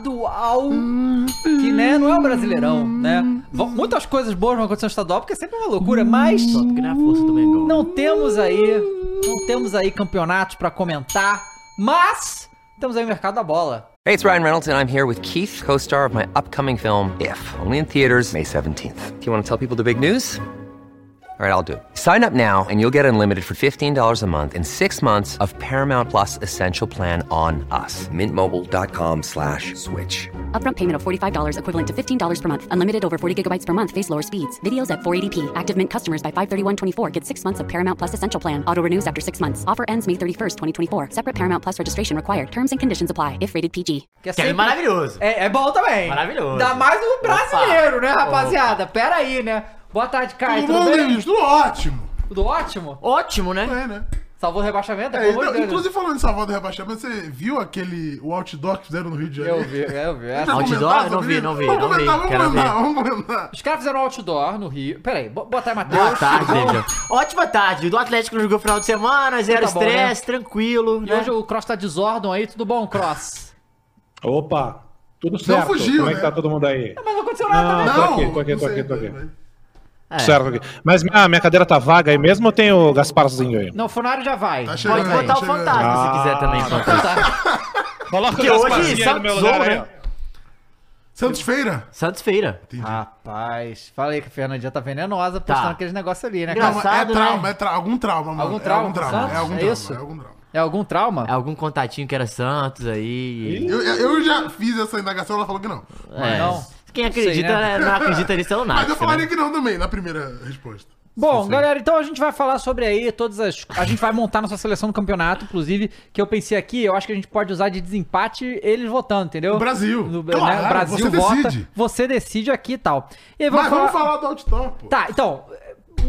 estadual, que né, não é o brasileirão, né? Vão- Muitas coisas boas vão acontecer no estadual, porque é sempre uma loucura, mas Só porque não é a força do Mengão. não temos aí, não temos aí campeonatos pra comentar, mas temos aí o mercado da bola. Hey, it's Ryan Reynolds, and I'm here with Keith, co star of my upcoming film, If, only in theaters, May 17th. Do you want to tell people the big news? All right, I'll do it. Sign up now and you'll get unlimited for $15 a month and six months of Paramount Plus Essential Plan on us. Mintmobile.com slash switch. Upfront payment of $45 equivalent to $15 per month. Unlimited over 40 gigabytes per month. Face lower speeds. Videos at 480p. Active Mint customers by 531.24 get six months of Paramount Plus Essential Plan. Auto renews after six months. Offer ends May 31st, 2024. Separate Paramount Plus registration required. Terms and conditions apply if rated PG. Que é Que é sempre- maravilhoso. É, é bom também. Maravilhoso. Ainda mais um no brasileiro, Opa. né, rapaziada? Pera aí, né? Boa tarde, Caio. Tudo Tudo, bom, bem? Tudo ótimo. Tudo ótimo? Ótimo, né? É, né? Salvou o rebaixamento? É, de não, Deus. inclusive falando de salvar do rebaixamento, você viu aquele o outdoor que fizeram no Rio de Eu Janeiro? vi, eu vi. Essa- Vamos Outdoor? Não vi, não vi, Vamos não vi. comentar, vamos Quero comentar, vamos comentar. Os caras fizeram outdoor no Rio. Pera aí, bo- boa tarde, Matheus. Boa tarde. Ótima tarde. Do Atlético não jogou final de semana, zero Tá bom, né? estresse, tranquilo. E né? hoje o Cross tá de Zordon aí, tudo bom, Cross? Opa, tudo certo. fugiu, Como é que né? tá todo mundo aí? Mas não aconteceu nada também. Não, tô aqui, tô aqui, não tô aqui, tô aqui. Mas- É. Certo aqui. Mas minha, minha cadeira tá vaga aí mesmo ou tem o Gasparzinho aí? Não, o Funari já vai. Tá Pode chegando, botar tá o fantasma se Ah, quiser também. tá. fantasma. Coloca Porque hoje Santos ou, né? Santos Feira? Santos Feira. Rapaz, falei que a Fernandinha tá venenosa postando Tá. aqueles negócios ali, né, Não, é trauma, né? é tra algum trauma, mano. Algum É trauma algum com trauma, Santos? é algum É trauma, isso? é algum trauma. É algum trauma? É algum contatinho que era Santos aí. Eu, eu já fiz essa indagação, ela falou que não. É. não. Quem acredita, Sei, né? não acredita nisso é Mas lunático. eu falaria né? que não também, na primeira resposta. Bom, Sim, galera, então a gente vai falar sobre aí todas as. A gente vai montar nossa seleção do campeonato, inclusive, que eu pensei aqui, eu acho que a gente pode usar de desempate eles votando, entendeu? O Brasil. No, Claro, né, o Brasil você vota, decide. você decide aqui e tal. E vamos Mas vamos falar do outdoor, pô. Tá, então.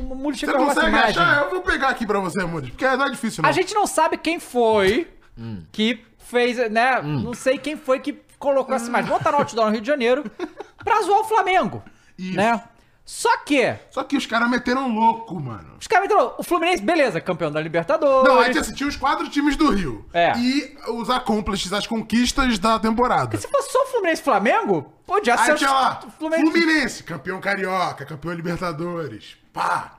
O Você chegou consegue imagem. achar? Eu vou pegar aqui pra você, Mudes, porque não é difícil, não. A gente não sabe quem foi Hum. que fez, né? Não sei quem foi que colocou essa imagem. Botar no outdoor no Rio de Janeiro pra zoar o Flamengo. Isso. Né? Só que, Só que os caras meteram louco, mano. os caras entraram. O Fluminense, beleza, campeão da Libertadores. Não, aí assim, tinha os quatro times do Rio. É. E os acomplices, as conquistas da temporada. Se fosse só o Fluminense e Flamengo, podia ser Aí o tinha lá, Fluminense. Fluminense, campeão carioca, campeão Libertadores. Pá.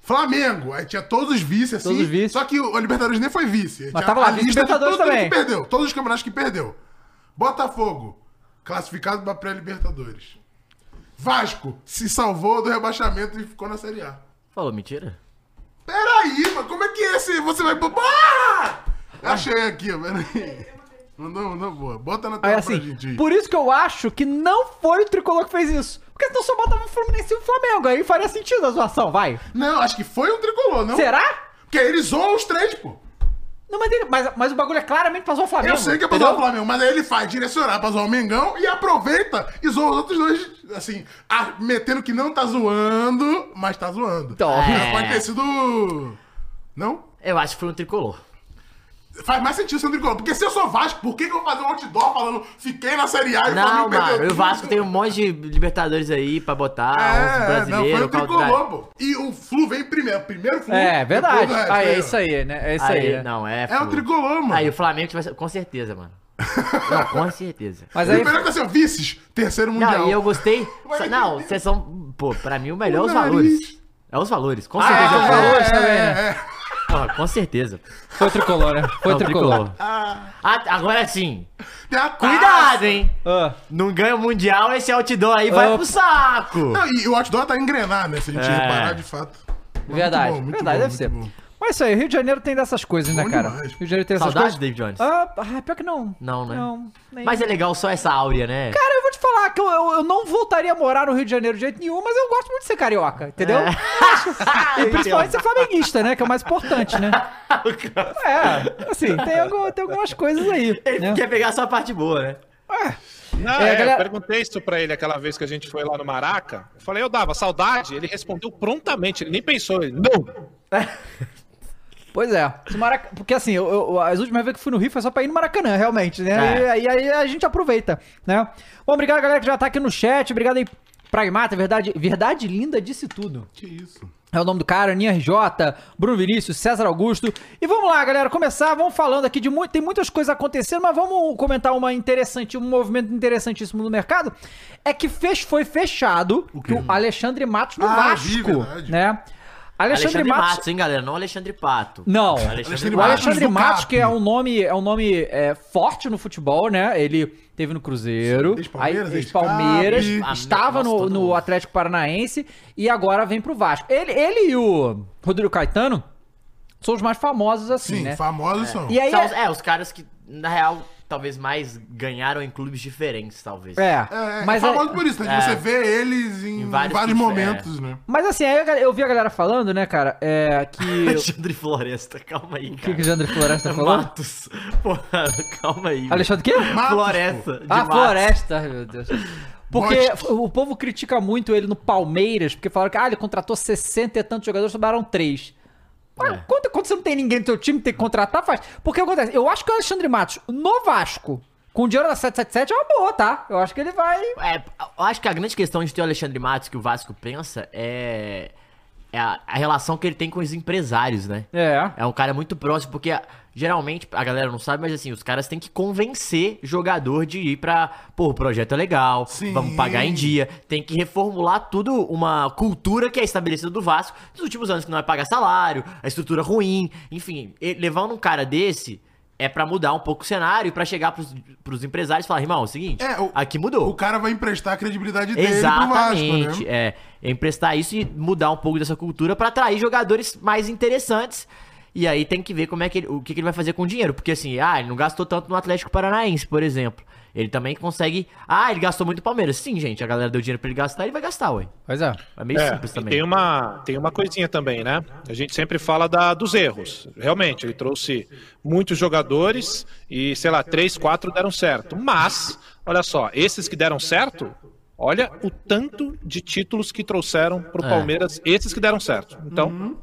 Flamengo, aí tinha todos os vice, assim. Todos os vice. Só que o Libertadores nem foi vice. Mas tava lá, vice-Libertadores também. que perdeu, todos os campeonatos que perdeu. Botafogo, classificado pra pré-Libertadores. Vasco, se salvou do rebaixamento e ficou na Série A. Falou mentira? Peraí, mano, como é que é esse? Você vai. Ah! Achei aqui, peraí. Mandou, mandou boa. Bota na tela assim, pra gente aí. por isso que eu acho que não foi o Tricolor que fez isso. Porque senão só botava o Fluminense e o Flamengo. Aí faria sentido a zoação, vai. Não, acho que foi um tricolor, não? Será? Porque ele zoou os três, pô. Não, mas, ele- mas, mas o bagulho é claramente pra zoar o Flamengo. Eu sei que é pra zoar o Flamengo, mas aí ele faz direcionar pra zoar o Mengão e aproveita e zoa os outros dois, assim, a- metendo que não tá zoando, mas tá zoando. Então, Mas é. Pode ter sido. Não? Eu acho que foi um tricolor. Faz mais sentido ser um tricolor. Porque se eu sou Vasco, por que, que eu vou fazer um outdoor falando fiquei na Série A e o Não, mano, o Vasco tem um monte de Libertadores aí pra botar, É, uns não, foi o tricolor, pô. E o Flu vem primeiro. Primeiro Flu. É, verdade. o resto, Ah, é ó. isso aí, né? É isso aí. Aí, né? não, é. É o tricolor, mano. Aí o Flamengo vai ser. Com certeza, mano. Não, com certeza. Mas O aí. melhor que tá assim, vices, terceiro mundial. Não, e eu gostei. Mas- Não, vocês são. Pô, pra mim o melhor é O os nariz. valores. É os valores, com Ah, certeza. é, é, os valores. também, né? é, é. Porra, com certeza. Foi tricolor, né? Foi É tricolor. Ah, agora sim. Cuidado, hein? Ah, Não ganha o Mundial, esse outdoor aí vai pro saco. Não, e o outdoor tá engrenado, né? Se a gente É. reparar de fato. Muito verdade. bom, muito verdade, bom, deve muito ser. bom. Mas isso aí, Rio de Janeiro tem dessas coisas, né, Bom cara? demais. Rio de Janeiro tem essas Saudade, coisas. David Jones. Ah, ah, pior que não. Não, né? Não. nem- Mas é legal só essa áurea, né? Cara, eu falar que eu, eu, eu não voltaria a morar no Rio de Janeiro de jeito nenhum, mas eu gosto muito de ser carioca, entendeu? E principalmente ser flamenguista, né? Que é o mais importante, né? É, assim, tem, algum- tem algumas coisas aí. Ele né? quer pegar só a parte boa, né? Não, É, é, galera- eu perguntei isso pra ele aquela vez que a gente foi lá no Maraca. Eu falei, eu dava saudade. Ele respondeu prontamente, ele nem pensou. Ele, não. Pois é. Porque assim, eu, eu- as últimas vezes que fui no Rio foi só pra ir no Maracanã, realmente, né? É. E, aí a gente aproveita, né? Bom, obrigado, galera, que já tá aqui no chat. Obrigado aí, Pragmata, verdade, verdade linda disse tudo. Que isso. É o nome do cara, Aninha RJ, Bruno Vinícius, César Augusto. E vamos lá, galera, começar. Vamos falando aqui de muito. Tem muitas coisas acontecendo, mas vamos comentar uma interessante, um movimento interessantíssimo no mercado. É que fech, foi fechado o, o Alexandre Matos no Ah, vi, Vasco. verdade. né? Alexandre, Alexandre Matos. Matos, hein, galera? Não Alexandre Pato. Não, Alexandre o Matos Alexandre Matos, Cap. que é um nome, é um nome é, forte no futebol, né? Ele teve no Cruzeiro, Ex-Palmeiras, aí- ex-Palmeiras, ex-Cap. estava no, no. Atlético Paranaense e agora vem pro Vasco. Ele, ele e o Rodrigo Caetano são os mais famosos assim, Sim, né? famosos são. E aí São é, os- é, os caras que, na real, talvez mais ganharam em clubes diferentes, talvez. é, É, mas é é- famoso por isso, né? De você vê eles em, Em vários, vários momentos, né? mas assim, aí galera- eu vi a galera falando, né, cara, é que Alexandre Floresta, calma aí, o que cara. que o Alexandre Floresta falou? Matos. Porra, calma aí. Alexandre quê? Matos, Floresta. de Ah, Matos. Floresta, meu Deus. Porque o povo critica muito ele no Palmeiras, porque falaram que ah, ele contratou 60 e tantos jogadores, sobraram três. É. quando, quando você não tem ninguém no seu time, tem que contratar, faz. Porque acontece, eu acho que o Alexandre Matos, no Vasco, com o dinheiro da 777, é uma boa, tá? Eu acho que ele vai... É, eu acho que a grande questão de ter o Alexandre Matos que o Vasco pensa é, é a, a relação que ele tem com os empresários, né? É. É um cara muito próximo, porque a- geralmente, a galera não sabe, mas assim, os caras têm que convencer jogador de ir pra, pô, o projeto é legal, Sim. vamos pagar em dia, tem que reformular tudo uma cultura que é estabelecida do Vasco nos últimos anos, que não é pagar salário, a estrutura ruim, enfim, levando um cara desse é pra mudar um pouco o cenário e pra chegar pros, pros empresários e falar, irmão, é o seguinte, É, o- aqui mudou. O cara vai emprestar a credibilidade dele pro Exatamente. Vasco, né? é, é emprestar isso e mudar um pouco dessa cultura pra atrair jogadores mais interessantes. E aí tem que ver como é que ele, o que, que ele vai fazer com o dinheiro. Porque assim, ah, ele não gastou tanto no Atlético Paranaense, por exemplo. Ele também consegue. Ah, ele gastou muito no Palmeiras. Sim, gente, a galera deu dinheiro pra ele gastar, ele vai gastar, ué. Pois é. É meio É, simples também. tem uma, tem uma coisinha também, né? A gente sempre fala da, dos erros. Realmente, ele trouxe muitos jogadores e, sei lá, três, quatro deram certo. Mas, olha só, esses que deram certo, olha o tanto de títulos que trouxeram pro É. Palmeiras, esses que deram certo. Então, Uhum.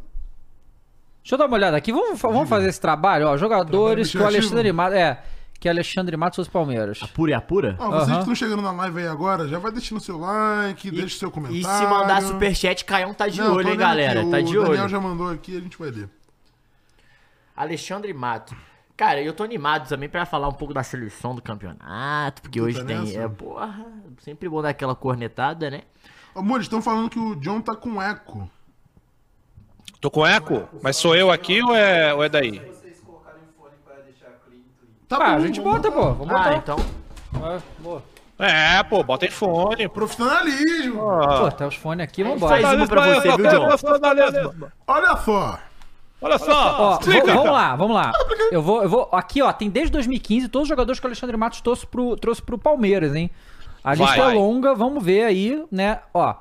Deixa eu dar uma olhada aqui. Vamos, vamos fazer esse trabalho, ó. Jogadores que o? Alexandre Matos... É, que Alexandre Matos fosse Palmeiras. Pura e apura? Ó, vocês Aham. que estão chegando na live aí agora, já vai deixando seu like, deixa o seu comentário. E se mandar superchat, Caião tá de Não, tô olho, hein, olhando galera? Tá o de Daniel olho. já mandou aqui, a gente vai ler. Alexandre Mato. Cara, eu tô animado também pra falar um pouco da seleção do campeonato, porque hoje tem. nessa? É, porra, sempre bom dar aquela cornetada, né? Ô, Muri, estão falando que o John tá com eco. Tô com eco, mas sou eu aqui ou é, ou é daí? Tá Ah, a gente bota, botar. pô. Vamos Ah, botar. então. Ah, boa. É, pô, bota em fone. Profissionalismo. Pô, tá os fones aqui, Faz vambora. uma pra você, viu, John? Olha só. Olha só, Ó, explica, vamos lá, vamos lá. Eu vou, eu vou. Aqui, ó, tem desde 2015 todos os jogadores que o Alexandre Matos trouxe pro, trouxe pro Palmeiras, hein? A Vai. lista é Vai. longa, vamos ver aí, né? Ó.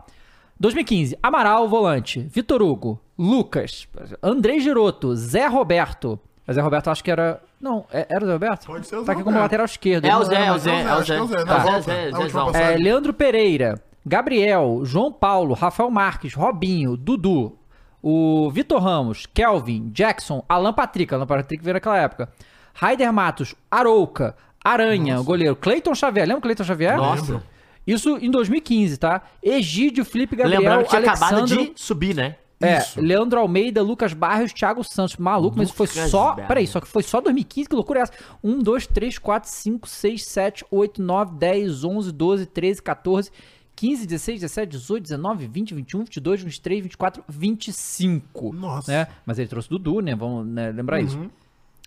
2015, Amaral, volante. Vitor Hugo, Lucas, Andrei Giroto, Zé Roberto. Zé Roberto acho que era. Não, é- era o Zé Roberto? Pode ser o Zé Tá aqui como lateral esquerdo. É o Zé, é o Zé, é o Zé. é Leandro Pereira, Gabriel, João Paulo, Rafael Marques, Robinho, Dudu, o Vitor Ramos, Kelvin, Jackson, Alan Patrick, Alan Patrick veio naquela época, Raider Matos, Arouca, Aranha, o goleiro, Cleiton Xavier, lembra o Cleiton Xavier? Nossa. Isso em 2015, tá? Egídio, Felipe Gabriel, Lembrando que tinha acabado de subir, né? É, Isso. Leandro Almeida, Lucas Barrios, Thiago Santos. Maluco, mas foi Lucas só. Barrios. Peraí, só que foi só 2015, que loucura é essa? 1, 2, 3, 4, 5, 6, 7, 8, 9, 10, 11, 12, 13, 14, 15, 16, 17, 18, 19, 20, 21, 22, 23, 24, 25. Nossa. Né? Mas ele trouxe Dudu, né? Vamos né, lembrar isso.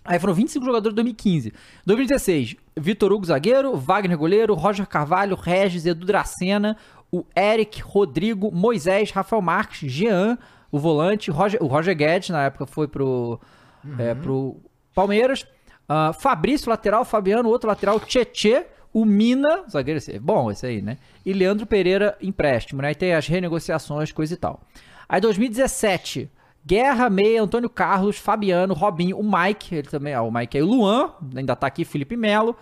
Aí foram 25 jogadores em 2015. 2016, Vitor Hugo zagueiro, Wagner goleiro, Roger Carvalho, Regis, Edu Dracena, o Eric, Rodrigo, Moisés, Rafael Marques, Jean, o volante, Roger, o Roger Guedes, na época foi pro, é, pro Palmeiras, ah, Fabrício, lateral, Fabiano, outro lateral, Tietê, o Mina, zagueiro, esse, bom esse aí, né? E Leandro Pereira, empréstimo, né? Aí tem as renegociações, coisa e tal. Aí 2017, Guerra, Meia, Antônio Carlos, Fabiano, Robinho, o Mike, ele também, ah, o Mike aí, o Luan, ainda tá aqui, Felipe Melo,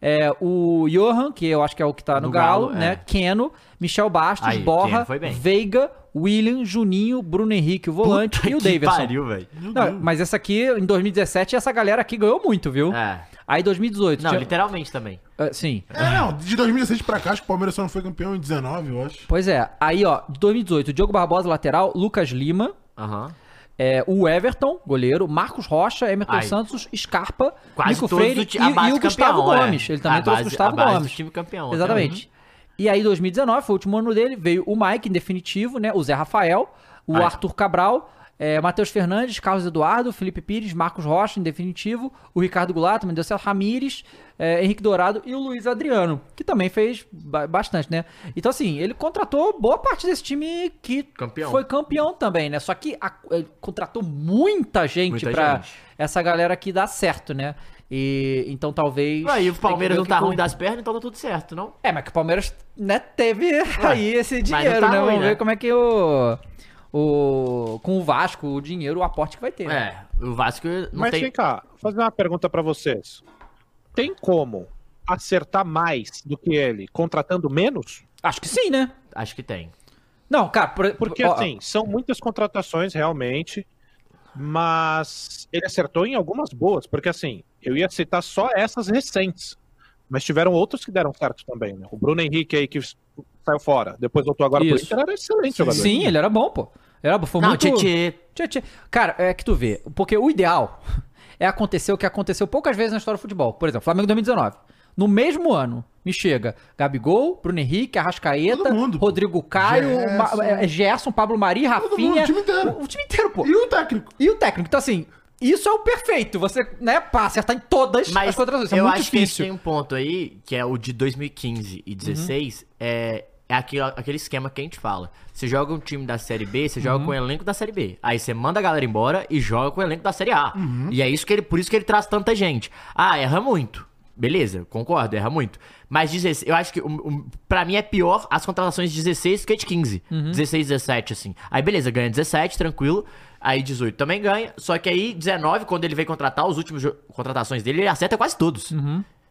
é, o Johan, que eu acho que é o que tá no, No Galo, Galo, né? é. Keno, Michel Bastos, Aí, Borra. Veiga, William, Juninho, Bruno Henrique, o volante Puta e o que Davidson. pariu, velho. Não, mas essa aqui, em 2017, essa galera aqui ganhou muito, viu? É. Aí 2018. Não, tinha- literalmente também. Ah, sim. É, não, de 2016 pra cá, acho que o Palmeiras só não foi campeão em 19, eu acho. Pois é. Aí, ó, de 2018, Diogo Barbosa, lateral, Lucas Lima, Aham. É, o Everton, goleiro, Marcos Rocha, Emerson. Santos, Scarpa, Quase Nico Freire ti- e, e o Gustavo campeão, é. Gomes. Ele também A trouxe o base- Gustavo Gomes. time campeão, até Exatamente. E aí, 2019, foi o último ano dele, veio o Mike em definitivo, né? O Zé Rafael, o. Arthur Cabral, é, Matheus Fernandes, Carlos Eduardo, Felipe Pires, Marcos Rocha em definitivo, o Ricardo Goulart, também deu certo, Ramires, é, Henrique Dourado e o Luiz Adriano, que também fez ba- bastante, né? Então, assim, ele contratou boa parte desse time que Campeão. foi campeão também, né? Só que a- ele contratou muita gente Muita pra gente. essa galera aqui dar certo, né? E então talvez. Aí o que Palmeiras não que tá que ruim das pernas, então tá tudo certo, não? é, mas que o Palmeiras, né, teve aí esse dinheiro, tá né? ruim, Vamos né? ver como é que o, o. Com o Vasco, o dinheiro, o aporte que vai ter. né? É, o Vasco não Mas tem. vem cá, vou fazer uma pergunta pra vocês. Tem como acertar mais do que ele contratando menos? Acho que sim, né? Acho que tem. Não, cara, por, Porque, ó, assim, são muitas contratações realmente, mas ele acertou em algumas boas. Porque, assim, eu ia citar só essas recentes, mas tiveram outros que deram certo também, né? O Bruno Henrique aí que saiu fora, depois voltou agora pro Isso. Inter, era excelente jogador. Sim, ele era bom, pô. Era bom, foi não, muito... Tietê. Tietê. Cara, é que tu vê, porque o ideal é acontecer o que aconteceu poucas vezes na história do futebol. Por exemplo, Flamengo 2019. No mesmo ano, me chega Gabigol, Bruno Henrique, Arrascaeta, mundo. Rodrigo Caio, Gerson. Ma- é, Gerson, Pablo Mari, mundo, Rafinha. o time inteiro. O, o time inteiro, pô. E o técnico? E o técnico. Então, assim, isso é o perfeito. Você, né, pá, acertar em todas Mas as contratações. É eu muito acho que difícil. tem um ponto aí, que é o de 2015 e 16, é, é aquele, aquele esquema que a gente fala. Você joga um time da Série B, você joga com o elenco da Série B. Aí você manda a galera embora e joga com o elenco da Série A. E é isso que ele, por isso que ele traz tanta gente. Ah, erra muito. Beleza, concordo, erra muito. Mas 16, eu acho que o, o, pra mim é pior as contratações de 16 que de 15. 16, 17, assim. Aí beleza, ganha 17, tranquilo. Aí 18 também ganha. Só que aí 19, quando ele vem contratar, os últimos contratações dele, ele acerta quase todos.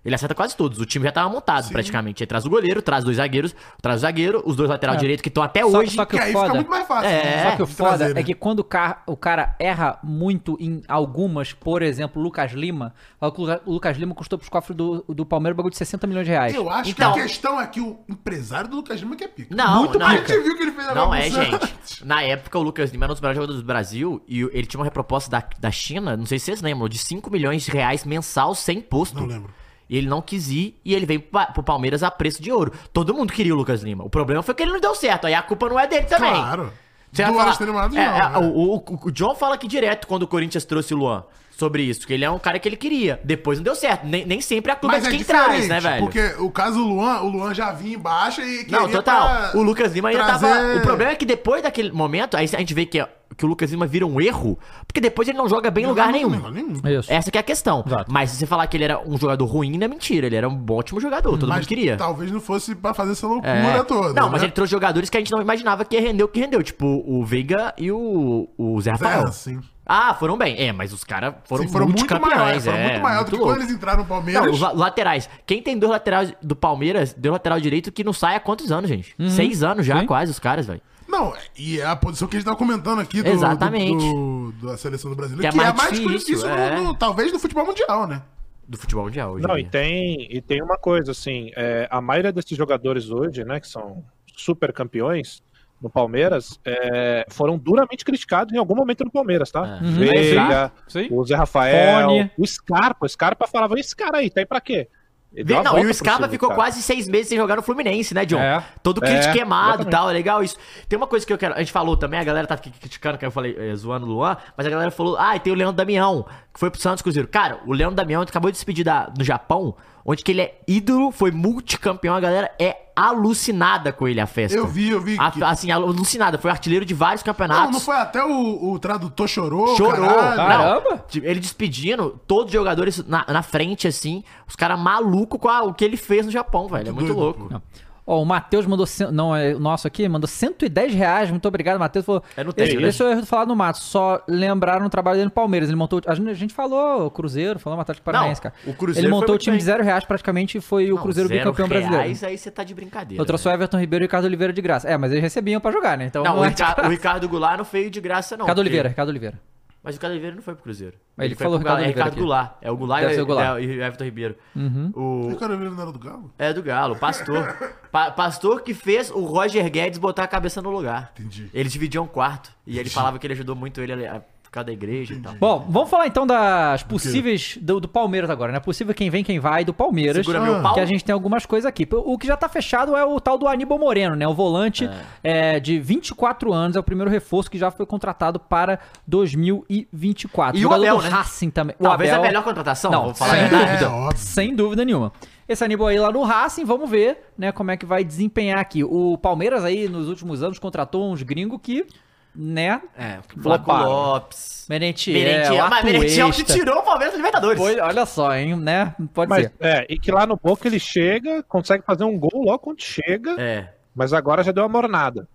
Ele acerta quase todos. O time já tava montado praticamente. Ele traz o goleiro, traz dois zagueiros, traz o zagueiro, os dois lateral É. direito que estão até Só- hoje. só que Que aí foda- fica muito mais fácil. É. né? Só que o foda trazer, né? é que quando o cara, o cara erra muito em algumas, por exemplo, Lucas Lima, o Luca- o Lucas Lima custou pros cofres do, do Palmeiras um bagulho de 60 milhões de reais. Eu acho Então- que a questão é que o empresário do Lucas Lima que é pica. Não, Muito não. A gente viu que ele fez a Não é, gente. Na época, o Lucas Lima era um dos melhores jogadores do Brasil e ele tinha uma reproposta da, da China, não sei se vocês lembram, de 5 milhões de reais mensal sem imposto. Não lembro. E ele não quis ir e ele veio pro, Pa- pro Palmeiras a preço de ouro. Todo mundo queria o Lucas Lima. O problema foi que ele não deu certo. Aí a culpa não é dele também. Claro. Você falar- Alisson Animado, é, é, né? o, o- o John fala aqui direto quando o Corinthians trouxe o Luan sobre isso, que ele é um cara que ele queria. Depois não deu certo. Nem, nem sempre a culpa Mas é é de quem traz, né, velho? Porque o caso do Luan, o Luan já vinha embaixo e queria Não, total. O Lucas Lima ainda trazer- tava. O problema é que depois daquele momento, aí a gente vê que, que o Lucas Lima vira um erro, porque depois ele não joga bem em lugar nenhum. Lugar nenhum. Isso. Essa que é a questão. Exato. Mas se você falar que ele era um jogador ruim, não é mentira. Ele era um ótimo jogador, todo Mas mundo queria. talvez não fosse pra fazer essa loucura É. toda. Não, mas né? ele trouxe jogadores que a gente não imaginava que ia render o que rendeu. Tipo, o Veiga e o, o Zé Rafael. É, sim. Ah, foram bem. É, mas os caras foram, Sim, foram muito maiores. Foram é, muito maiores do que louco. quando eles entraram no Palmeiras. Não, os la- laterais. Quem tem dois laterais do Palmeiras, deu lateral direito que não sai há quantos anos, gente? Seis anos já, Sim. quase, os caras, velho. Não, e é a posição que a gente tava comentando aqui do, Exatamente. do- do- da seleção do Brasil. Que Que é é, mais mais difícil, difícil, no- é. no- talvez no futebol mundial, né? Do futebol mundial hoje. Não, e tem, e tem uma coisa, assim, é, a maioria desses jogadores hoje, né, que são super campeões no Palmeiras, é, foram duramente criticados em algum momento no Palmeiras, tá? É. Uhum. Veiga, Sim. o Zé Rafael, Fone. o Scarpa, o Scarpa falava, esse cara aí, tá aí pra quê? Vê- não, e o Scarpa ficou cara. quase seis meses sem jogar no Fluminense, né, John? É. Todo É, crítico queimado e tal, é legal isso. Tem uma coisa que eu quero. A gente falou também, a galera tá aqui criticando, que eu falei, eh, zoando o Luan, mas a galera falou, ah, e tem o Leandro Damião, que foi pro Santos Cruzeiro. Cara, o Leandro Damião acabou de se despedir da, no Japão, onde que ele é ídolo, foi multicampeão, a galera é alucinada com ele, a festa. Eu vi, eu vi. A- que- assim, alucinada, foi artilheiro de vários campeonatos. Não, não foi até o, o tradutor chorou? Chorou. caralho? Caramba. Não, ele despedindo, todos os jogadores na, na frente, assim, os caras malucos com a- o que ele fez no Japão, velho. É muito doido, louco. Ó, o Matheus mandou. Não, é o nosso aqui, mandou 110 reais. Muito obrigado, Matheus. Falou. É no tempo, né? o erro do falar no Mato. Só lembraram o trabalho dele no Palmeiras. Ele montou. A gente, a gente falou o Cruzeiro, falou o Atlético Paranaense, cara. o Cruzeiro Ele montou o time bem. de zero reais praticamente e foi o Não, Cruzeiro zero bicampeão brasileiro. reais, aí você tá de brincadeira. Eu trouxe o Everton Ribeiro e o Ricardo Oliveira de graça. É, mas eles recebiam pra jogar, né? Então Não, o, é de Rica- o Ricardo Goulart não veio de graça, não. Ricardo porque- Oliveira, Ricardo Oliveira. Mas o Ricardo Oliveira não foi pro Cruzeiro. Ele foi falou Ricardo é Ricardo aqui. Goulart. É o Goulart Deve e, ser o Goulart. é, e o Everton Ribeiro. Uhum. O, O cara não era do Galo? é do Galo, o pastor. Pa- pastor que fez o Roger Guedes botar a cabeça no lugar. Entendi. Eles dividiam um quarto. E ele falava que ele ajudou muito ele a ficar da igreja e tal. Bom, vamos falar então das possíveis do, do Palmeiras agora, né? Possível quem vem, quem vai do Palmeiras. Segura meu pau. Que a gente tem algumas coisas aqui. O que já tá fechado é o tal do Aníbal Moreno, né? O volante é, de 24 anos, é o primeiro reforço que já foi contratado para 2024. E o Jogador Abel, do né? Racing também. O Talvez Abel- a melhor contratação, Não, vamos falar sem a verdade. dúvida. É, sem dúvida nenhuma. Esse Aníbal aí lá no Racing, vamos ver, né, como é que vai desempenhar aqui. O Palmeiras aí, nos últimos anos, contratou uns gringos que, né, É, Flaco. Lopes. Merentiel, Merentiel, mas Merentiel que tirou o Palmeiras da Libertadores. Foi, olha só, hein, né? Pode Mas, ser. é, e que lá no Boca ele chega, consegue fazer um gol logo quando chega, É. mas agora já deu uma mornada.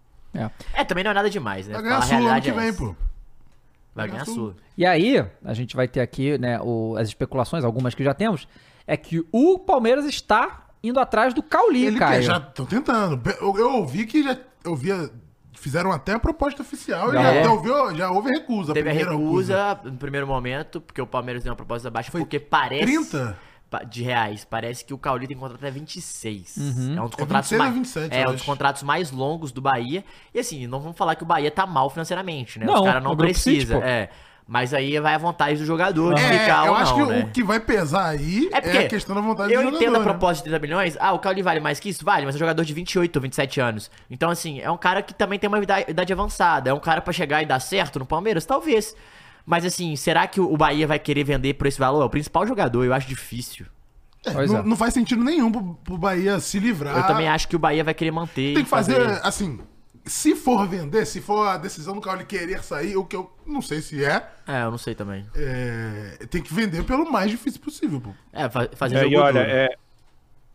É, também não é nada demais, né? Vai ganhar a Sul ano realidade que é vem, essa. pô. Vai ganhar Sul. E aí, a gente vai ter aqui, né, o- as especulações, algumas que já temos, é que o Palmeiras está indo atrás do Cauli, quer, já estão tentando. Eu, eu ouvi que já. Eu via. Fizeram até a proposta oficial e Já já, é? já, ouviu, já houve recusa. Teve a primeira recusa no primeiro momento, porque o Palmeiras deu uma proposta baixa, Foi porque parece... 30? pa- De reais. Parece que o Cauli tem contrato até 26. É um dos É contratos 26 ou mais, 27, é um dos contratos mais longos do Bahia. E assim, não vamos falar que o Bahia tá mal financeiramente, né? Não, Os caras não precisam. é. Mas aí vai a vontade do jogador de É, ficar eu ou acho não, que né? o que vai pesar aí É é, a questão da vontade eu do jogador. entendo a né? proposta de 30 milhões. Ah, o Cauli vale mais que isso? Vale, mas é um jogador de 28 ou 27 anos. Então, assim, é um cara que também tem uma idade, avançada. É um cara pra chegar e dar certo no Palmeiras? Talvez. Mas, assim, será que o Bahia vai querer vender por esse valor? É o principal jogador, eu acho difícil. É, não, é. não faz sentido nenhum pro, pro Bahia se livrar. Eu também acho que o Bahia vai querer manter. Tem e que fazer, assim, se for vender, se for a decisão do Cauli querer sair, o que eu não sei se é, É, eu não sei também. é, tem que vender pelo mais difícil possível, pô. É, fa- fazer É, jogo e olha, duro. é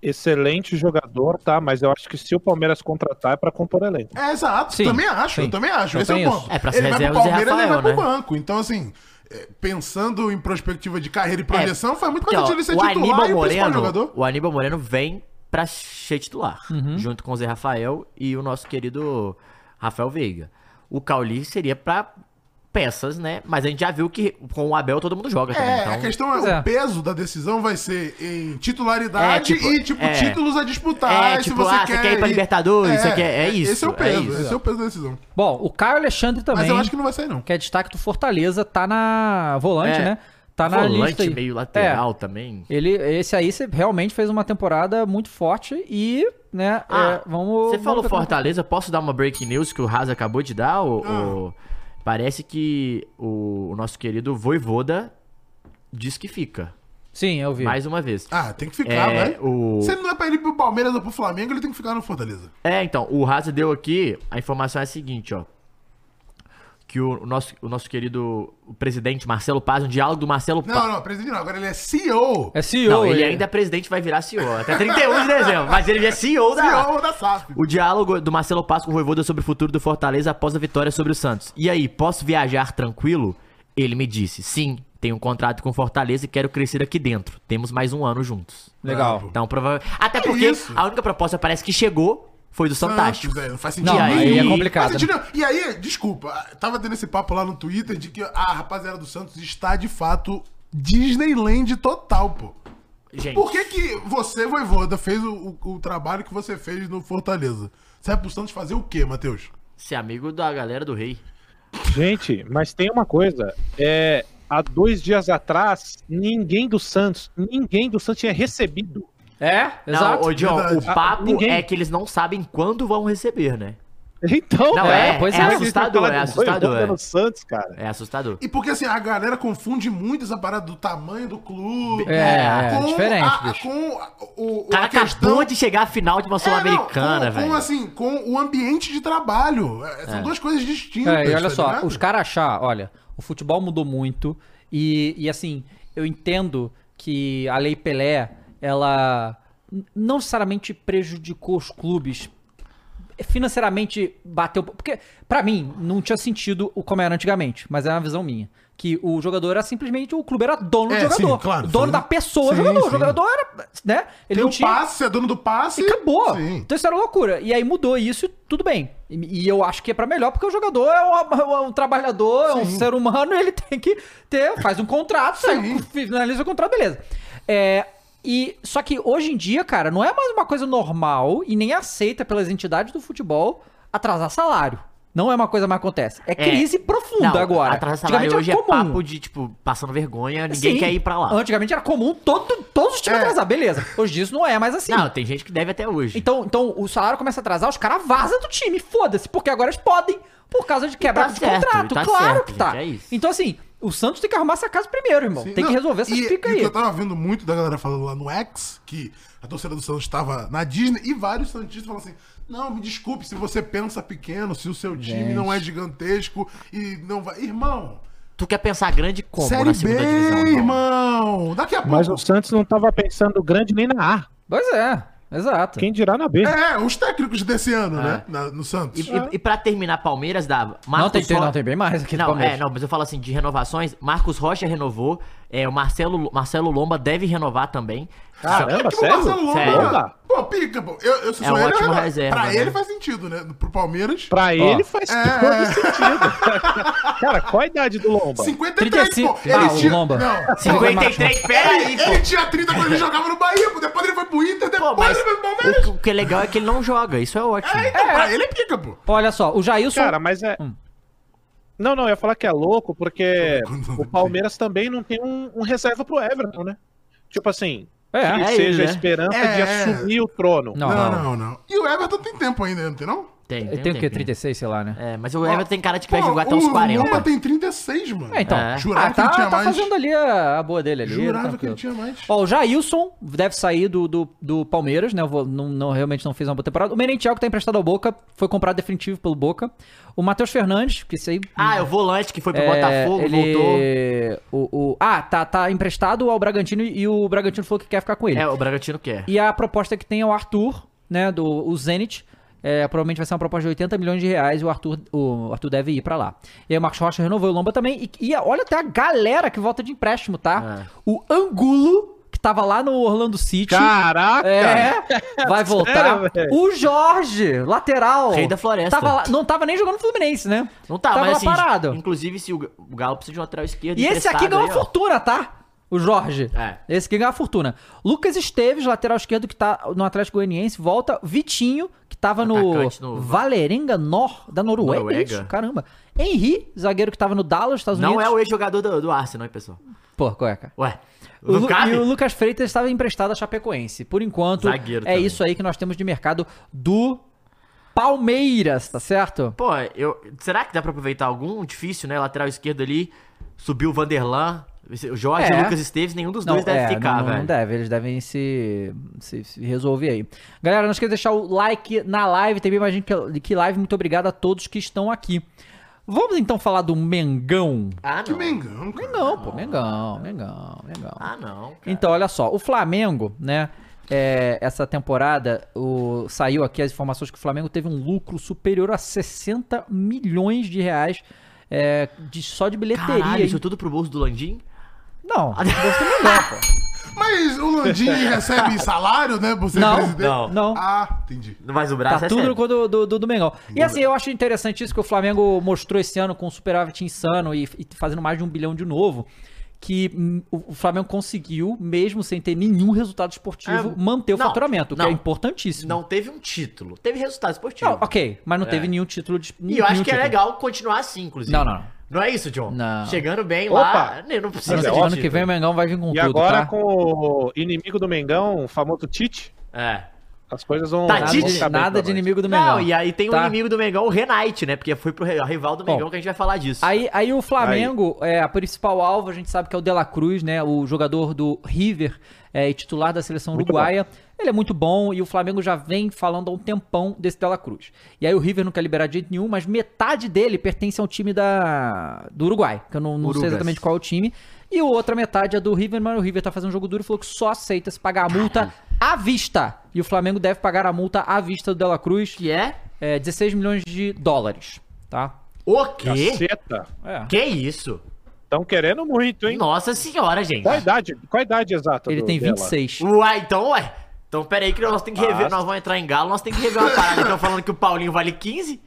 excelente jogador, tá? Mas eu acho que se o Palmeiras contratar é pra compor elenco. É, exato. Sim, também acho, sim. eu também acho. Então Esse é o isso. ponto. É, pra ser ele vai pro reserva do Zé Palmeiras, ele vai Rafael, pro né? banco. Então, assim, é, pensando em perspectiva de carreira e projeção, faz muito Porque, mais ó, sentido ele ser o titular Aníbal e o principal Moreno, jogador. o Aníbal Moreno vem pra ser titular, Uhum. junto com o Zé Rafael e o nosso querido Rafael Veiga. O Cauli seria pra peças, né? Mas a gente já viu que com o Abel todo mundo joga também. É, então... a questão é, é. o peso da decisão vai ser em titularidade É, tipo, e, tipo, é. títulos a disputar. É, se tipo, você ah, você quer ir pra Libertadores, você quer- é isso, Esse é o é peso, esse é o peso da decisão. Bom, o Caio Alexandre também, Mas eu acho que não vai sair, não. que é destaque do Fortaleza, tá na volante, É. né? Tá na Volante lista aí. meio lateral É. também. Ele, esse aí você realmente fez uma temporada muito forte e, né, Ah, é, vamos... Você vamos falou Fortaleza, posso dar uma breaking news que o Raza acabou de dar? O, Ah. o- Parece que o, o nosso querido Voivoda diz que fica. Sim, eu vi. Mais uma vez. Ah, tem que ficar, É, né? o- Se ele não é pra ir pro Palmeiras ou pro Flamengo, ele tem que ficar no Fortaleza. É, então, o Raza deu aqui, a informação é a seguinte, ó. Que o, nosso, o nosso querido o presidente Marcelo Paz, um diálogo do Marcelo Não, Paz. não, presidente não. Agora ele é CEO. É CEO. Não, ele ainda é presidente, vai virar CEO. Até 31 de dezembro. Mas ele é CEO da. CEO da SAF. O diálogo do Marcelo Paz com o Voivoda sobre o futuro do Fortaleza após a vitória sobre o Santos. E aí, posso viajar tranquilo? Ele me disse, sim, tenho um contrato com o Fortaleza e quero crescer aqui dentro. Temos mais um ano juntos. Legal. Então, provavelmente... Até É porque isso. a única proposta parece que chegou foi do Fantástico. Santos, é, não faz sentido Não, aí é Não complicado. faz sentido. E aí, desculpa, tava tendo esse papo lá no Twitter de que a rapaziada do Santos está de fato Disneyland total, pô. Gente, Por que que você, Voivoda, fez o, o- o trabalho que você fez no Fortaleza? Você é pro Santos fazer o quê, Matheus? ser amigo da galera do rei. Gente, mas tem uma coisa. É, há dois dias atrás, ninguém do Santos, ninguém do Santos tinha recebido. É, exato. Não, ô, John, o papo Ah, ninguém- é que eles não sabem quando vão receber, né? Então, Não, é, é, pois é é. assustador, é assustador. É. É, no Santos, cara. é assustador. E porque assim, a galera confunde muito essa parada do tamanho do clube. É, é, diferente, a. Com a- o, O cara a questão... acabou de chegar à final de uma É, Sul-Americana, com, velho. com, assim, com o ambiente de trabalho. É, São duas coisas distintas. É, e olha tá só, ligado? os caras achar, olha, o futebol mudou muito e, e assim, eu entendo que a Lei Pelé, ela não necessariamente prejudicou os clubes financeiramente bateu. Porque, pra mim, não tinha sentido o como era antigamente, mas é uma visão minha. Que o jogador era simplesmente. O clube era dono É, do jogador. sim, claro, dono foi- da pessoa, sim, jogador. sim. O jogador era. Né? Ele Tem não o tinha. passe, é dono do passe. E acabou. Sim. Então isso era loucura. E aí mudou isso e tudo bem. E, eu acho que é pra melhor, porque o jogador é um, é um trabalhador, é um ser humano, ele tem que ter, faz um contrato, Sim. finaliza o contrato, beleza. É, E só que hoje em dia, cara, não é mais uma coisa normal e nem aceita pelas entidades do futebol atrasar salário. Não é uma coisa mais que acontece. É crise profunda Não, agora. Atrasar salário Antigamente hoje é comum. papo de, tipo, passando vergonha, ninguém Sim. quer ir pra lá. Antigamente era comum todo, todos os times É. atrasar, beleza. Hoje disso não é mais assim. Não, tem gente que deve até hoje. Então, então o salário começa a atrasar, os caras vazam do time, foda-se, porque agora eles podem, por causa de quebra tá de certo, contrato. tá claro certo, que tá. gente, é isso. Então, assim, o Santos tem que arrumar essa casa primeiro, irmão. Sim, tem que não, resolver essa e, pica e aí. que eu tava vendo muito da galera falando lá no X, que a torcida do Santos estava na Disney, e vários Santistas falam assim: não, me desculpe se você pensa pequeno, se o seu time Gente. não é gigantesco e não vai. Irmão, Tu quer pensar grande como Série na B, segunda divisão? Não. irmão! Daqui a pouco. Mas o Santos não tava pensando grande nem na A. Pois é, exato. Quem dirá na B? É, os técnicos desse ano, né? Na- no Santos. E, e, e pra terminar, Palmeiras dava. não, tem, não, tem bem mais aqui Não, Palmeiras. é, não, mas eu falo assim, de renovações, Marcos Rocha renovou, é, o Marcelo, Marcelo Lomba deve renovar também. Caramba, Tipo, o Marcelo sério? Lomba, Sério. Pô, pica, pô. Eu, eu, se É sou um ele, ótimo eu- reserva, Pra né? ele faz sentido, né? Pro Palmeiras. Pra ele faz É, todo é. sentido. Cara, qual a idade do Lomba? 53, 35. pô. Ele Ah, o tinha... Lomba. Não. 53, peraí, Ele, pô. ele tinha 30 quando ele jogava no Bahia, pô. Depois ele foi pro Inter, depois Pô, mas ele foi pro Palmeiras. o, o que é legal é que ele não joga, isso é ótimo. É, então, pra ele é pica, pô. Olha só, o Jailson. Cara, mas é. Hum. Não, não, eu ia falar que é louco, porque o Palmeiras também não tem um, um reserva pro Everton, né? Tipo assim, É. que É seja ele, a né? esperança É, de é. assumir o trono. Não, Não, não. não, não. E o Everton tem tempo ainda, não tem não? Tem, Ele tem o quê? tempinho. 36, sei lá, né? É, mas o Everton tem cara de que vai jogar até os O 40. Lomba tem 36, mano. É, então. É. Jurava Ah, que ele tá, tinha tá mais. fazendo ali a, a boa dele ali. Jurava tranquilo. que ele tinha mais. Ó, o Jailson deve sair do, do, do Palmeiras, né? Eu vou- não, não- realmente não fez uma boa temporada. O Merentiel, que tá emprestado ao Boca, foi comprado definitivo pelo Boca. O Matheus Fernandes, que esse aí. Ah, é o volante que foi pro é, Botafogo, ele... voltou. O, o... Ah, tá, tá emprestado ao Bragantino e o Bragantino falou que quer ficar com ele. É, o Bragantino quer. E a proposta que tem é o Arthur, né? Do o Zenit. É, provavelmente vai ser uma proposta de 80 milhões de reais e o Arthur, o Arthur deve ir pra lá. E aí o Marcos Rocha renovou o Lomba também. E, e olha até a galera que volta de empréstimo, tá? É. O Angulo, que tava lá no Orlando City. Caraca! É, vai voltar. Sério, o Jorge, lateral. Rei da floresta. Tava lá- não tava nem jogando no Fluminense, né? Não tá, tava mas lá assim, parado. inclusive se o Ga- o Galo precisa de um lateral esquerdo E esse aqui ganhou aí, uma fortuna, tá? O Jorge. É. Esse aqui ganhou uma fortuna. Lucas Esteves, lateral esquerdo que tá no Atlético Goianiense, volta. Vitinho, que tava no, no- Valerenga Nor, da Noruega. Noruega. Isso, caramba. Henry, zagueiro que tava no Dallas, Estados Não Unidos. é o ex-jogador do, do Arsenal, hein, pessoal? Pô, qual é, cara? Ué, O não Lu-? E o Lucas Freitas estava emprestado a Chapecoense. Por enquanto, Zagueiro é também. isso aí que nós temos de mercado do Palmeiras, tá certo? Pô, eu, será que dá pra aproveitar algum difícil, né? Lateral esquerdo ali, subiu o Vanderlan, o Jorge É. e o Lucas Esteves, nenhum dos dois deve é, ficar, não, não, velho. Não deve, eles devem se, se, se resolver aí. Galera, não esqueça de deixar o like na live, tem bem mais gente que, que live. Muito obrigado a todos que estão aqui. Vamos então falar do Mengão. Ah, Que não. Mengão, cara. Mengão, pô, Mengão, Mengão, Mengão. Ah, não. cara. Então, olha só, o Flamengo, né? é, essa temporada, o, saiu aqui as informações que o Flamengo teve um lucro superior a 60 milhões de reais é, de, só de bilheteria. Caralho, isso tudo pro bolso do Landim? Não, você é melhor, pô. Mas o Landim recebe salário, né? Por ser Não, presidente? não. Não. Ah, entendi. Mas o braço Tá é tudo sério. no do, do, do, do Mengão. E assim, eu acho interessante isso que o Flamengo mostrou esse ano com o superávit insano e, e fazendo mais de um bilhão de novo. Que hum, o o Flamengo conseguiu, mesmo sem ter nenhum resultado esportivo, É, manter o não, faturamento, o que não. é importantíssimo. Não teve um título. Teve resultado esportivo. Não, ok, mas não É. teve nenhum título de. E eu acho que é legal continuar assim, inclusive. Não, não, não. Não é isso, John? Não. Chegando bem Opa! lá, nem- não precisa Mas de é Ano que vem o Mengão vai vir com E tudo, agora tá? com o inimigo do Mengão, o famoso Tite, É. as coisas vão. Tá, vão Nada, Tite? nada pra de inimigo do Mengão. Não, e aí tem o tá? inimigo do Mengão, o Renate, né? Porque foi pro rival do Mengão Bom, que a gente vai falar disso. Aí, aí o Flamengo, é, a principal alvo, a gente sabe que é o De La Cruz, né? O jogador do River é, e titular da seleção Muito uruguaia. Ele é muito bom e o Flamengo já vem falando há um tempão desse De La Cruz. E aí o River não quer liberar de jeito nenhum, mas metade dele pertence ao time da, do Uruguai, que eu não, não sei exatamente qual é o time. E a outra metade é do River, mas o River tá fazendo um jogo duro e falou que só aceita se pagar a multa à vista. E o Flamengo deve pagar a multa à vista do De La Cruz, Que é? é 16 milhões de dólares, tá? O quê? Caceta. É. Que isso? Estão querendo muito, hein? Nossa senhora, gente. Qual a idade, qual a idade exata Ele do tem dela? 26. Uai, então, ué. Então, pera aí que nós temos que rever, Basta. nós vamos entrar em galo, nós temos que rever uma parada. Estão falando que o Paulinho vale 15?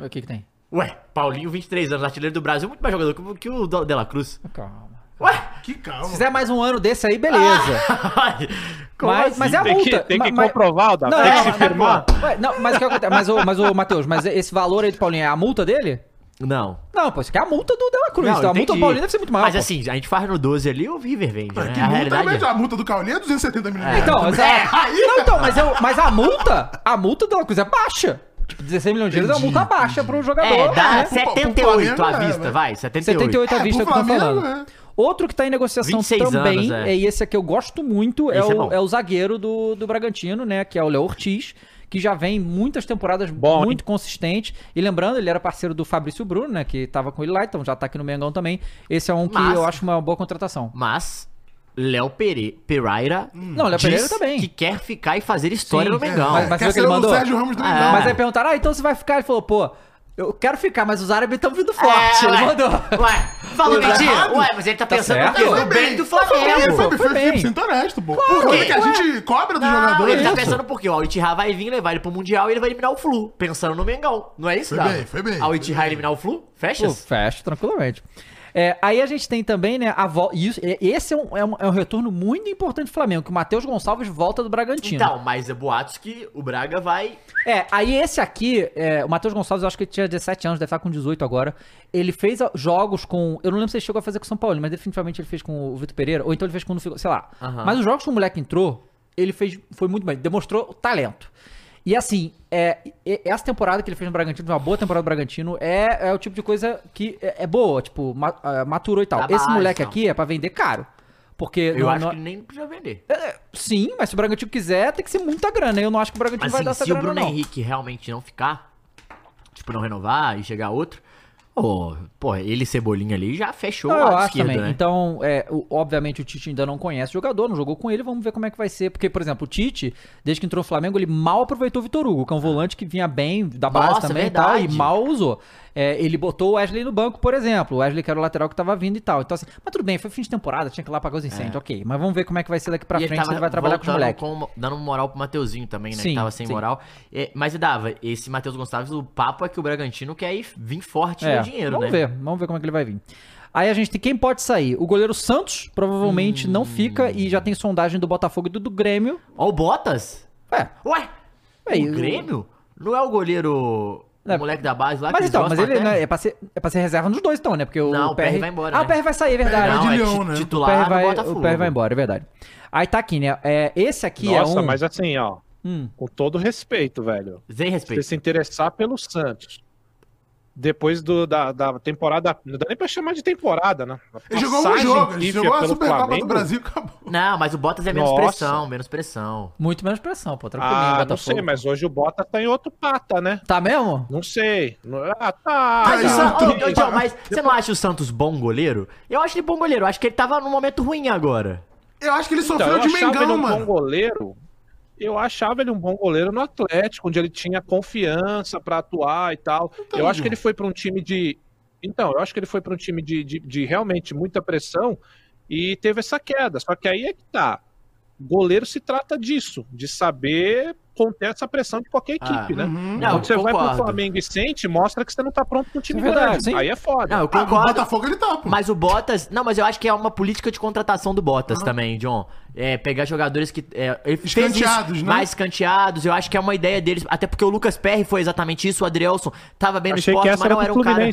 O que que tem? Ué, Paulinho, 23 anos, artilheiro do Brasil, muito mais jogador que, que o De La Cruz. Calma. Ué, que calma. Se fizer mais um ano desse aí, beleza. Como mas, assim? mas é a Tem que- multa. tem que Ma- ma- comprovar, Davi, Não, tem que é, se mas, firmar. Não, mas o que acontece? Mas, o, mas o Matheus, mas esse valor aí do Paulinho é a multa dele? Não. Não, pô, isso aqui é a multa do Dela Cruz. Não, então a multa do entendi. Paulinho deve ser muito maior. Mas pô. assim, a gente faz no 12 ali, o River vende, né? Que a multa realidade é... a multa do Caulinho é 270 milhões. Então, É, exato. aí, Não, então, mas, eu, mas a multa, a multa do Dela Cruz é baixa. Tipo, 16 milhões de euros é uma multa baixa pro jogador. É, dá né? 78 à Flamengo, é, vista, né? vai, 78. 78 à É, vista pro que eu tô falando. é. Outro que tá em negociação 26 também, anos, é. é. e esse aqui eu gosto muito, é Esse é o, bom. é o zagueiro do, do Bragantino, né? Que é o Léo Ortiz, que já vem muitas temporadas Bom, muito consistente. E lembrando, ele era parceiro do Fabrício Bruno, né? Que tava com ele lá, então já tá aqui no Mengão também. Esse é um que Mas- eu acho uma boa contratação. Mas, Léo Pere... Pereira Não, Léo Pereira também. que quer ficar e fazer história Sim, no é, Mengão. mas- mas- Quer viu que ele o mandou? Sérgio Ramos do Ah. Mengão. Mas aí perguntaram, ah, então você vai ficar? Ele falou, pô, eu quero ficar, mas os árabes estão vindo forte. É, ele ué. mandou. Ué, falou Tá mentira? Ué, mas ele tá pensando certo. no? Foi bem do Foi bem, Flamengo. foi, Foi bem, foi bem. 100% honesto, pô. Por quê? que a gente cobra dos Não, jogadores? ele tá isso? pensando por quê? Ó, O Itihá vai vir levar ele pro Mundial e ele vai eliminar o Flu. Pensando no Mengão. Não é isso, Foi bem, foi bem, Ao foi Itihá eliminar o Flu? Fecha? Pô, fecha, tranquilamente. É, aí a gente tem também, né, a volta. Esse é um, é, um, é um retorno muito importante do Flamengo, que o Matheus Gonçalves volta do Bragantino. Então, mas é boatos que o Braga vai... É, aí esse aqui, é, o Matheus Gonçalves, eu acho que ele tinha 17 anos, deve estar com 18 agora. Ele fez jogos com. Eu não lembro se ele chegou a fazer com o São Paulo, mas definitivamente ele fez com o Vitor Pereira, ou então ele fez com o. Sei lá. Aham. Mas os jogos que o moleque entrou, ele fez. Foi muito bem, demonstrou talento. E assim, é, essa temporada que ele fez no Bragantino, uma boa temporada do Bragantino, é, é o tipo de coisa que é, é boa, tipo, ah, maturou e tal. Da Esse base, moleque então. aqui é pra vender caro. Porque. Eu não- acho não- que nem precisa vender. é, sim, mas se o Bragantino quiser, tem que ser muita grana. Eu não acho que o Bragantino Mas vai assim, dar essa se o grana, Bruno não. Henrique realmente não ficar, tipo, não renovar e chegar outro, ô, pô, ele Cebolinha ali já fechou Não, acho esquerdo, também. né? Então, é, o- obviamente o Tite ainda não conhece o jogador, não jogou com ele, vamos ver como é que vai ser. Porque, por exemplo, o Tite, desde que entrou no Flamengo, ele mal aproveitou o Vitor Hugo, que é um volante que vinha bem da base Nossa, também e tal, e verdade. mal usou. É, ele botou o Wesley no banco, por exemplo. O Wesley que era o lateral que tava vindo e tal. Então, assim, mas tudo bem, foi fim de temporada, tinha que ir lá apagar os incêndios, ok. Mas vamos ver como é que vai ser daqui pra É. E frente, se ele vai trabalhar com voltando moleques. com- dando moral pro Mateuzinho também, né? Sim, que tava sem sim. moral. É, mas dava, esse Matheus Gonçalves, o papo é que o Bragantino quer ir, vir forte É, no dinheiro, vamos né? ver, vamos ver como é que ele vai vir. Aí a gente tem quem pode sair. O goleiro Santos provavelmente não fica e já tem sondagem do Botafogo e do, do Grêmio. Ó, o Bottas? É, Ué, É, e o o- Grêmio? Não é o goleiro, É. o moleque da base lá Mas então, mas ele né, é, pra ser, é pra ser reserva nos dois, então, né? Porque o, Não, o o PR vai embora, Ah, né? o PR vai sair, é verdade. de Não, é Leão, ti- né? o titular PR vai, o PR vai embora, é verdade. Aí tá aqui, né? É, esse aqui Nossa, é um... mas assim, ó, Hum. com todo respeito, velho. Sem Você respeito. se interessar pelo Santos. Depois do, da, da temporada. Não dá nem pra chamar de temporada, né? Ele jogou um jogo, ele jogou a pelo Supercopa do. Brasil e acabou. Não, mas o Bottas é menos Nossa. pressão, menos pressão. Muito menos pressão, pô. Tranquilinho, Ah, não sei, mas hoje o Bota tá em outro pata, né? Tá mesmo? Não sei. Ah, tá. Mas, Aí, o San- outro- Ô, ô, John, mas você não acha o Santos bom goleiro? Eu acho ele bom goleiro. Eu acho que ele tava num momento ruim agora. Eu acho que ele Então, sofreu eu de achava ele Mengão, um bom mano. goleiro. Eu achava ele um bom goleiro no Atlético, onde ele tinha confiança pra atuar e tal. Então, eu acho que ele foi pra um time de. Então, eu acho que ele foi pra um time de, de, de realmente muita pressão e teve essa queda. Só que aí é que tá. Goleiro se trata disso, de saber conter essa pressão de qualquer Ah, equipe, né? uhum. Não, Quando você vai pro concordo. Flamengo e sente, mostra que você não tá pronto pro time É verdade, grande. sim. Aí é foda. Não, eu Ah, o concordo. Botafogo ele tá, pô. Mas o Bottas. Não, mas eu acho que é uma política de contratação do Bottas também, John. É, pegar jogadores que. É, Escanteados, né? Mais escanteados. Eu acho que é uma ideia deles. Até porque o Lucas Perry foi exatamente isso. O Adrielson tava bem no Achei esporte, mas era não do era um cara.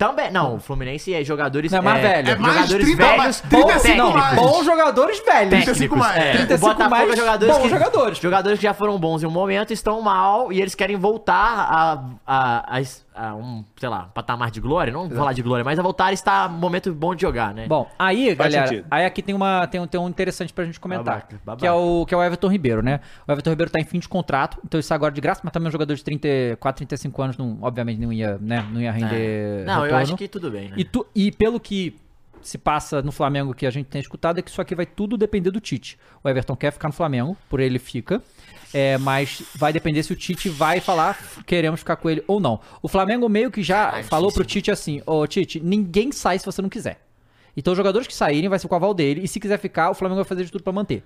Também. Não, o Fluminense é jogadores. Não, é mais velho. É mais jogadores 30 velhos. mais- bons 35 Não, mais. bons jogadores velhos. 35 mais. É, 35 o Botafogo mais é jogadores bons que, jogadores. Jogadores que já foram bons em um momento estão mal e eles querem voltar a, a, a, a um, sei lá, patamar de glória. Não vou falar de glória, mas a voltar um momento bom de jogar, né? Bom, aí, Faz galera, sentido. aí aqui tem, uma, tem, um, tem um interessante pra gente comentar. Babaca, babaca. Que, é o, que é o Everton Ribeiro, né? O Everton Ribeiro tá em fim de contrato, então isso agora de graça, mas também um jogador de 34, 35 anos, não, obviamente não ia, né, não ia render. É. Não, eu retorno. acho que tudo bem, né? E, tu- e pelo que se passa no Flamengo que a gente tem escutado é que isso aqui vai tudo depender do Tite. O Everton quer ficar no Flamengo, por ele fica. É, mas vai depender se o Tite vai falar queremos ficar com ele ou não. O Flamengo meio que já Ah, falou pro. Tite assim: Ô Tite, ninguém sai se você não quiser. Então os jogadores que saírem vai ser com o aval dele. E se quiser ficar, o Flamengo vai fazer de tudo pra manter.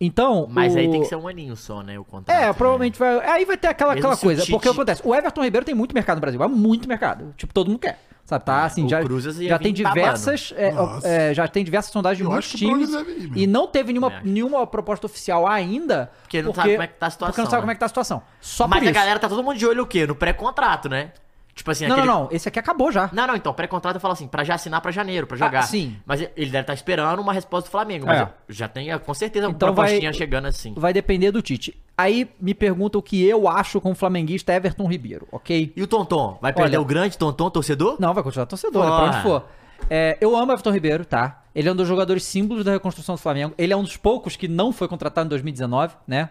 Então. Mas o... aí tem que ser um aninho só, né? O contrato. É, né? provavelmente vai. Aí vai ter aquela, Mesmo aquela coisa. Tite- Porque acontece, o Everton Ribeiro tem muito mercado no Brasil. Há muito mercado. Tipo, todo mundo quer. Sabe, tá assim, o já, já tem diversas. é, Nossa. é, já tem diversas sondagens de muitos times. mesmo. E não teve nenhuma, nenhuma proposta oficial ainda. Porque não sabe como é que tá a Porque não situação, sabe né? como é que tá a situação. Só Mas por a isso. galera tá todo mundo de olho o quê? No pré-contrato, né? Tipo assim, Não, aquele... não, não. Esse aqui acabou já. Não, não, então, pré-contrato eu falo assim, pra já assinar pra janeiro, pra jogar. Ah, sim. Mas ele deve estar esperando uma resposta do Flamengo, mas É. já tem ah, com certeza uma Então vai- propostinha chegando assim. Vai depender do Tite. Aí me pergunta o que eu acho como flamenguista Everton Ribeiro, ok? E o Tonton? Vai perder Olha- o grande Tonton, torcedor? Não, vai continuar torcedor, né, pra onde for. É, eu amo Everton Ribeiro, tá? Ele é um dos jogadores símbolos da reconstrução do Flamengo. Ele é um dos poucos que não foi contratado em 2019, né?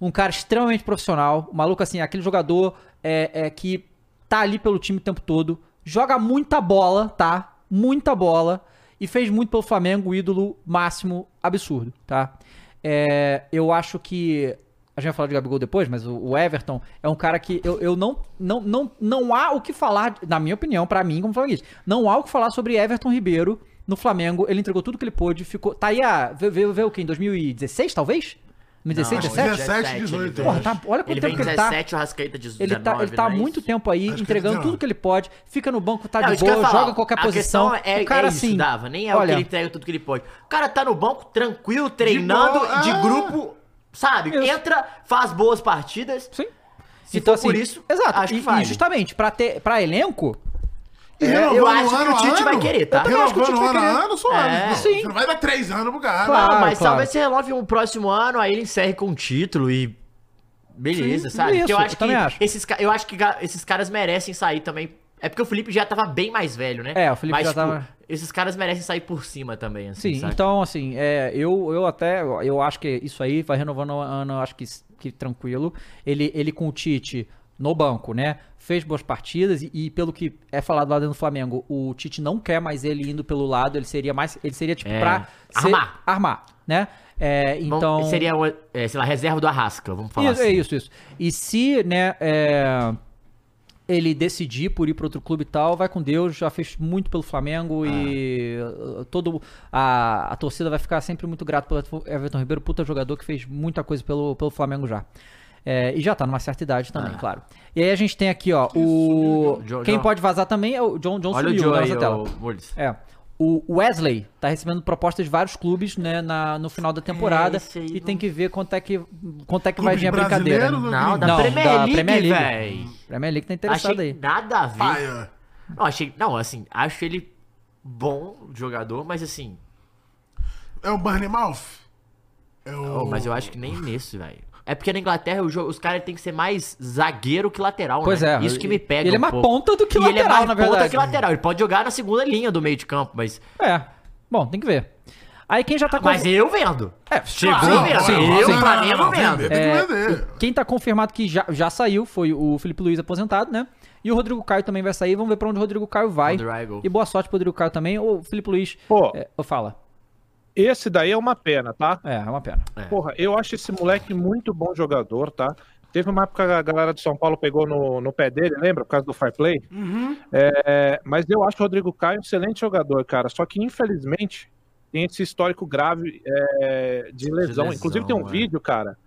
Um cara extremamente profissional. Um maluco, assim, aquele jogador é, é, que tá ali pelo time o tempo todo. Joga muita bola, tá? Muita bola. E fez muito pelo Flamengo, o ídolo máximo absurdo, tá? É, eu acho que. A gente vai falar de Gabigol depois, mas o, o Everton é um cara que eu, eu não, não, não, não há o que falar, na minha opinião, pra mim como flamenguista, não há o que falar sobre Everton Ribeiro no Flamengo. Ele entregou tudo que ele pôde, ficou. Tá aí a. Veio, veio o quê? Em 2016, talvez? 2016, Não, 17? 17, 18, Porra, tá, olha quanto Ele tempo vem que ele tá. 17, o Rascaeta 19, Ele tá, ele tá há não é muito tempo aí, Acho é entregando 19. tudo que ele pode, fica no banco, tá Não, de boa, falar, joga em qualquer a posição. questão É, o cara é isso, assim. Dava. Nem é o olha, que ele entrega tudo que ele pode. O cara tá no banco, tranquilo, treinando, boa, de, ah. grupo, sabe? Isso. Entra, faz boas partidas. Sim. Se então, for por assim, isso, exato. acho que e, vale. e justamente, pra, ter, pra elenco, E É, eu acho que ano o Tite vai ano, querer, tá? Eu acho que o Tite vai ano querer. ano, suave. É. Não, Sim. Você não vai dar três anos pro cara. Claro. Não, mas claro. talvez você renove um próximo ano, aí ele encerre com um título e. Beleza, Sim, sabe? isso, Porque eu eu acho que, também acho. Esses, eu acho que esses caras merecem sair também. É porque o Felipe já tava bem mais velho, né? É, o Felipe Mas, já tipo, tava- Esses caras merecem sair por cima também, assim. Sim, sabe? então, assim, é, eu, eu até. Eu acho que isso aí vai renovando o ano, eu acho que, que tranquilo. Ele, ele com o Tite no banco, né? Fez boas partidas e, e pelo que é falado lá dentro do Flamengo, o Tite não quer mais ele indo pelo lado, ele seria mais. Ele seria tipo É, pra ser- armar. armar, né? É, Bom, então. seria, é, sei lá, reserva do Arrasca, vamos falar Isso, assim. É isso, isso. E se, né, é, ele decidir por ir para outro clube e tal, vai com Deus, já fez muito pelo Flamengo e uh, todo a, a torcida vai ficar sempre muito grato pelo Everton Ribeiro, puta jogador que fez muita coisa pelo, pelo Flamengo já. É, e já tá numa certa idade também, claro. E aí a gente tem aqui, ó, o Jo- quem pode vazar também é o John John Olha o sumiu Joe na aí, nossa tela. ô, Mules. É. O Wesley tá recebendo propostas de vários clubes, né, na, no final da temporada esse aí e não- tem que ver quanto é que quanto é que Clube vai vir a brincadeira. brasileiro né? ou Não, da Não, Premier da League, Premier League. véi. Premier League tá interessado Achei aí. nada a ver. Não, achei. Não, assim, acho ele bom jogador, mas assim. É o Barney Mouth? É o... oh, mas eu acho que nem nesse, velho. É porque na Inglaterra o jogo- os caras têm que ser mais zagueiro que lateral, Pois né? é. Isso que me pega. Ele é um mais pouco. ponta do que E ele é lateral, mais na ponta verdade. que lateral. Ele pode jogar na segunda linha do meio de campo, mas. É. Bom, tem que ver. Aí quem já tá Mas eu vendo. É, Chegou sim, vendo. sim, eu, sim. Flamengo, vendo. Vender tem É. Quem tá confirmado que já, já saiu foi o Felipe Luiz aposentado, né? E o Rodrigo Caio também vai sair. Vamos ver pra onde o Rodrigo Caio vai. Rodrigo. E boa sorte pro Rodrigo Caio também. O Felipe Luiz. Pô. É, fala. Esse daí é uma pena, tá? É, é uma pena. Porra, eu acho esse moleque muito bom jogador, tá? Teve uma época que a galera de São Paulo pegou no, no pé dele, lembra? Por causa do Fire Play. É, mas eu acho o Rodrigo Caio um excelente jogador, cara. Só que, infelizmente, tem esse histórico grave é, de, lesão. lesão, Inclusive, tem um é. vídeo, cara,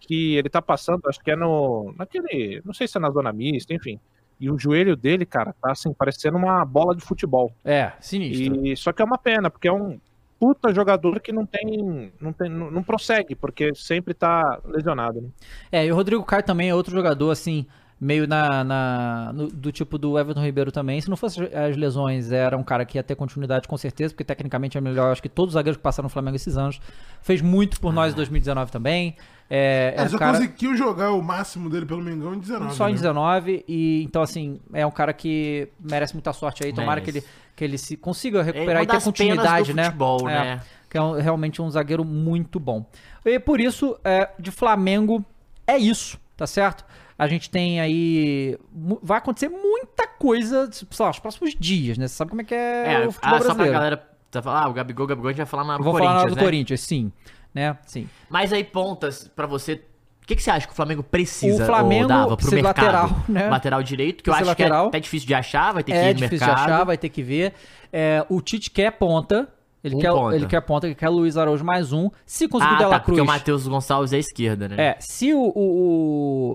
que ele tá passando, acho que é no. naquele. Não sei se é na zona mista, enfim. E o joelho dele, cara, tá assim, parecendo uma bola de futebol. É, sinistro. E só que é uma pena, porque é um puta jogador que não tem. não, tem, não, não prossegue, porque sempre tá lesionado. Né? É, e o Rodrigo Caio também é outro jogador, assim, meio na, na no- do tipo do Everton Ribeiro também. Se não fosse as lesões, era um cara que ia ter continuidade com certeza, porque tecnicamente é melhor. Acho que todos os zagueiros que passaram no Flamengo esses anos. Fez muito por nós em 2019 também. É, É, é um só cara conseguiu jogar o máximo dele pelo Mengão em 19. só em né? 19 e então assim, é um cara que merece muita sorte aí. Tomara que ele, Merece. Que ele se consiga É recuperar uma e ter continuidade, do né? futebol, É, né? Que é um- realmente um zagueiro muito bom. E por isso, é, de Flamengo, é isso, tá certo? A gente tem aí. Vai acontecer muita coisa, sei lá, nos próximos dias, né? Você sabe como é que é, É, o futebol ah, só pra brasileiro. galera tá falando, ah, o Gabigol, o Gabigol, a gente vai falar Eu Vou Corinthians, falar na hora do né? Corinthians, sim. Né? Sim. Mas aí, pontas, pra você. O que, que você acha que o Flamengo precisa, O Flamengo ou dava pro mercado? lateral, né? Lateral direito, que eu acho lateral. que é até difícil de achar, vai ter que É ir no difícil mercado. de achar, vai ter que ver. É, o Tite quer ponta. Ele, Um quer, ponta. ele quer ponta, ele quer Luiz Araújo mais um. Se conseguir Ah, o Dela tá, porque Cruz. o Matheus Gonçalves é esquerda, né? É, se o, o,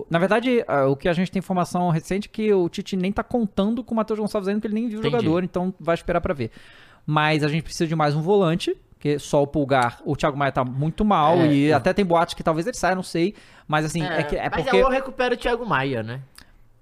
o. Na verdade, o que a gente tem informação recente é que o Tite nem tá contando com o Matheus Gonçalves ainda, porque ele nem viu o Entendi. jogador, então vai esperar pra ver. Mas a gente precisa de mais um volante, porque só o Pulgar, o Thiago Maia tá muito mal, É, e é. até tem boatos que talvez ele saia, não sei. Mas assim, é, que, é mas porque. eu recupero o Thiago Maia, né?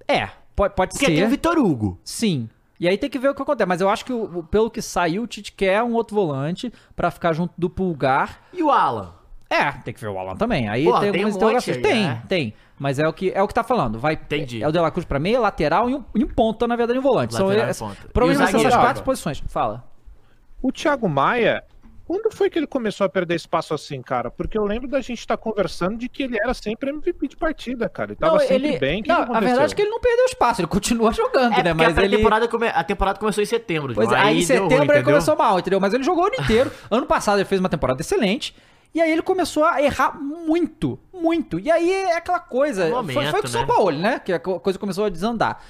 É, pode, pode Porque ser. tem o Vitor Hugo. Sim. E aí tem que ver o que acontece. Mas eu acho que, o- pelo que saiu, o Tite quer um outro volante pra ficar junto do Pulgar. E o Alan? É, tem que ver o Alan também. Aí Pô, tem tem algumas um interrogações. aí, tem, né? tem. Mas é o que é o que tá falando. Vai, Entendi. É o De La Cruz pra meia, lateral e um, e um ponta, na verdade, um volante. São Lateral e essas- ponta. Provavelmente E o são essas quatro posições. Fala. O Thiago Maia, quando foi que ele começou a perder espaço assim, cara? Porque eu lembro da gente estar conversando de que ele era sempre MVP de partida, cara. Ele tava Não, sempre ele, bem. Que não, que a verdade é que ele não perdeu espaço, ele continua jogando, É né? Mas a, ele. temporada come- a temporada começou em setembro. Pois é, aí em deu ruim, setembro ele entendeu? começou mal, entendeu? Mas ele jogou o ano inteiro. ano passado ele fez uma temporada excelente. E aí ele começou a errar muito, muito. E aí é aquela coisa. Um foi, foi momento, com o São né? Paulo, né? Que a co- coisa começou a desandar.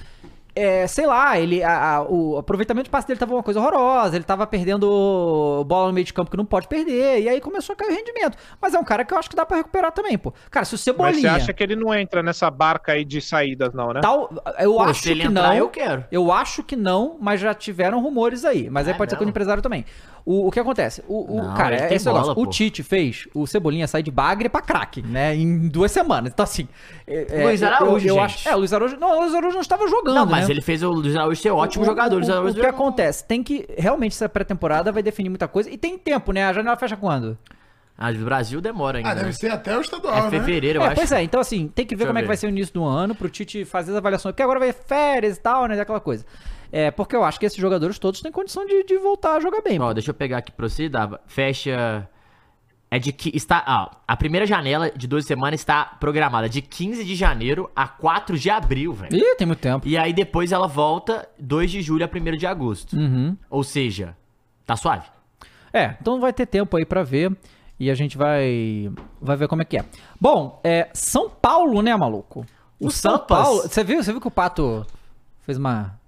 É, sei lá, ele, a- a- o aproveitamento de passe dele tava uma coisa horrorosa, ele tava perdendo bola no meio de campo que não pode perder, e aí começou a cair o rendimento. Mas é um cara que eu acho que dá pra recuperar também, pô. Cara, se o Mas Cebolinha... você acha que ele não entra nessa barca aí de saídas, não, né? Tal, eu Pô, acho se ele que entrar, não. eu quero. Eu acho que não, mas já tiveram rumores aí. Mas aí Ah, pode ser com o não. empresário também. O, o que acontece? O, o- Não, cara, é esse negócio. bola, O pô. Tite fez o Cebolinha sair de bagre pra craque, né? Em duas semanas. Então, assim. é- é, Luiz eu- Araújo, eu, gente. acho. É, o Luiz Araújo. Não, o Luiz Araújo não estava jogando. Não, mas né? ele fez o Luiz Araújo ser ótimo O- jogador. O, o, Araújo o que acontece? Tem que. Realmente, essa pré-temporada vai definir muita coisa. E tem tempo, né? A janela fecha quando? Ah, do Brasil demora ainda. Ah, deve né? ser até o estadual, É né? fevereiro, eu é, acho. pois é, então assim, tem que ver Deixa como eu é que ver. vai ser o início do ano pro Tite fazer as avaliações, porque agora vai férias e tal, né, aquela coisa. É, porque eu acho que esses jogadores todos têm condição de, de voltar a jogar bem. Ó, deixa eu pegar aqui pra você, Dava. Fecha. É de que está, ah, a primeira janela de 12 semanas está programada de 15 de janeiro a 4 de abril, velho. Ih, tem muito tempo. E aí depois ela volta 2 de julho a 1 de agosto. Uhum. Ou seja, tá suave. É, então vai ter tempo aí pra ver e a gente vai vai ver como é que é. Bom, é São Paulo, né, maluco? O Sampas. você viu, você viu que o Pato fez uma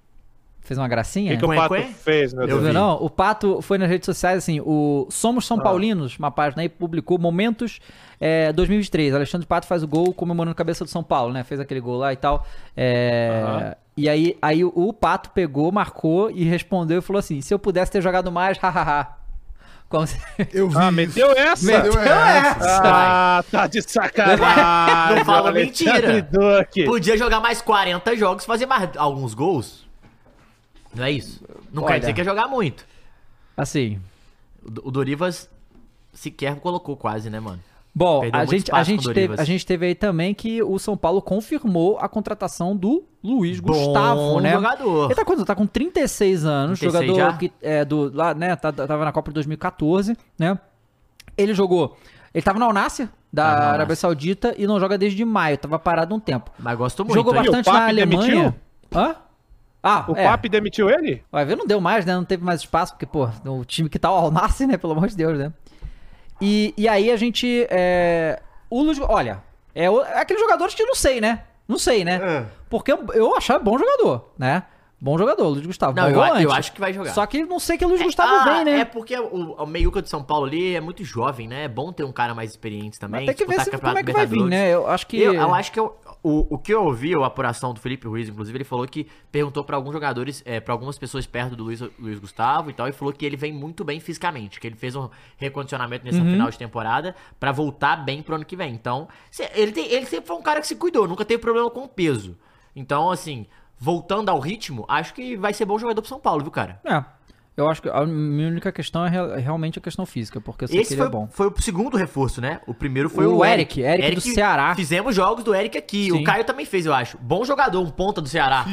fez uma O gracinha? que, que o Quê, Pato quê? fez, meu Eu Deus? vi. não? O Pato foi nas redes sociais, assim, o Somos Ah. São Paulinos, uma página aí, publicou Momentos é, 2023. Alexandre Pato faz o gol comemorando a cabeça do São Paulo, né? Fez aquele gol lá e tal. É, Aham. E aí, aí o, o Pato pegou, marcou e respondeu e falou assim, se eu pudesse ter jogado mais, hahaha. Como se... Eu vi Ah, meteu essa? Meteu essa. Ah, tá de sacanagem. Não fala mentira. Podia jogar mais 40 jogos, fazer mais alguns gols. Não é isso? Não Olha. quer dizer que ia jogar muito. Assim, O o Dorivas sequer colocou quase, né, mano? Bom, Perdeu a gente, a, gente o teve, a gente teve aí também que o São Paulo confirmou a contratação do Luiz Bom Gustavo, né? jogador. Ele tá quanto? Tá com 36 anos, 36 jogador já? que é do lá, né, tá- tava na Copa de 2014, né? Ele jogou, ele tava na Alnácia da na Arábia. Saudita e não joga desde maio, tava parado um tempo. Mas gosto muito. Jogou hein? bastante o na Alemanha. demitiu? Hã? Ah, O é. Papi demitiu ele? Vai ver, não deu mais, né? Não teve mais espaço, porque, pô, o time que tá o Alnassi, né? Pelo amor de Deus, né? E, e aí a gente. É, o Luiz, olha, é, o- é aqueles jogadores que eu não sei, né? Não sei, né? É. Porque eu, eu achava bom jogador, né? Bom jogador, Luiz Gustavo. Não, eu, eu acho que vai jogar. Só que não sei que o Luiz É, Gustavo ah, vem, né? É porque o, o meiuca de São Paulo ali é muito jovem, né? É bom ter um cara mais experiente também. Tem que ver se, como é que vai vir, né? Eu acho que. Eu, eu acho que eu- o, o que eu ouvi, a apuração do Felipe Ruiz, inclusive, ele falou que perguntou pra alguns jogadores, é, para algumas pessoas perto do Luiz, Luiz Gustavo e tal, e falou que ele vem muito bem fisicamente, que ele fez um recondicionamento nesse Uhum. final de temporada pra voltar bem pro ano que vem. Então, ele, tem- ele sempre foi um cara que se cuidou, nunca teve problema com o peso. Então, assim, voltando ao ritmo, acho que vai ser bom jogador pro São Paulo, viu, cara? É. Eu acho que a minha única questão é real- realmente a questão física, porque eu sei que Esse ele foi, é bom. foi o segundo reforço, né? O primeiro foi O o, Eric, Eric do Ceará. Fizemos jogos do Eric aqui. Sim. O Caio também fez, eu acho. Bom jogador, um ponta do Ceará.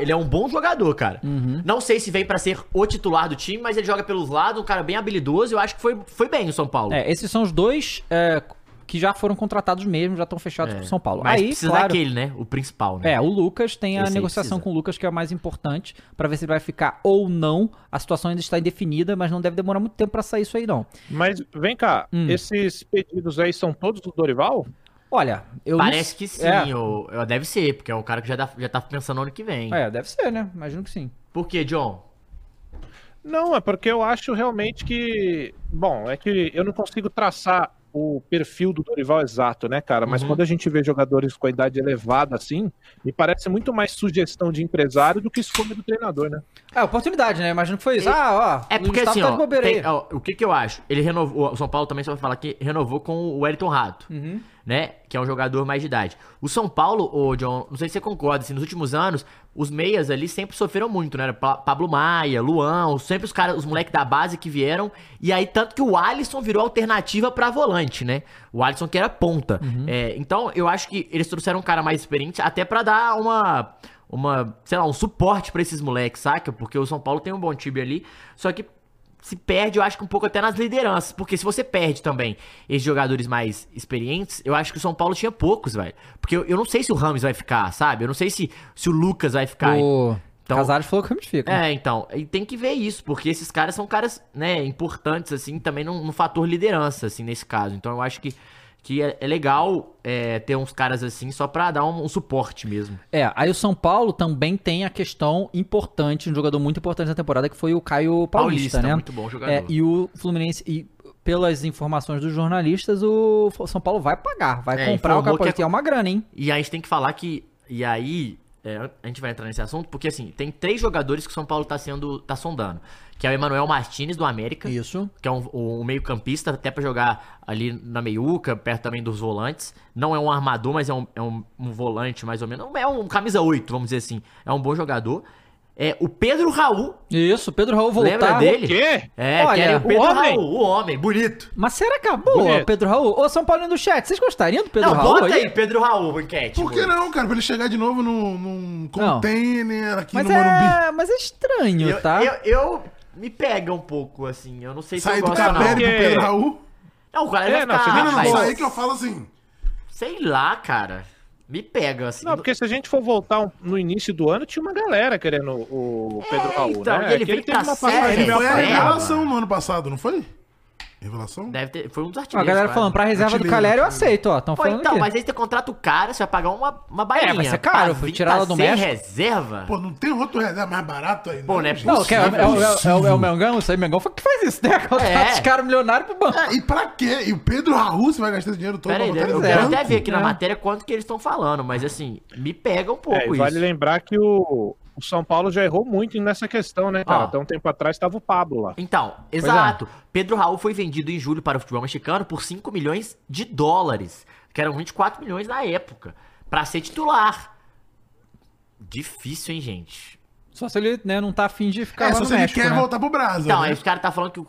Ele é um bom jogador, cara. Uhum. Não sei se vem pra ser o titular do time, mas ele joga pelos lados, um cara bem habilidoso. Eu acho que foi, foi bem o São Paulo. É, esses são os dois é, que já foram contratados mesmo, já estão fechados É. pro São Paulo. Mas Aí, precisa claro, daquele, né? O principal, né? É, o Lucas tem a Esse aí negociação com o Lucas, que é a mais importante, pra ver se ele vai ficar ou não. A situação ainda está indefinida, mas não deve demorar muito tempo pra sair isso aí, não. Mas vem cá, Hum. esses pedidos aí são todos do Dorival? Olha, eu Parece não... que sim, É, ou- ou deve ser, porque é um cara que já, dá- já tá pensando no ano que vem. é, deve ser, né? Imagino que sim. Por quê, John? Não, é porque eu acho realmente que. Bom, é que eu não consigo traçar o perfil do Dorival exato, né, cara? Uhum. Mas quando a gente vê jogadores com a idade elevada assim, me parece muito mais sugestão de empresário do que escolha do treinador, né? É, oportunidade, né? Imagino que foi isso. ah, ó. É o porque assim, tá de ó, bobeira tem- aí. ó, o que que eu acho? Ele renovou, o São Paulo também só vai falar que renovou com o Wellington Rato, Uhum. né? Que é um jogador mais de idade. O São Paulo, ô John, não sei se você concorda, assim, nos últimos anos, os meias ali sempre sofreram muito, né? Pablo Maia, Luan, sempre os caras, os moleques da base que vieram, e aí tanto que o Alisson virou alternativa pra volante, né? O Alisson que era ponta. Uhum. É, então, eu acho que eles trouxeram um cara mais experiente até pra dar uma uma, sei lá, um suporte pra esses moleques, saca? Porque o São Paulo tem um bom time ali, só que se perde, eu acho que um pouco até nas lideranças. Porque se você perde também esses jogadores mais experientes, eu acho que o São Paulo tinha poucos, velho. Porque eu, eu não sei se o Rames vai ficar, sabe? Eu não sei se, se o Lucas vai ficar. O Então- Casares falou que o Ramos fica. É, então, e tem que ver isso, porque esses caras são caras, né, importantes, assim, também no, no fator liderança, assim, nesse caso. Então eu acho que, que é, é legal é, ter uns caras assim só pra dar um, um suporte mesmo. É, aí o São Paulo também tem a questão importante, um jogador muito importante na temporada, que foi o Caio Paulista, Paulista, né? muito bom jogador. É, e o Fluminense, e pelas informações dos jornalistas, o São Paulo vai pagar, vai É, comprar o Caio Paulista, é- é uma grana, hein? E aí a gente tem que falar que. E aí. é, a gente vai entrar nesse assunto, porque assim, tem três jogadores que o São Paulo tá sendo. tá sondando. Que é o Emanuel Martinez, do América. Isso. Que é um, um meio-campista, até pra jogar ali na meiuca, perto também dos volantes. Não é um armador, mas é um, é um, um volante, mais ou menos. É um camisa 8, vamos dizer assim. É um bom jogador. É o Pedro Raul. Isso, Pedro Raul voltar. Lembra dele? Quê? É, Olha, querem o o Pedro homem. Raul, o homem, bonito. Mas será que acabou, Bonito. Pedro Raul? Ô, São Paulo do chat, vocês gostariam do Pedro não, Raul bota aí, Pedro Raul, enquete. Por que mano. não, cara? Pra ele chegar de novo num, num Não. container aqui Mas no Morumbi. é, mas é estranho, Eu, tá? eu, eu- me pega um pouco, assim. Eu não sei se Sair eu do gosto, não. Capelli pro Porque- Pedro Raul. Não, o cara É, vai não, ficar, Não, não, não. Sair que eu falo assim. Sei lá, cara. Me pega, assim. Não, porque se a gente for voltar um- no início do ano, tinha uma galera querendo o Pedro Raul, então, né? e ele Que veio teve pra uma série, passagem Ele É, foi a é, revelação no ano passado, não foi? Revelação? Deve ter, foi um dos A artilheiros. galera quase. falando, pra reserva do Artilheiro, Calério eu artilheiro. aceito, ó. Estão Pô, falando então, aqui. mas aí você contrata o cara, você vai pagar uma, uma bainha. É, vai ser caro, foi tirar ela do sem México. reserva? Pô, não tem outro reserva mais barato aí, Pô, não é gente? Não, que é, é, possível, é, o- é, o- é possível. o Mengão, isso aí, Mengão foi que faz isso, né? Contrata É. os caras milionários pro banco. É, e pra quê? E o Pedro Raul, você vai gastar esse dinheiro todo Pera aí, botar eu ele quero até ver aqui na matéria quanto que eles estão falando, mas assim, me pega um pouco É, e isso. vale lembrar que o, o São Paulo já errou muito nessa questão, né, cara? Ó. Até um tempo atrás estava o Pablo lá. Então, é. exato. Pedro Raul foi vendido em julho para o futebol mexicano por 5 milhões de dólares, que eram 24 milhões na época, pra ser titular. Difícil, hein, gente? Só se ele né, não tá afim de ficar É, lá só no se ele México, quer né? voltar pro Brasa, Então, né? aí os caras tá falando que o,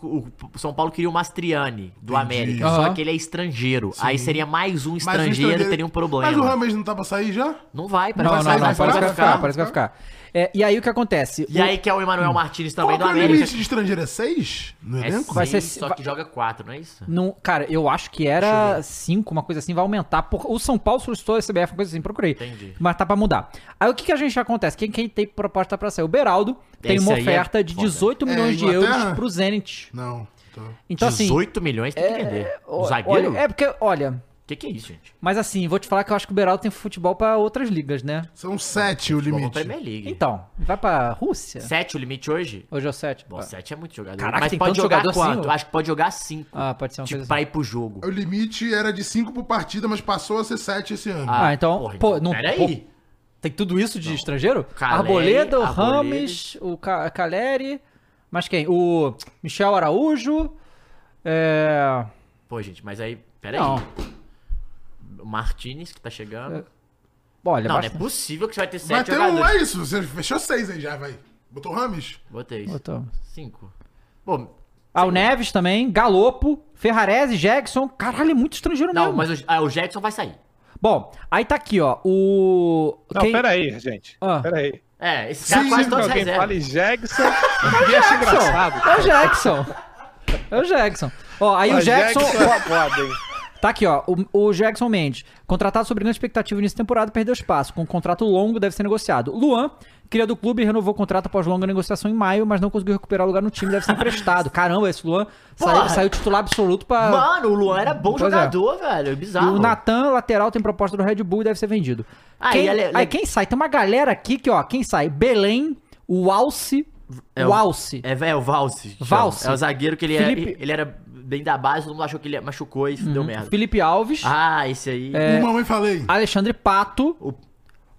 o São Paulo queria o Mastriani, do Entendi. América, Aham. só que ele é estrangeiro. Aí seria mais um Mas o estrangeiro, teria um problema. Mas o Rames não tá pra sair já? Não vai, Não, não, parece não, que vai parece que vai ficar, ficar. parece que vai ficar. É, e aí o que acontece? E O- aí que é o Emanuel Martinez também Qual do é o América. limite de estrangeiro? É seis no É elenco? Vai seis, ser- só vai- que joga quatro, não é isso? Não, cara, eu acho que era 5, uma coisa assim, vai aumentar. Por, o São Paulo solicitou a CBF, uma coisa assim, procurei. Entendi. Mas tá pra mudar. Aí o que, que a gente acontece? Quem, quem tem proposta pra sair? O Beraldo tem Esse uma é oferta de foda. 18 É, milhões de Inglaterra? euros pro Zenit. Não. Então, assim. 18 milhões tem que vender. ó, O zagueiro? olha, é porque, olha. O que, que é isso, gente? Mas assim, vou te falar que eu acho que o Beraldo tem futebol pra outras ligas, né? São sete o limite. Premier League. Então, vai pra Rússia? 7 o limite hoje? Hoje é o 7. Bom, 7 é muito jogador. Caraca, Mas tem pode tanto jogar jogador assim, quanto? ó. Acho que pode jogar 5. Ah, pode ser uma tipo, coisa pra assim. ir pro jogo. O limite era de cinco por partida, mas passou a ser sete esse ano. Ah, então, porra, pô, então, não. peraí. pô, tem tudo isso de estrangeiro? Caleri, Arboleda, o. Rames, o Ca- Caleri. Mas quem? O Michel Araújo. É. Pô, gente, mas aí. Peraí. Não. O Martinez que tá chegando. Olha, não, não é possível que você vai ter vai 7 ter um, jogadores. é isso. Você fechou seis aí já, vai. Botou o Rames? Botei isso. Botou. 5. Pô, Ah, o Neves também, Galopo, Ferrarese, Jackson. Caralho, é muito estrangeiro não, mesmo. mas o, ah, o Jackson vai sair. Bom, aí tá aqui, ó. O. Não, quem- peraí, gente. Ah. Peraí. É, esses caras Sim, quase Se todos alguém reserva. fale Jackson, acha engraçado. É o Jackson. É o Jackson. Ó, aí o Mas Jackson. é foda, hein? Tá aqui, ó. O, o Jackson Mendes, contratado sob grande expectativa nessa temporada, perdeu espaço. Com um contrato longo, deve ser negociado. Luan, cria do clube, renovou o contrato após longa negociação em maio, mas não conseguiu recuperar lugar no time, deve ser emprestado. Caramba, esse Luan saiu, saiu titular absoluto pra. Mano, o Luan era bom Pois é. jogador, velho. É E bizarro. o Natan, lateral, tem proposta do Red Bull e deve ser vendido. Ah, quem, e ele- aí quem sai? Tem uma galera aqui que, ó, quem sai? Belém, o Alce. É o o- Alce. É, é o Valse. Valse. É o zagueiro que ele, Felipe- era, ele era bem da base, todo mundo achou que ele machucou e deu merda. Felipe Alves, Ah, esse aí. É. Uma mãe falei. Alexandre Pato, O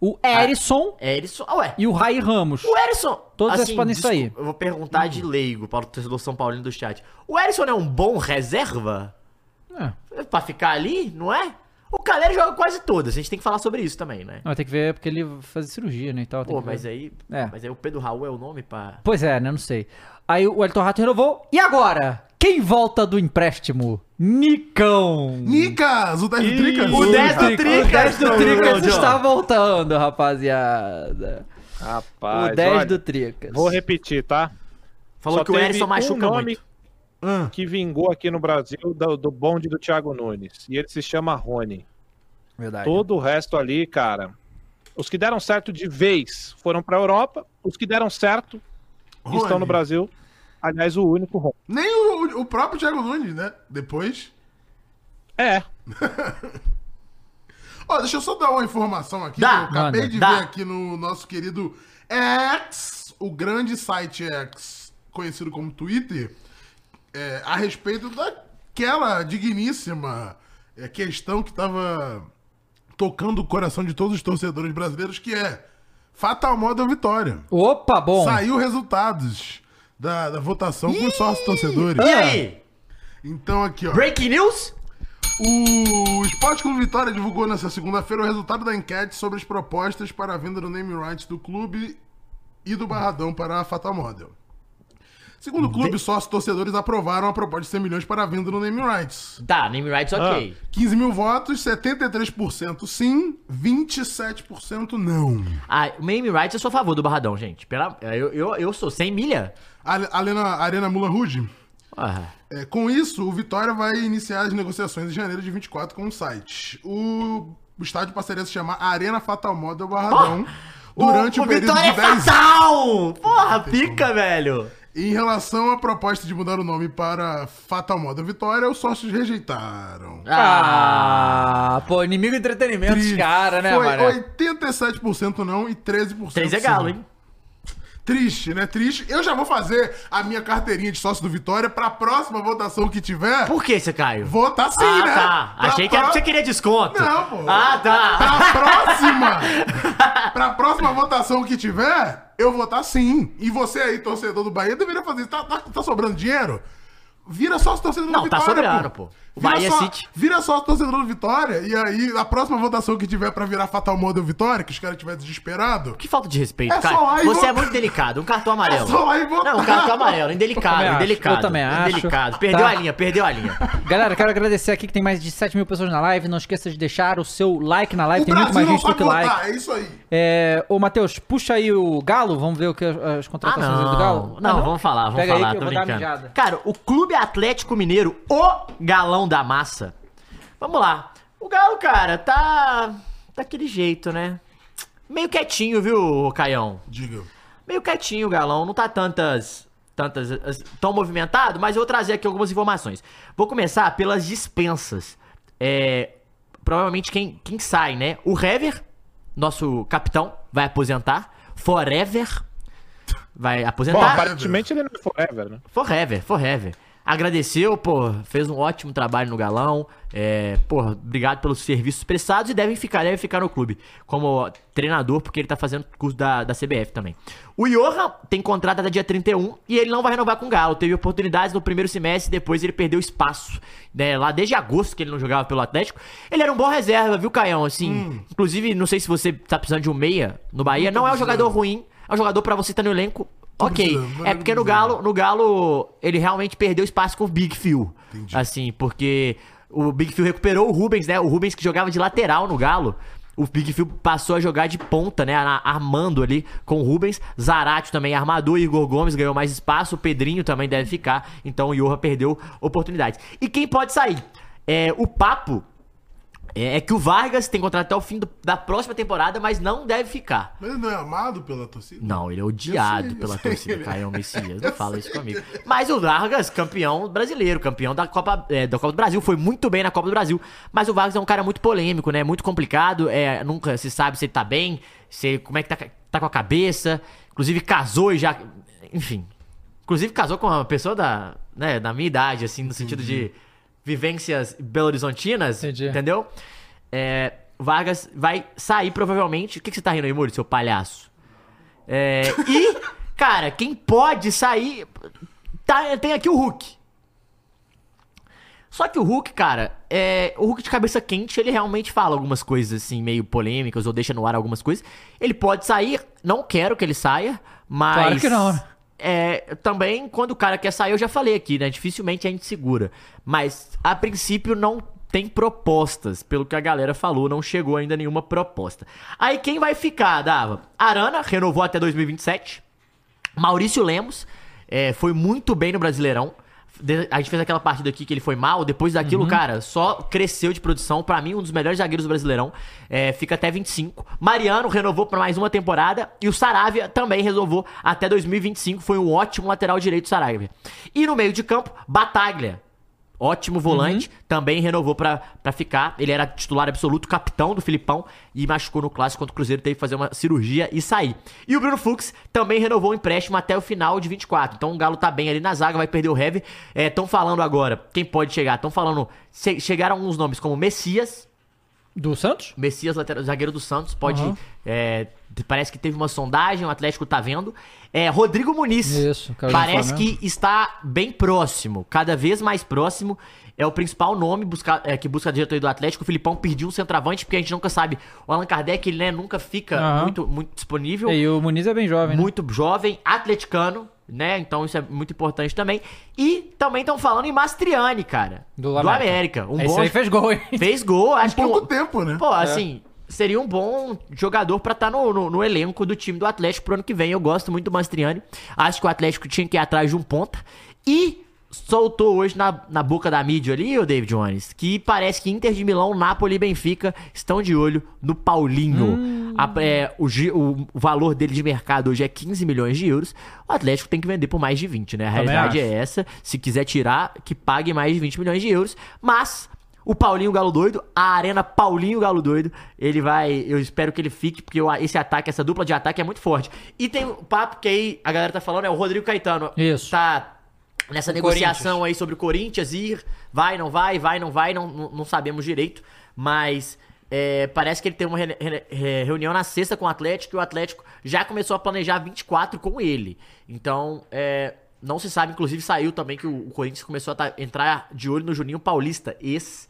o Erisson Erisson. Ah, ué. e o Rai Ramos. O Erisson. assim, Todos esses podem desculpa, sair. Eu vou perguntar de leigo para o torcedor São Paulino do chat. O Erisson é um bom reserva? É. Pra ficar ali, não é? O Caleri joga quase todas. A gente tem que falar sobre isso também, né? Não, tem que ver porque ele vai fazer cirurgia, né, e tal. tem Pô, que ver. mas aí. É. Mas aí o Pedro Raul é o nome pra. Pois é, né, não sei. Aí o Elton Rato renovou. E agora? Quem volta do empréstimo? Nicão. Nicas, o 10 do Tricas. O 10 do Tricas. O 10 do Tricas está voltando, rapaziada. Rapaz, o 10 olha, do Tricas. Vou repetir, tá? Falou Só que o Erisson machuca um nome muito. Ah, que vingou aqui no Brasil do, do bonde do Thiago Nunes. E ele se chama Rony. Verdade. Todo o resto ali, cara. Os que deram certo de vez foram pra Europa. Os que deram certo Rony. estão no Brasil. Aliás, o único Rony. Nem o, o próprio Thiago Nunes, né? Depois. É. Ó, deixa eu só dar uma informação aqui. Dá, que eu acabei manda, de dá. ver aqui no nosso querido X, o grande site X, conhecido como Twitter, é, a respeito daquela digníssima é, questão que tava tocando o coração de todos os torcedores brasileiros, que é Fatal Moda Vitória. Opa, bom. Saiu resultados da, da votação com os sócios torcedores. E aí? Então aqui, ó. Breaking news? O Esporte Clube Vitória divulgou nessa segunda-feira o resultado da enquete sobre as propostas para a venda do name rights do clube e do Barradão para a Fatal Model. Segundo o clube, sócios torcedores aprovaram a proposta de 100 milhões para a venda do name rights. Tá, name rights ok. 15 mil votos, 73% sim, 27% não. Ah, o name rights eu sou a favor do Barradão, gente. Pela, eu, eu, eu sou 100 milha. A Arena, Arena Mulan Rouge. Ah, É, com isso, o Vitória vai iniciar as negociações em janeiro de 24 com o site. O, o estádio passaria a se chamar Arena Fatal Model Barradão durante o, período Vitória de é 10 fatal! Porra, pica, velho. Em relação à proposta de mudar o nome para Fatal Model Vitória, os sócios rejeitaram. Ah, pô, inimigo do entretenimento, os caras, né, Foi mano? 87% não e 13% 3 é sim. galo, hein? Triste, né? Triste. Eu já vou fazer a minha carteirinha de sócio do Vitória pra próxima votação que tiver. Por que você caiu? Votar sim, ah, né? tá. Pra Achei que pró- porque você queria desconto. Não, pô. Ah, tá. Pra próxima! pra próxima votação que tiver, eu votar sim. E você aí, torcedor do Bahia, deveria fazer isso. Tá, tá- tá sobrando dinheiro? Vira sócio torcedor Não, do tá Vitória. sobrando, pô. O Vira Bahia só, City. Vira sócio torcedor do Vitória. E aí, a próxima votação que tiver pra virar Fatal Model Vitória, que os caras estiverem desesperados. Que falta de respeito, É cara. só lá e Você votar. é muito delicado. Um cartão amarelo. É só lá e votar. Não, um cartão amarelo. Eu Indelicado, acho, indelicado. eu também acho. Indelicado. Perdeu Tá. a linha, perdeu a linha. Galera, quero agradecer aqui que tem mais de 7 mil pessoas na live. Não esqueça de deixar o seu like na live. O tem muito Brasil mais não gente do que votar, like. é isso aí. É, ô, Matheus, puxa aí o Galo. Vamos ver o que as, Ah, contratações não. do Galo. Não, Ah, vamos falar, vamos Pega aí falar, que eu vou dar mijada. Cara, o Clube Atlético Mineiro, o galão da massa. Vamos lá. O Galo, cara, tá daquele jeito, né? Meio quietinho, viu, Caião? Diga. Meio quietinho o galão, não tá tantas. tantas. as- tão movimentado, mas eu vou trazer aqui algumas informações. Vou começar pelas dispensas. É. Provavelmente quem, quem sai, né? O Hever, nosso capitão, vai aposentar. Forever. Vai Bom, aposentar. aparentemente ele não é forever, né? Forever, forever. Agradeceu, pô, fez um ótimo trabalho no galão. É, pô, obrigado pelos serviços prestados e devem ficar, deve ficar no clube como treinador, porque ele tá fazendo curso da, da CBF também. O Johan tem contrato até dia 31 e ele não vai renovar com o Galo. Teve oportunidades no primeiro semestre, depois ele perdeu espaço. Né, lá desde agosto que ele não jogava pelo Atlético. Ele era um bom reserva, viu, Caião? Assim, inclusive, não sei se você tá precisando de um meia no Bahia. Não é um jogador ruim, é um jogador pra você estar no elenco. Ok, é porque no precisando. Galo, no Galo, ele realmente perdeu espaço com o Big Phil. Entendi. Assim, porque o Big Phil recuperou o Rubens, né? O Rubens que jogava de lateral no Galo. O Big Phil passou a jogar de ponta, né? Armando ali com o Rubens. Zarate também armador. Igor Gomes ganhou mais espaço. O Pedrinho também deve ficar. Então o Johan perdeu oportunidades. E quem pode sair? É, o Papo é, é que o Vargas tem contrato até o fim do- da próxima temporada, mas não deve ficar. Mas ele não é amado pela torcida? Não, ele é odiado sei, pela torcida, Caio Messias. Não Eu fala sei. isso comigo. Mas o Vargas, campeão brasileiro, campeão da Copa, é, da Copa do Brasil, foi muito bem na Copa do Brasil. Mas o Vargas é um cara muito polêmico, né? Muito complicado. É, nunca se sabe se ele tá bem, se como é que tá, tá com a cabeça. Inclusive casou e já. Enfim. Inclusive casou com uma pessoa da, né, da minha idade, assim, no sentido de vivências belo-horizontinas, entendeu? É, Vargas vai sair provavelmente. O que, que você tá rindo aí, Muri, seu palhaço? É, e, cara, quem pode sair. Tá, tem aqui o Hulk. Só que o Hulk, cara, é, o Hulk de cabeça quente, ele realmente fala algumas coisas assim, meio polêmicas, ou deixa no ar algumas coisas. Ele pode sair, não quero que ele saia, mas. Claro que não, né? É, também, quando o cara quer sair, eu já falei aqui, né? Dificilmente a gente segura. Mas, a princípio, não tem propostas. Pelo que a galera falou, não chegou ainda nenhuma proposta. Aí quem vai ficar, Dava? Arana, renovou até 2027. Maurício Lemos é, foi muito bem no Brasileirão. A gente fez aquela partida aqui que ele foi mal. Depois daquilo, cara, só cresceu de produção. Pra mim, um dos melhores zagueiros do Brasileirão. É, fica até 25. Mariano renovou pra mais uma temporada. E o Saravia também renovou até 2025. Foi um ótimo lateral direito do Saravia. E no meio de campo, Bataglia. Ótimo volante, também renovou pra, pra ficar. Ele era titular absoluto, capitão do Filipão e machucou no clássico contra o Cruzeiro, teve que fazer uma cirurgia e sair. E o Bruno Fux também renovou o empréstimo até o final de 24. Então o Galo tá bem ali na zaga, vai perder o Heavy. Estão falando agora, quem pode chegar? Estão falando, che- chegaram alguns nomes como Messias, Do Santos? Messias, lateral, zagueiro do Santos, pode. Aham. é, parece que teve uma sondagem, o Atlético tá vendo. É, Rodrigo Muniz. Isso, Parece que está bem próximo, cada vez mais próximo. É o principal nome busca- é, que busca a diretoria do Atlético. O Filipão pediu um centroavante, porque a gente nunca sabe. O Allan Kardec, ele né, nunca fica Aham. muito, muito disponível. E o Muniz é bem jovem, né? Muito jovem, atleticano, né? Então isso é muito importante também. E também estão falando em Mastriani, cara. Do Do América. Um Esse bom aí fez gol, hein? Fez gol, acho que Pouco um- tempo, né? Pô, assim, seria um bom jogador pra estar no, no, no elenco do time do Atlético pro ano que vem. Eu gosto muito do Mastriani. Acho que o Atlético tinha que ir atrás de um ponta. E soltou hoje na, na boca da mídia ali, o David Jones, que parece que Inter de Milão, Napoli e Benfica estão de olho no Paulinho. A- é, o, o valor dele de mercado hoje é 15 milhões de euros. O Atlético tem que vender por mais de 20, né? A Também realidade acho. é essa. Se quiser tirar, que pague mais de 20 milhões de euros. Mas o Paulinho Galo Doido, a Arena Paulinho Galo Doido, ele vai. Eu espero que ele fique, porque esse ataque, essa dupla de ataque é muito forte. E tem o papo que aí a galera tá falando, é o Rodrigo Caetano. Isso. Tá nessa O negociação aí sobre o Corinthians ir, vai, não vai, vai, não vai, não, não, não sabemos direito. Mas é, parece que ele tem uma re- re- re- reunião na sexta com o Atlético e o Atlético já começou a planejar 24 com ele. Então, é, não se sabe, inclusive saiu também que o, o Corinthians começou a tá- entrar de olho no Juninho Paulista, ex.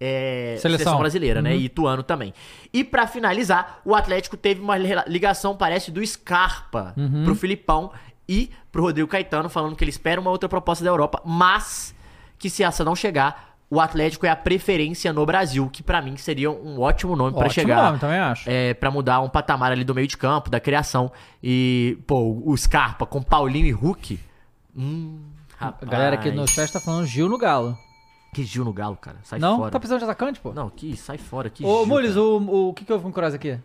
é, Seleção. seleção brasileira, né? E Ituano também. E pra finalizar, o Atlético teve uma li- ligação, parece, do Scarpa pro Filipão e pro Rodrigo Caetano, falando que ele espera uma outra proposta da Europa, mas que se essa não chegar, o Atlético é a preferência no Brasil, que pra mim seria um ótimo nome pra Ótimo chegar. nome, também acho. É, pra mudar um patamar ali do meio de campo, da criação. E, pô, o Scarpa com Paulinho e Hulk. Hum, A rapaz. galera aqui no chat tá falando Gil no Galo. Que Gil no Galo, cara. Sai não? fora. Tá precisando de atacante, pô? Não, que sai fora. Que Ô, Gil, Mules, o, o que que houve com o Cross aqui?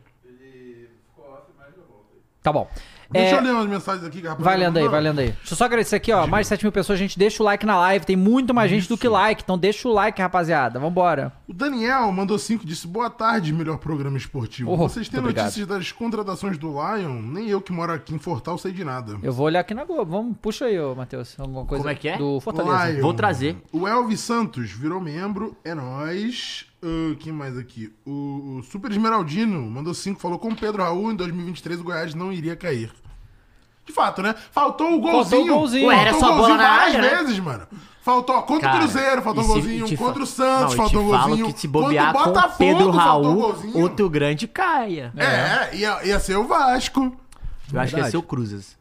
Tá bom. Deixa É, eu ler umas mensagens aqui que a Vai lendo aí, vai lendo aí. Deixa eu só agradecer aqui, ó. Mais de 7 mil pessoas, gente. Deixa o like na live. Tem muito mais gente do que like. Então deixa o like, rapaziada. Vambora. O Daniel mandou 5 disse: Boa tarde, melhor programa esportivo. Oh, Vocês têm muito obrigado. notícias das contratações do Lion? Nem eu que moro aqui em Fortal sei de nada. Eu vou olhar aqui na Globo. Vamos, puxa aí, ô, Matheus. Alguma coisa Como é que é? do Fortaleza. Lion. Vou trazer. O Elvis Santos virou membro, é nóis. Ah, quem mais aqui? O, o Super Esmeraldino mandou 5, falou com o Pedro Raul em 2023 o Goiás não iria cair. De fato, né? Faltou o golzinho. o golzinho. Ué, era Faltou só o bola golzinho na várias área, né? vezes, mano. Faltou, contra Cara, o Cruzeiro, faltou um se- golzinho. te Contra o Santos, Não, faltou um falo golzinho. que se bobear contra o com Botafogo, Pedro faltou Raul, golzinho. outro grande caia. É, ia, ia ser o Vasco. Eu acho que ia ser o Cruzes.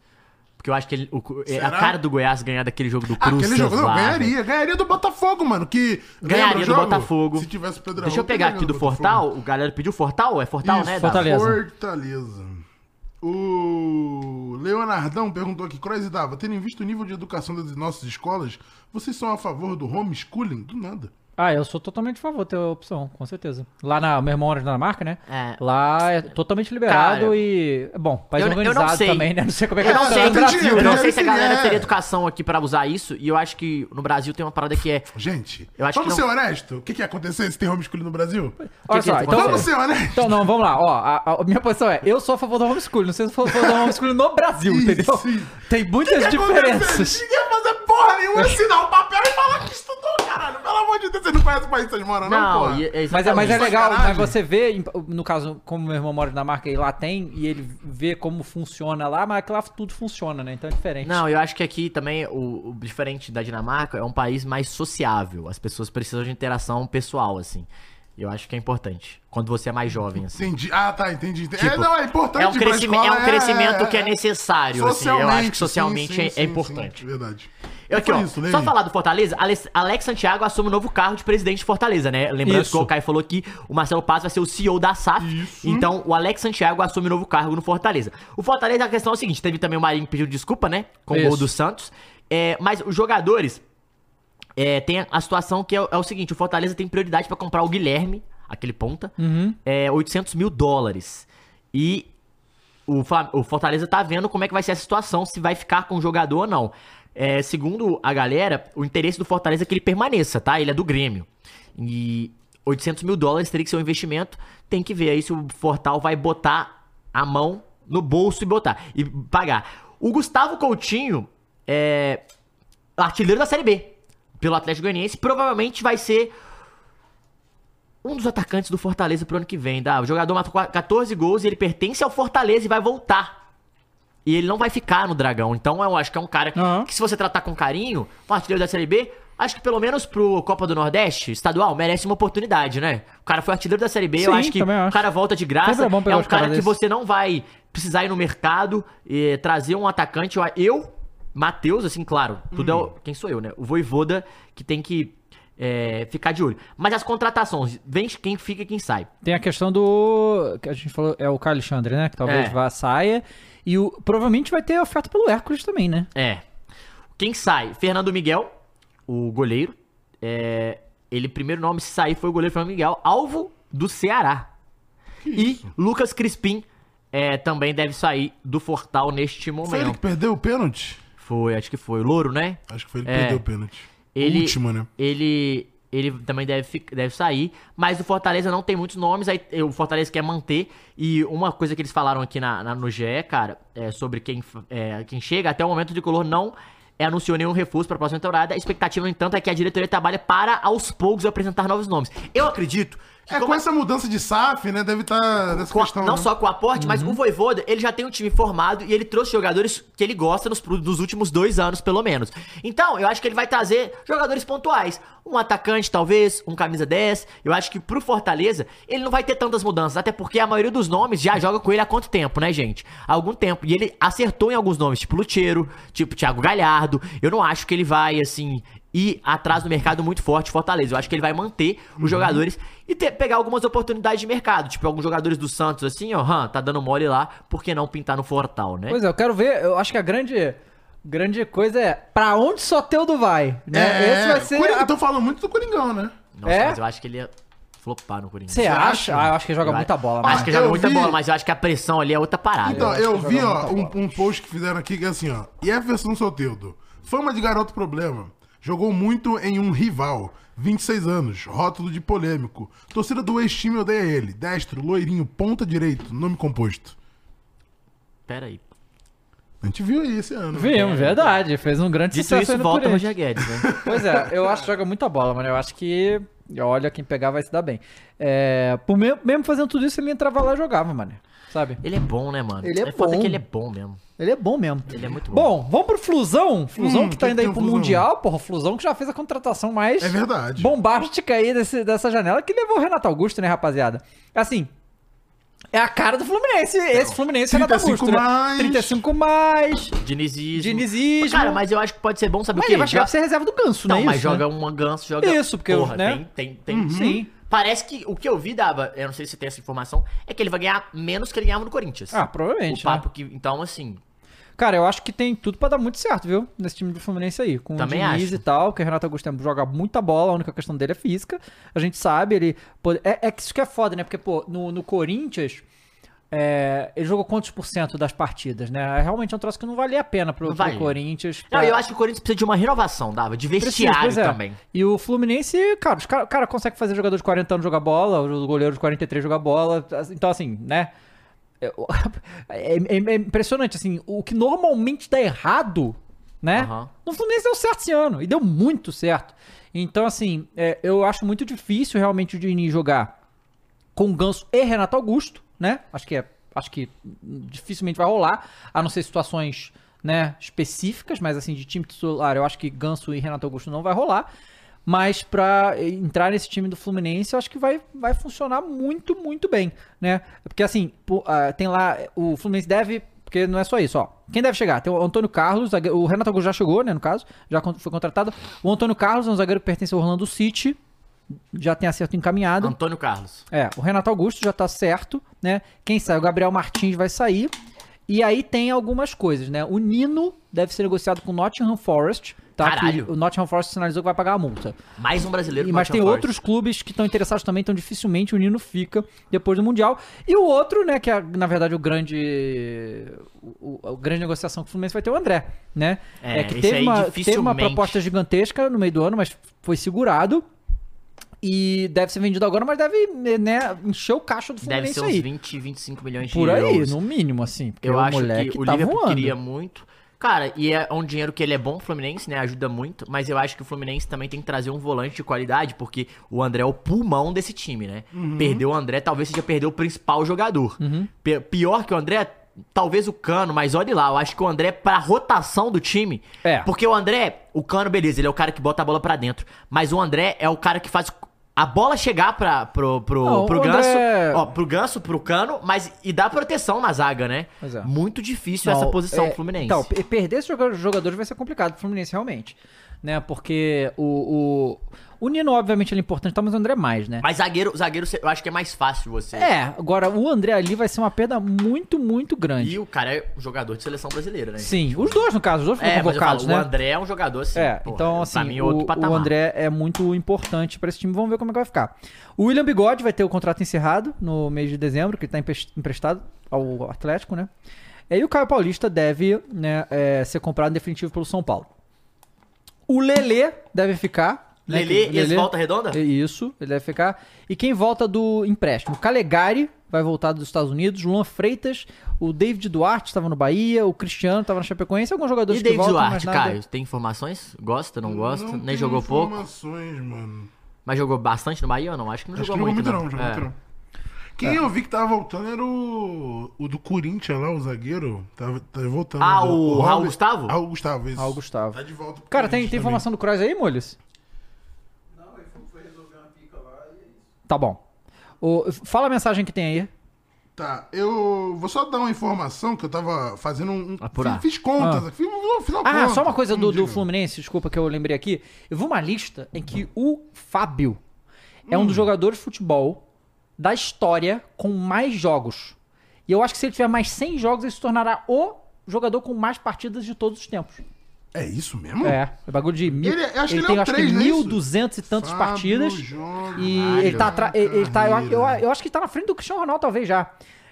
Porque eu acho que ele, o, é a cara do Goiás ganhar daquele jogo do Cruzes. Aquele jogo, não, ganharia. Ganharia do Botafogo, mano. Que Ganharia do jogo? Botafogo. Se tivesse o Pedro Deixa eu pegar aqui do Botafogo. Fortal. O galera pediu Fortal? É Fortal, Isso, né? Fortaleza. Fortaleza. O Leonardão perguntou aqui, Croix e Dava, tendo visto o nível de educação das nossas escolas, vocês são a favor do homeschooling? Do nada. Ah, eu sou totalmente a favor ter a opção, com certeza. Lá na meu irmão mora na Dinamarca, né? É. Lá é totalmente liberado Cara, e. Bom, país eu- eu não organizado sei. também, né? Não sei como é que Eu não é sei, no Brasil, eu né? não sei se a galera é. teria educação aqui pra usar isso, e eu acho que no Brasil tem uma parada que é. Gente, Eu acho vamos que ser não- honesto? O que, que ia acontecer se tem homeschooling no Brasil? Olha que só, que então. Vamos ser honestos? Então, não, vamos lá. Ó, a, a minha posição é: eu sou a favor do homeschooling. Não sei se eu sou a favor do homeschooling no Brasil, Isso, entendeu? sim. Tem muitas que diferenças. Ninguém ia fazer porra nenhuma, assinar um papel e falar que estudou, caralho. Pelo amor de Deus, você não conhece o país que vocês moram, não, Não, porra? e- Mas é, mas é legal, mas você vê, no caso, como meu irmão mora na marca e lá tem, e ele vê como funciona lá, mas que lá tudo funciona, né? Então é diferente. Não, eu acho que aqui também, o, o diferente da Dinamarca, é um país mais sociável. As pessoas precisam de interação pessoal, assim. Eu acho que é importante. Quando você é mais jovem, assim. Entendi. Ah, tá, entendi. é, Tipo, não, é importante É um, ir pra crescimento, é escola, um crescimento que é necessário, assim. Eu acho que sim, socialmente sim, é- é, sim, importante. sim, verdade. Eu aqui, Foi ó, isso, só Levi. falar do Fortaleza, Alex, Alex Santiago assume o novo cargo de presidente de Fortaleza, né? Lembrando Isso. que o Caio falou que o Marcelo Paz vai ser o CEO da SAF. Isso. Então, o Alex Santiago assume o novo cargo no Fortaleza. O Fortaleza, a questão é o seguinte: teve também o Marinho que pediu desculpa, né? Com o gol do Santos. É, mas os jogadores. É, tem a- situação que é, o- é o seguinte: o Fortaleza tem prioridade pra comprar o Guilherme, aquele ponta, é, 800 mil dólares. E o, o Fortaleza tá vendo como é que vai ser a situação, se vai ficar com o jogador ou não. É, segundo a galera, o interesse do Fortaleza é que ele permaneça, tá? Ele é do Grêmio. E 800 mil dólares teria que ser um investimento. Tem que ver aí se o Fortal vai botar a mão no bolso e botar. E pagar. O Gustavo Coutinho é artilheiro da Série B pelo Atlético Goianiense. Provavelmente vai ser um dos atacantes do Fortaleza pro ano que vem. Tá? O jogador matou 14 gols e ele pertence ao Fortaleza e vai voltar. E ele não vai ficar no Dragão. Então eu acho que é um cara Aham. que, se você tratar com carinho, um artilheiro da Série B, acho que pelo menos pro Copa do Nordeste, estadual, merece uma oportunidade, né? O cara foi artilheiro da Série B, eu Sim, acho que acho. o cara volta de graça. É É um cara que desses. você não vai precisar ir no mercado e trazer um atacante. Eu, eu Matheus, assim, claro, tudo é o, quem sou eu, né? O Voivoda que tem que é, ficar de olho. Mas as contratações, vem quem fica e quem sai. Tem a questão do. que a gente falou, é o Caio Alexandre, né? Que talvez É. vá saia. E o, provavelmente vai ter oferta pelo Hércules também, né? É. Quem sai? Fernando Miguel, o goleiro. É, ele, primeiro nome se sair, foi o goleiro Fernando Miguel, alvo do Ceará. E Lucas Crispim é, também deve sair do Fortal neste Foi ele momento. que perdeu o pênalti? Foi, acho que foi. O Louro, né? Acho que foi ele que É. perdeu o pênalti. Ele, Última, né? Ele, ele também deve, deve sair, mas o Fortaleza não tem muitos nomes, aí o Fortaleza quer manter. E uma coisa que eles falaram aqui na, na- no GE, cara, é sobre quem, é, quem chega, até o momento o Tricolor não é, anunciou nenhum reforço para a próxima temporada. A expectativa, no entanto, é que a diretoria trabalhe para aos poucos apresentar novos nomes. Eu acredito É, com essa mudança de SAF, né? Deve estar nessa com a- questão. não né? só com o aporte, mas o Voivoda, ele já tem um time formado e ele trouxe jogadores que ele gosta nos, nos últimos dois anos, pelo menos. Então, eu acho que ele vai trazer jogadores pontuais. Um atacante, talvez, um camisa 10. Eu acho que pro Fortaleza, ele não vai ter tantas mudanças, até porque a maioria dos nomes já joga com ele há quanto tempo, né, gente? Há algum tempo. E ele acertou em alguns nomes, tipo Lucheiro, tipo Thiago Galhardo. Eu não acho que ele vai, assim, ir atrás do mercado muito forte Fortaleza. Eu acho que ele vai manter os jogadores e ter- pegar algumas oportunidades de mercado. Tipo, alguns jogadores do Santos, assim, ó, hã, tá dando mole lá, por que não pintar no Fortal, né? Pois é, eu quero ver. Eu acho que a grande, grande coisa é pra onde Soteudo vai, né? Esse vai ser. Coringa, a- Tô falando muito do Coringão, né? Nossa, é? mas eu acho que ele ia flopar no Corinthians. Você acha? Ah, eu acho que ele joga Eu muita bola. Acho mas- que joga eu muita vi- bola, mas eu acho que a pressão ali é outra parada. Então, eu que vi, ó, um, um post que fizeram aqui que é assim, ó. Jefferson Soteudo. Fama de garoto problema. Jogou muito em um rival. 26 anos, rótulo de polêmico. Torcida do ex-time odeia ele. Destro, loirinho, ponta direito, nome composto. Pera aí. A gente viu aí esse ano. Vimos, verdade. Fez um grande Dito sucesso isso, volta o. Roger Guedes, né? Pois é, eu acho que joga muita bola, mano. Eu acho que. Olha, quem pegar vai se dar bem. É, por mesmo, mesmo fazendo tudo isso, ele entrava lá e jogava, mano. Sabe? Ele é bom, né, mano? Ele é foda bom. que ele é bom mesmo. Ele é bom mesmo. Ele é muito bom. Bom, vamos pro Flusão. Flusão Hum, que tá indo aí pro Flusão? Mundial. Porra, Flusão que já fez a contratação mais É verdade. bombástica aí desse- dessa janela que levou o Renato Augusto, né, rapaziada? Assim, é a cara do Fluminense. Esse Fluminense Renato 35 Augusto, mais. né? 35 mais. Dinizismo. Dinizismo. Cara, mas eu acho que pode ser bom, sabe Mas o quê? ele vai chegar Já- pra ser reserva do Ganso, Não, né? mas isso, joga né? uma ganso, joga. Isso, porque, Porra, né? tem, tem, tem. Sim. Parece que o que eu vi dava, eu não sei se tem essa informação, é que ele vai ganhar menos que ele ganhava no Corinthians. Ah, provavelmente, O papo né? que. Então, assim. Cara, eu acho que tem tudo pra dar muito certo, viu? Nesse time do Fluminense aí. Com Também o Diniz acho. e tal, que o Renato Augusto joga muita bola, a única questão dele é física. A gente sabe, ele. pode- É, é que isso que é foda, né? Porque, pô, no, no Corinthians. é, ele jogou quantos por cento das partidas, né? Realmente é um troço que não valia a pena pro, Não pro. Corinthians. Não, pra- eu acho que o Corinthians precisa de uma renovação, Dava, de vestiário é. também. E o Fluminense, cara, os cara, cara consegue fazer jogador de 40 anos jogar bola, o goleiro de 43 jogar bola. Então, assim, né? É, é- é- é impressionante, assim, o que normalmente dá errado, né? Aham. No Fluminense deu certo esse ano, e deu muito certo. Então, assim, é, eu acho muito difícil realmente o Diniz jogar com Ganso e Renato Augusto, né? Acho que é, acho que dificilmente vai rolar, a não ser situações, né, específicas, mas assim de time titular, eu acho que Ganso e Renato Augusto não vai rolar. Mas pra entrar nesse time do Fluminense, eu acho que vai, vai funcionar muito, muito bem, né? Porque assim, ah, tem lá, o Fluminense deve, porque não é só isso, ó. Quem deve chegar? Tem o Antônio Carlos, o Renato Augusto já chegou, né, no caso, já foi contratado. O Antônio Carlos é um zagueiro que pertence ao Orlando City, já tem acerto encaminhado. Antônio Carlos. É, o Renato Augusto já tá certo, né? Quem sai? O Gabriel Martins vai sair. E aí tem algumas coisas, né? O Nino deve ser negociado com o Nottingham Forest, tá? Caralho. Que o Nottingham Forest sinalizou que vai pagar a multa. Mais um brasileiro E, mas tem Nottingham outros Forest. clubes que estão interessados também, então dificilmente o Nino fica depois do Mundial. E o outro, né, que é na verdade o grande o, o- a grande negociação que o Fluminense vai ter é o André, né? É, que esse teve uma, teve uma proposta gigantesca no meio do ano, mas foi segurado. E deve ser vendido agora, mas deve né, encher o caixa do Deve Fluminense ser uns aí. 20, 25 milhões de Por aí, euros. no mínimo, assim. Porque Eu o acho moleque que o tá Liverpool voando. queria muito. Cara, e é um dinheiro que ele é bom, o Fluminense, né? Ajuda muito. Mas eu acho que o Fluminense também tem que trazer um volante de qualidade, porque o André é o pulmão desse time, né? Uhum. Perdeu o André, talvez seja perder o principal jogador. Pi- Pior que o André, talvez o Cano, mas olha lá, eu acho que o André, pra rotação do time. É. Porque o André, o Cano, beleza, ele é o cara que bota a bola pra dentro. Mas o André é o cara que faz. A bola chegar pra, pro, pro, Não, pro Ganso, André- ó, pro Ganso, pro Cano, mas e dá proteção na zaga, né? É. Muito difícil essa Não, posição é, pro Fluminense. Então, pe- perder esses joga- jogadores vai ser complicado pro Fluminense, realmente. Né? Porque o, o, o Nino, obviamente, ele é importante, tá, mas o André mais, né? Mas zagueiro, zagueiro, eu acho que é mais fácil você. É, agora o André ali vai ser uma perda muito, muito grande. E o cara é jogador de seleção brasileira, né? Sim, os dois, no caso, os dois foram É, convocados, falo, né? o André é um jogador assim. É, porra, então assim, pra mim, outro o, patamar. o André é muito importante pra esse time. Vamos ver como é que vai ficar. O William Bigode vai ter o contrato encerrado no mês de dezembro, que ele tá empres- emprestado ao Atlético, né? E aí o Caio Paulista deve né, é, ser comprado em definitivo pelo São Paulo. O Lelê deve ficar. né, Lelê, esse volta redonda? É Isso, ele deve ficar. E quem volta do empréstimo? Calegari vai voltar dos Estados Unidos, Luan Freitas, o David Duarte estava no Bahia, o Cristiano estava na Chapecoense, alguns jogadores E que David voltam, Duarte, mas nada... Caio, tem informações? Gosta, não gosta? Não Nem jogou pouco? informações, mano. Mas jogou bastante no Bahia ou não? Acho que não Acho que jogou jogou muito, muito não, jogou É. muito não. Quem eu vi que tava voltando era o, o do Corinthians lá, o zagueiro. Tava, tá voltando. Ah, Do- o Raul Robert- Gustavo? Raul Gustavo, isso. Raul Gustavo. Tá de volta pro Cara, tem, tem também. informação do Kroos aí, Molhos? Tá bom. O, fala a mensagem que tem aí. Tá, eu vou só dar uma informação que eu tava fazendo um. Apurar. Fiz, fiz contas, Ah. fiz, fiz uma Ah, conta, só uma coisa do, não do. Fluminense, desculpa que eu lembrei aqui. Eu vi uma lista em que o Fábio é Hum. um dos jogadores de futebol da história com mais jogos. E eu acho que se ele tiver mais 100 jogos, ele se tornará o jogador com mais partidas de todos os tempos. É isso mesmo? É, é bagulho de mil. Ele é- acho que ele ele tem, é acho três, que não é isso? 1.200 e tantas Fábio partidas. E mais ele tá atrás. Ele, ele tá, eu, eu, eu acho que tá na frente do Cristiano Ronaldo, talvez já.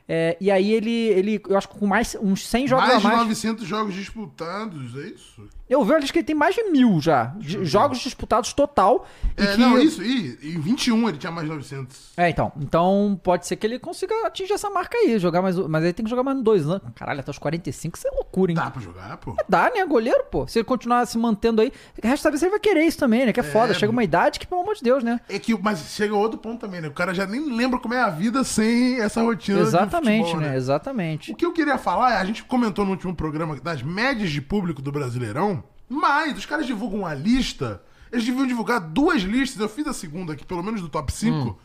É, e aí ele, ele, eu acho que com mais uns 100 jogos mais a de mais. 900 jogos disputados, é isso? Eu vi acho que ele tem mais de mil já. jogos disputados total. e É, que- não, isso, e em 21 ele tinha mais de 900. É, então. Então pode ser que ele consiga atingir essa marca aí. Jogar mais, mas aí tem que jogar mais dois anos. Caralho, até os 45, isso é loucura, hein? Dá pra jogar, pô. Dá, né? Goleiro, pô. Se ele continuar se mantendo aí. Resta saber se ele vai querer isso também, né? Que é foda. Chega uma idade que, pelo amor de Deus, né? É que, mas chega outro ponto também, né? O cara já nem lembra como é a vida sem essa rotina Exatamente, futebol, né? Exatamente. O que eu queria falar é, a gente comentou no último programa das médias de público do Brasileirão, mas os caras divulgam uma lista, eles deviam divulgar duas listas, eu fiz a segunda aqui, pelo menos do top 5,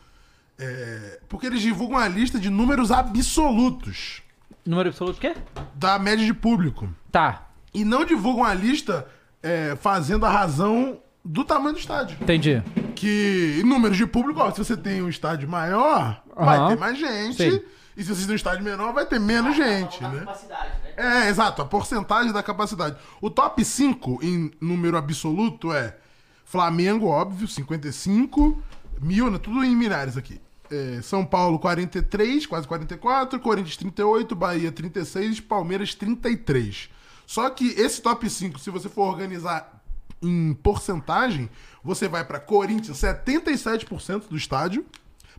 é, porque eles divulgam uma lista de números absolutos Número absoluto o quê? da média de público. Tá. E não divulgam a lista é, fazendo a razão do tamanho do estádio. Entendi. Que números de público, ó, se você tem um estádio maior, vai Aham. ter mais gente. Sim. E se você tem um estádio menor, vai ter menos gente, né? capacidade, né? É, exato, a porcentagem da capacidade. O top 5 em número absoluto é Flamengo, óbvio, 55 mil, né? Tudo em milhares aqui. É, São Paulo, 43, quase 44, Corinthians, 38, Bahia, 36, Palmeiras, 33. Só que esse top 5, se você for organizar em porcentagem, você vai para Corinthians, 77% do estádio,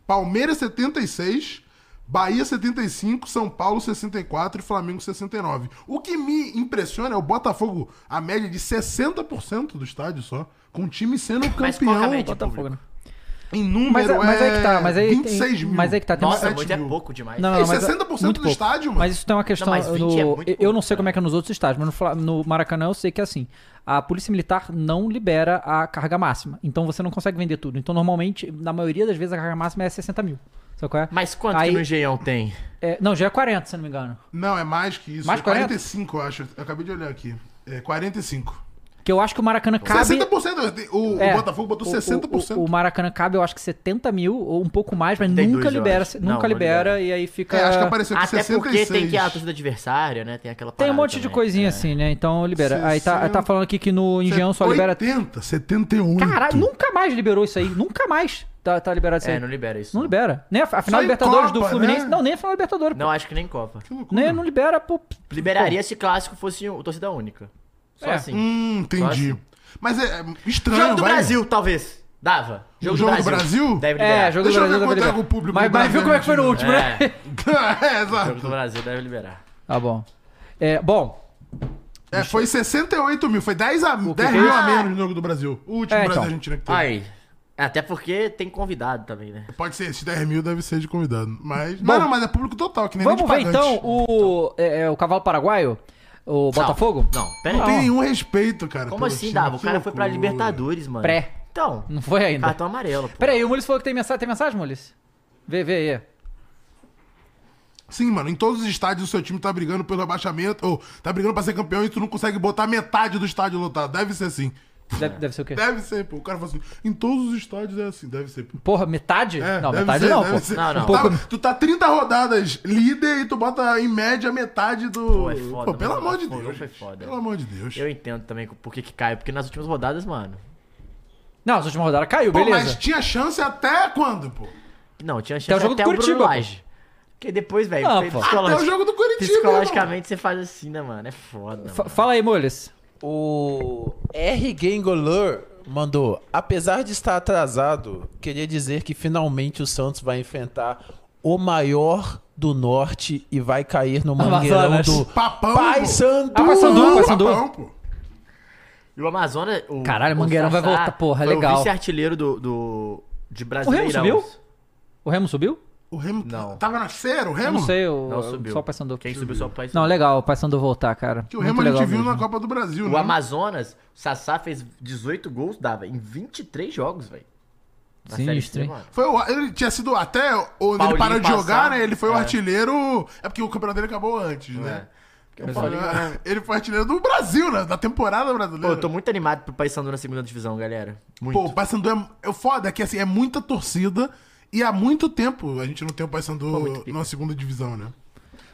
Palmeiras, 76%, Bahia 75, São Paulo 64 e Flamengo 69. O que me impressiona é o Botafogo, a média de 60% do estádio só, com o time sendo Mas é a campeão. média? Botafogo, né? Em número Mas, mas aí que tá, mas aí 26 tem, mil. mas aí que tá, tem Nossa, 27 muito é pouco demais. Não, É, não, mas 60% muito do pouco. estádio, mano. Mas isso tem uma questão. Não, mas 20 no- é eu pouco, não sei como cara. é que é nos outros estádios, mas no, no Maracanã eu sei que é assim. A Polícia Militar não libera a carga máxima. Então você não consegue vender tudo. Então, normalmente, na maioria das vezes, a carga máxima é 60 mil. Sabe qual é? Mas quanto Aí- que no Engenhão tem? É, não, já é 40, se eu não me engano. Não, é mais que isso. Mais é 40? 45, eu acho. Eu acabei de olhar aqui. É 45. Que eu acho que o Maracanã cabe. 60%. O, o É, Botafogo botou o- 60%. O, o Maracanã cabe, eu acho que 70 mil, ou um pouco mais, mas 32, nunca libera. Nunca Não, não libera, libera. e aí fica. É, acho que apareceu aqui Até 66. porque tem que a torcida adversária, né? Tem aquela Tem um monte de também. coisinha É. assim, né? Então libera. Aí tá, 60. tá falando aqui que no Engenhão só libera. 80, 78. Caralho, nunca mais liberou isso aí. Nunca mais tá, tá liberado isso aí. É, não libera isso. Não libera. Nem a, a final em Libertadores do Copa, Fluminense. né? Não, nem a final Libertadores. Não, acho que nem Copa. Que loucura. Nem, não libera, pô. Liberaria se clássico fosse o torcida única. Só É. assim. Hum, entendi. Só assim. Mas é, é estranho, Jogo do vai. Brasil, talvez. Dava. O jogo do Brasil? Deve liberar. É, jogo Deixa eu do ver Brasil quanto deve é que o público Mas, mas viu como é que foi no é último, né? É, é, exato. jogo do Brasil deve liberar. Tá bom. É, bom, É, foi 68 mil, foi 10, a, 10 que é mil a menos no jogo do Brasil. O último É, Brasil então. Argentina que teve. Aí. Até porque tem convidado também, né? Pode ser, esses 10 mil deve ser de convidado. Mas. Bom, não, não, mas é público total, que nem vamos de ver pagante. então o, é, é, o cavalo paraguaio, o Botafogo? Não, pera Não tem nenhum respeito, cara. Como assim, Dava? O cara foi pra loucura. Libertadores, mano. Pré. Então, Não foi ainda. cartão amarelo, pô. Pera aí, o Mules falou que tem mensagem. Tem mensagem, Mules? Vê, vê aí. Sim, mano, em todos os estádios o seu time tá brigando pelo abaixamento, ou tá brigando pra ser campeão e tu não consegue botar metade do estádio lotado. Deve ser assim. Deve, deve ser o quê? Deve ser, pô. O cara falou assim, em todos os estádios é assim, deve ser, pô. Porra, metade? É, não, deve metade ser, não, deve pô. ser. Não, não. Um pouco... Tá- tu tá 30 rodadas líder e tu bota em média metade do. Pô, é foda, Pô, pelo mano. amor de Deus. foi foda. Pelo amor de Deus. Eu entendo também por que que cai. Porque nas últimas rodadas, mano... Não, as últimas rodadas caiu, Pô, beleza. mas tinha chance até quando, pô? Não, tinha Até chance o jogo até do Curitiba. Porque depois, velho, psicológico- Até o jogo do Curitiba, Psicologicamente você faz assim, né, mano? É foda. Fa- mano. fala aí, Mules. O R Gangolor mandou: apesar de estar atrasado, queria dizer que finalmente o Santos vai enfrentar o maior do norte e vai cair no mangueirão do Papão, Paysandu. Ah, Paysandu, Papão, Paysandu. papão, pô. E o Amazonas... O, Caralho, o Mangueirão vai voltar, porra, foi legal. o vice-artilheiro do, do... De O Brasileirão. Remo subiu? O Remo subiu? O Remo Não. tava na cera, o Remo? Não sei, o, Não subiu. só o Paysandu. Quem subiu só o Paysandu. Não, legal, o Paysandu voltar, cara. Que o Muito Remo a gente viu mesmo. na Copa do Brasil, O né? Amazonas, o Sassá fez 18 gols, dava em 23 jogos, velho. Série Sinistro, C, hein? Foi o- ele tinha sido até onde ele parou de jogar, passar, né? Ele foi o é. artilheiro. É porque o campeonato dele acabou antes, né? O Paulinho- Ele foi artilheiro do Brasil, né? Da temporada brasileira. Pô, eu tô muito animado pro Paysandu na segunda divisão, galera. Muito. Pô, o Paysandu é, é foda, é que assim, é muita torcida e há muito tempo a gente não tem o Paysandu na segunda divisão, né?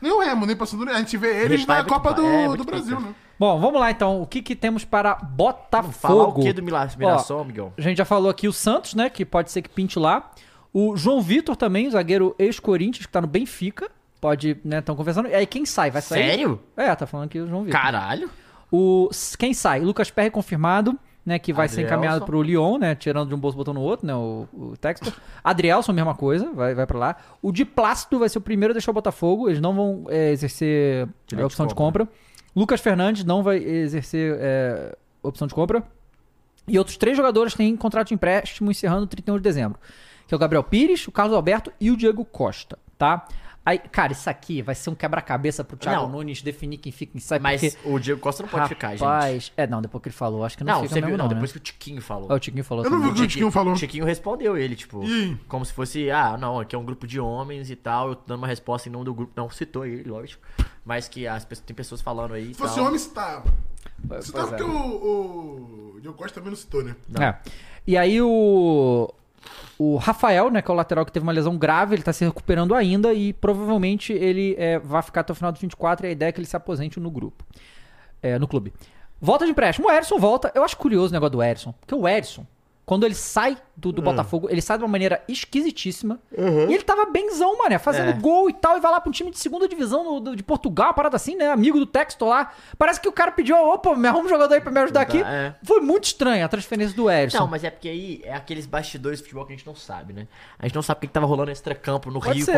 Nem o Remo, nem o Paysandu, a gente vê eles na muito Copa pa- do, é, do Brasil, né? Bom, vamos lá então. O que, que temos para Botafogo? Falar o que do Mirassol, Miguel? A gente já falou aqui o Santos, né? Que pode ser que pinte lá. O João Vitor também, zagueiro ex-Corinthians, que tá no Benfica. Pode, né? Estão conversando. E aí quem sai? Vai sair? Sério? É, tá falando aqui o João Vitor. Caralho. O, quem sai? Lucas Perry confirmado, né? Que vai ser Adrielson. encaminhado pro Lyon, né? Tirando de um bolso botando no outro, né? O, o Textor. Adrielson, mesma coisa, vai, vai pra lá. O de Plácido vai ser o primeiro a deixar o Botafogo. Eles não vão é, exercer Direito a opção de de compra. Lucas Fernandes não vai exercer é, opção de compra. E outros três jogadores têm contrato de empréstimo encerrando 31 de dezembro. Que é o Gabriel Pires, o Carlos Alberto e o Diego Costa, tá? Aí, cara, isso aqui vai ser um quebra-cabeça pro Thiago Não. Nunes definir quem fica e sai. Mas porque... o Diego Costa não pode ficar, gente. Rapaz, é, não, depois que ele falou, acho que não, Não, fica você mesmo viu? Não, não, né? depois que o Tiquinho falou. Ah, o Tiquinho falou Eu não vi o que o Tiquinho falou. O Tiquinho respondeu ele, tipo, aí? como se fosse, ah, não, aqui é um grupo de homens e tal, eu tô dando uma resposta em nome do grupo. Não citou ele, lógico. Mas que as pessoas, tem pessoas falando aí. Se fosse tal. homem, citava. Citava porque é. o, o Diego Costa também não citou, né? É. E aí o... o Rafael, né, que é o lateral que teve uma lesão grave, ele tá se recuperando ainda e provavelmente ele é, vai ficar até o final do 24 e a ideia é que ele se aposente no grupo, é, no clube. Volta de empréstimo, o Erson volta. Eu acho curioso o negócio do Erson, porque o Erson, quando ele sai do, Hum. do Botafogo, ele sai de uma maneira esquisitíssima. E ele tava benzão, mané, fazendo É. gol e tal, e vai lá pra um time de segunda divisão no- do- de Portugal, uma parada assim, né? Amigo do Texto lá. Parece que o cara pediu, opa, me arruma um jogador aí pra me ajudar aqui. é. Foi muito estranho a transferência do Erson. Não, mas é porque aí é aqueles bastidores de futebol que a gente não sabe, né? A gente não sabe o que que tava rolando extra-campo no Pode Rio ser,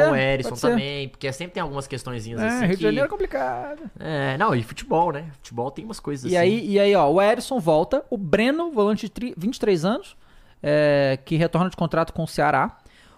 com o ser. também, porque sempre tem algumas questõezinhas É, assim. Rio que... de Janeiro é complicado. É, não, e futebol, né? Futebol tem umas coisas E assim. aí, e aí, ó, o Erisson volta, o Breno, volante de tri- 23 anos, é, que retorna de contrato com o Ceará.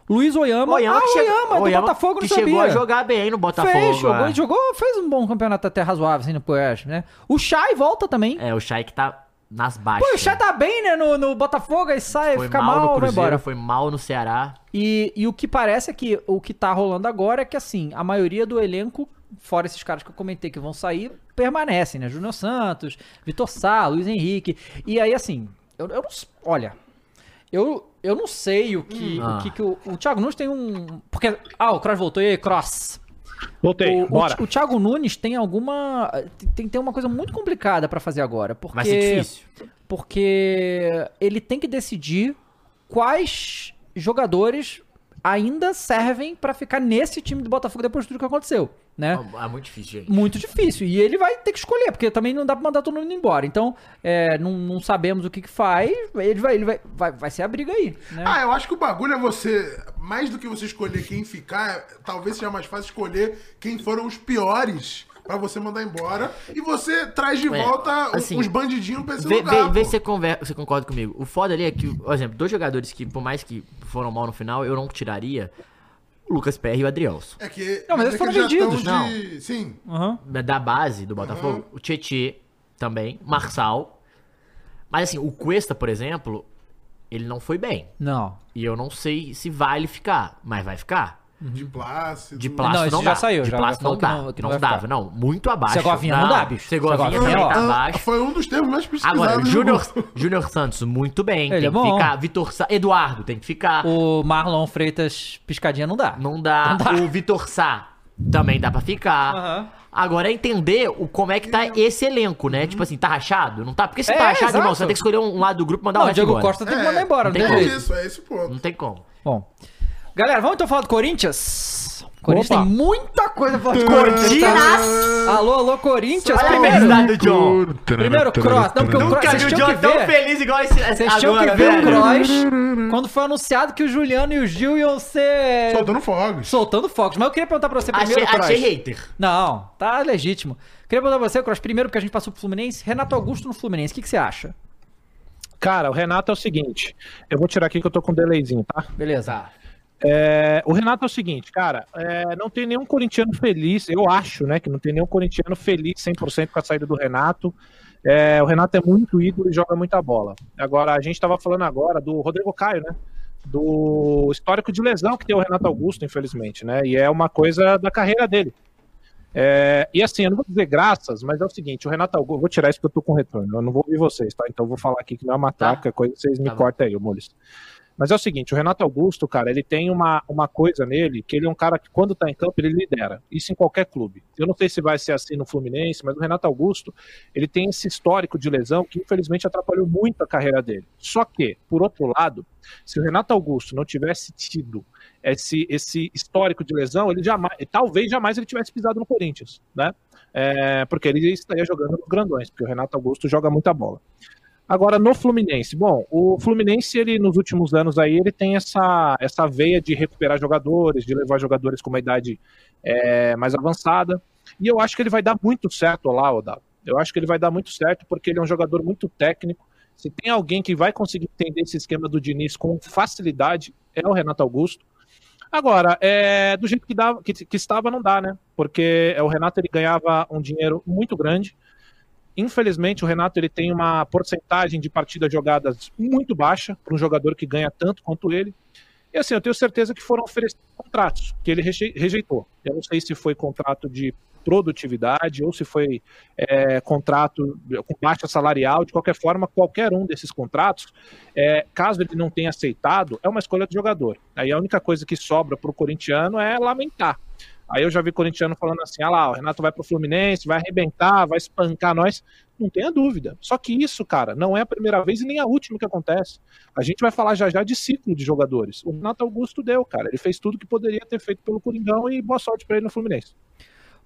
Luiz Oyama, Oyama ah, que chegou- Oyama, do Oyama Botafogo, não que sabia. chegou a jogar bem no Botafogo. Fez, jogou, é. jogou, fez um bom campeonato até razoável, assim, no Poeste, né? O Chay volta também. É, o Chay que tá nas baixas. Pô, o Chay tá bem, né, no, no Botafogo, aí sai, Foi fica mal, mal, no vai Cruzeiro, embora. foi mal no Ceará. E, e o que parece é que o que tá rolando agora é que, assim, a maioria do elenco, fora esses caras que eu comentei que vão sair, permanecem, né? Júnior Santos, Vitor Sá, Luiz Henrique. E aí, assim, eu, eu não. Olha, eu, eu não sei o que, Hum. o, que, que o, o Thiago Nunes tem um. Porque. Ah, o Cross voltou. E aí, Cross? Voltei, O, o, bora. o Thiago Nunes tem alguma. Tem, tem uma coisa muito complicada pra fazer agora. Porque, Vai ser difícil. Porque ele tem que decidir quais jogadores ainda servem pra ficar nesse time do Botafogo depois de tudo que aconteceu, né? É muito difícil, gente. Muito difícil. E ele vai ter que escolher, porque também não dá pra mandar todo mundo embora. Então, é, não, não sabemos o que, que faz. Ele vai, ele vai, vai, vai ser a briga aí, né? Ah, eu acho que o bagulho é você. Mais do que você escolher quem ficar, talvez seja mais fácil escolher quem foram os piores pra você mandar embora. E você traz de É, volta assim, uns bandidinhos pra esse Vê, lugar. vê, vê se você, conver- você concorda comigo. O foda ali é que, por exemplo, dois jogadores que, por mais que foram mal no final, eu não tiraria o Lucas Perry e o Adrielso. É que. Não, mas é eles que foram vendidos. de- Sim. Aham. Da base do Botafogo, o Tietê também, Marçal. Mas assim, o Cuesta, por exemplo, ele não foi bem. Não. E eu não sei se vale ficar, mas vai ficar. De plácido. De plástico Não, esse não, já dá. saiu, de já plástico não que dá. não- Não, que não vai dava, não. Muito abaixo. Segovinha não dá, bicho. Segovinha ó. tá abaixo. Foi um dos termos mais pesquisados. Agora, Júnior, Santos, muito bem. Ele tem é bom. que ficar. Vitor Sá, Eduardo, tem que ficar. O Marlon Freitas piscadinha não dá. Não dá. O Vitor Sá também dá pra ficar. Aham. Agora é entender o, como é que tá esse elenco, né? Tipo assim, tá rachado? Não tá? Porque se É, tá rachado, irmão, você vai ter que escolher um lado do grupo e mandar Não, o resto Diego embora. Costa tem que É, mandar embora, não tem tem como. É jeito. isso, é esse ponto. Não tem como. Bom. Galera, vamos então falar do Corinthians? Corinthians Opa. tem muita coisa pra falar de Corinthians. tá? Corinthians! Alô, alô, Corinthians. Olha Primeiro, do John. primeiro Cross. Não, porque o Cross, Nunca vi o John que tão feliz igual esse Vocês tinham que ver velho. o Cross quando foi anunciado que o Juliano e o Gil iam ser Soltando fogos. soltando fogos. Mas eu queria perguntar pra você primeiro, Achei, Cross. achei hater. Não, tá legítimo. Queria perguntar pra você, Cross, primeiro porque a gente passou pro Fluminense. Renato Augusto no Fluminense, o que, que você acha? Cara, o Renato é o seguinte. Eu vou tirar aqui que eu tô com um delayzinho, tá? Beleza. É, o Renato é o seguinte, cara, é, não tem nenhum corintiano feliz, eu acho, né, que não tem nenhum corintiano feliz 100% com a saída do Renato. É, o Renato é muito ídolo e joga muita bola. Agora, a gente estava falando agora do Rodrigo Caio, né? Do histórico de lesão que tem o Renato Augusto, infelizmente, né? E é uma coisa da carreira dele. É, e assim, eu não vou dizer graças, mas é o seguinte, o Renato Augusto, vou tirar isso que eu tô com retorno, eu não vou ouvir vocês, tá? Então eu vou falar aqui que não é uma Tá. taca, coisa vocês me Tá cortam aí, ô Mules. Mas é o seguinte, o Renato Augusto, cara, ele tem uma, uma coisa nele, que ele é um cara que quando tá em campo, ele lidera. Isso em qualquer clube. Eu não sei se vai ser assim no Fluminense, mas o Renato Augusto, ele tem esse histórico de lesão que infelizmente atrapalhou muito a carreira dele. Só que, por outro lado, se o Renato Augusto não tivesse tido esse, esse histórico de lesão, ele jamais, talvez jamais ele tivesse pisado no Corinthians, né? É, porque ele estaria jogando nos grandões, porque o Renato Augusto joga muita bola. Agora, no Fluminense, bom, o Fluminense, ele nos últimos anos aí, ele tem essa, essa veia de recuperar jogadores, de levar jogadores com uma idade é, mais avançada, e eu acho que ele vai dar muito certo lá, Oda. Eu acho que ele vai dar muito certo, porque ele é um jogador muito técnico, se tem alguém que vai conseguir entender esse esquema do Diniz com facilidade, é o Renato Augusto. Agora, é, do jeito que, dava, que, que estava, não dá, né? Porque é, o Renato ele ganhava um dinheiro muito grande, Infelizmente, o Renato ele tem uma porcentagem de partidas jogadas muito baixa para um jogador que ganha tanto quanto ele. E assim, eu tenho certeza que foram oferecidos contratos que ele reje- rejeitou. Eu não sei se foi contrato de produtividade ou se foi é, contrato com baixa salarial. De qualquer forma, qualquer um desses contratos, é, caso ele não tenha aceitado, é uma escolha do jogador. Aí a única coisa que sobra para o corintiano é lamentar. Aí eu já vi corintiano falando assim: ah lá, o Renato vai pro Fluminense, vai arrebentar, vai espancar nós. Não tenha dúvida. Só que isso, cara, não é a primeira vez e nem a última que acontece. A gente vai falar já já de ciclo de jogadores. O Renato Augusto deu, cara. Ele fez tudo que poderia ter feito pelo Coringão e boa sorte pra ele no Fluminense.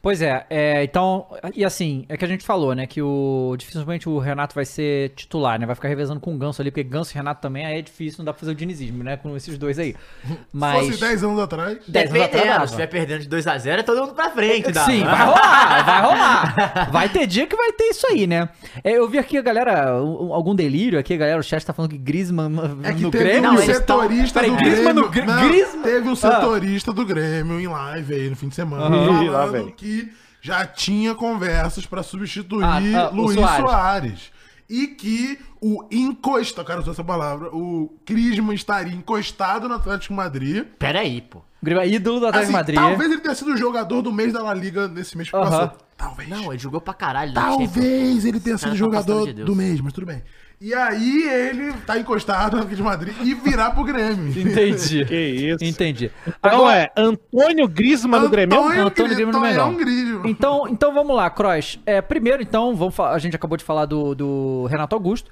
Pois é, é, então, e assim, é que a gente falou, né, que o dificilmente o Renato vai ser titular, né, vai ficar revezando com o Ganso ali, porque Ganso e Renato também aí é difícil, não dá pra fazer o dinizismo, né, com esses dois aí. Mas... Fosse 10 anos atrás. 10 anos atrás dava. se estiver perdendo de 2x0, é todo mundo pra frente, dá. Sim, vai rolar, vai rolar. Vai ter dia que vai ter isso aí, né? É, eu vi aqui a galera, um- algum delírio aqui, a galera, o chat tá falando que Griezmann É que no teve Grêmio. um Não, tão- setorista Peraí, do Griezmann Grêmio. no Gr- Não, Griezmann? Teve um Ah. setorista do Grêmio em live aí no fim de semana. Lá Falando vem. Que já tinha conversas pra substituir Ah, ah, o Luiz Soares. Soares. E que o encosta, eu quero usar essa palavra, o Crisman estaria encostado no Atlético de Madrid. Pera aí, pô. É ídolo do Atlético Assim, Madrid. talvez ele tenha sido o jogador do mês da La Liga nesse mês que Aham. passou. Talvez. Não, ele jogou pra caralho. Talvez ele tenha sido cara tá jogador de do mês, mas tudo bem. E aí ele tá encostado no Atlético de Madrid e virar pro Grêmio. Entendi. Que isso. Entendi. Então é Antônio Griezmann no Grêmio. Antônio Grêmio no Mengão. Tonhão Grêmio. Então, então vamos lá, Cross. É, primeiro, então, vamos a gente acabou de falar do, do Renato Augusto.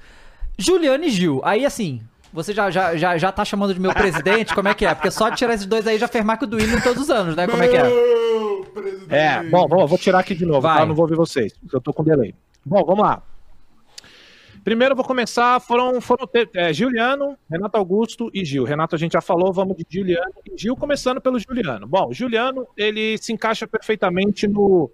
Juliano e Gil. Aí, assim, você já, já, já, já tá chamando de meu presidente? Como é que é? Porque só de tirar esses dois aí já fez o do Willian todos os anos, né? Como é que é? Presidente. É, bom, bom, vou tirar aqui de novo, Vai. tá? Eu não vou ouvir vocês, porque eu tô com delay. Bom, vamos lá. Primeiro eu vou começar, foram, foram é, Juliano, Renato Augusto e Gil. Renato a gente já falou, vamos de Juliano e Gil, começando pelo Juliano. Bom, Juliano, ele se encaixa perfeitamente no,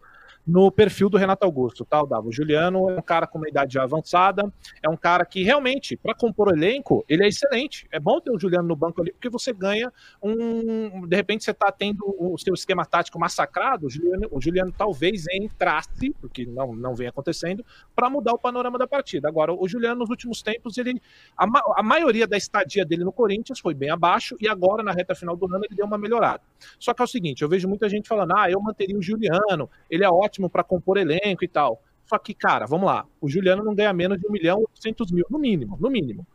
no perfil do Renato Augusto, tá, Davo? O Juliano é um cara com uma idade avançada, é um cara que realmente, para compor o elenco, ele é excelente. É bom ter o Juliano no banco ali, porque você ganha um. De repente você tá tendo o seu esquema tático massacrado, o Juliano, o Juliano talvez entrasse, porque não, não vem acontecendo, para mudar o panorama da partida. Agora, o Juliano, nos últimos tempos, ele. A, a maioria da estadia dele no Corinthians foi bem abaixo, e agora, na reta final do ano, ele deu uma melhorada. Só que é o seguinte, eu vejo muita gente falando, ah, eu manteria o Juliano, ele é ótimo para compor elenco e tal. Só que, cara, vamos lá, o Juliano não ganha menos de 1 milhão e 800 mil, no mínimo, no mínimo.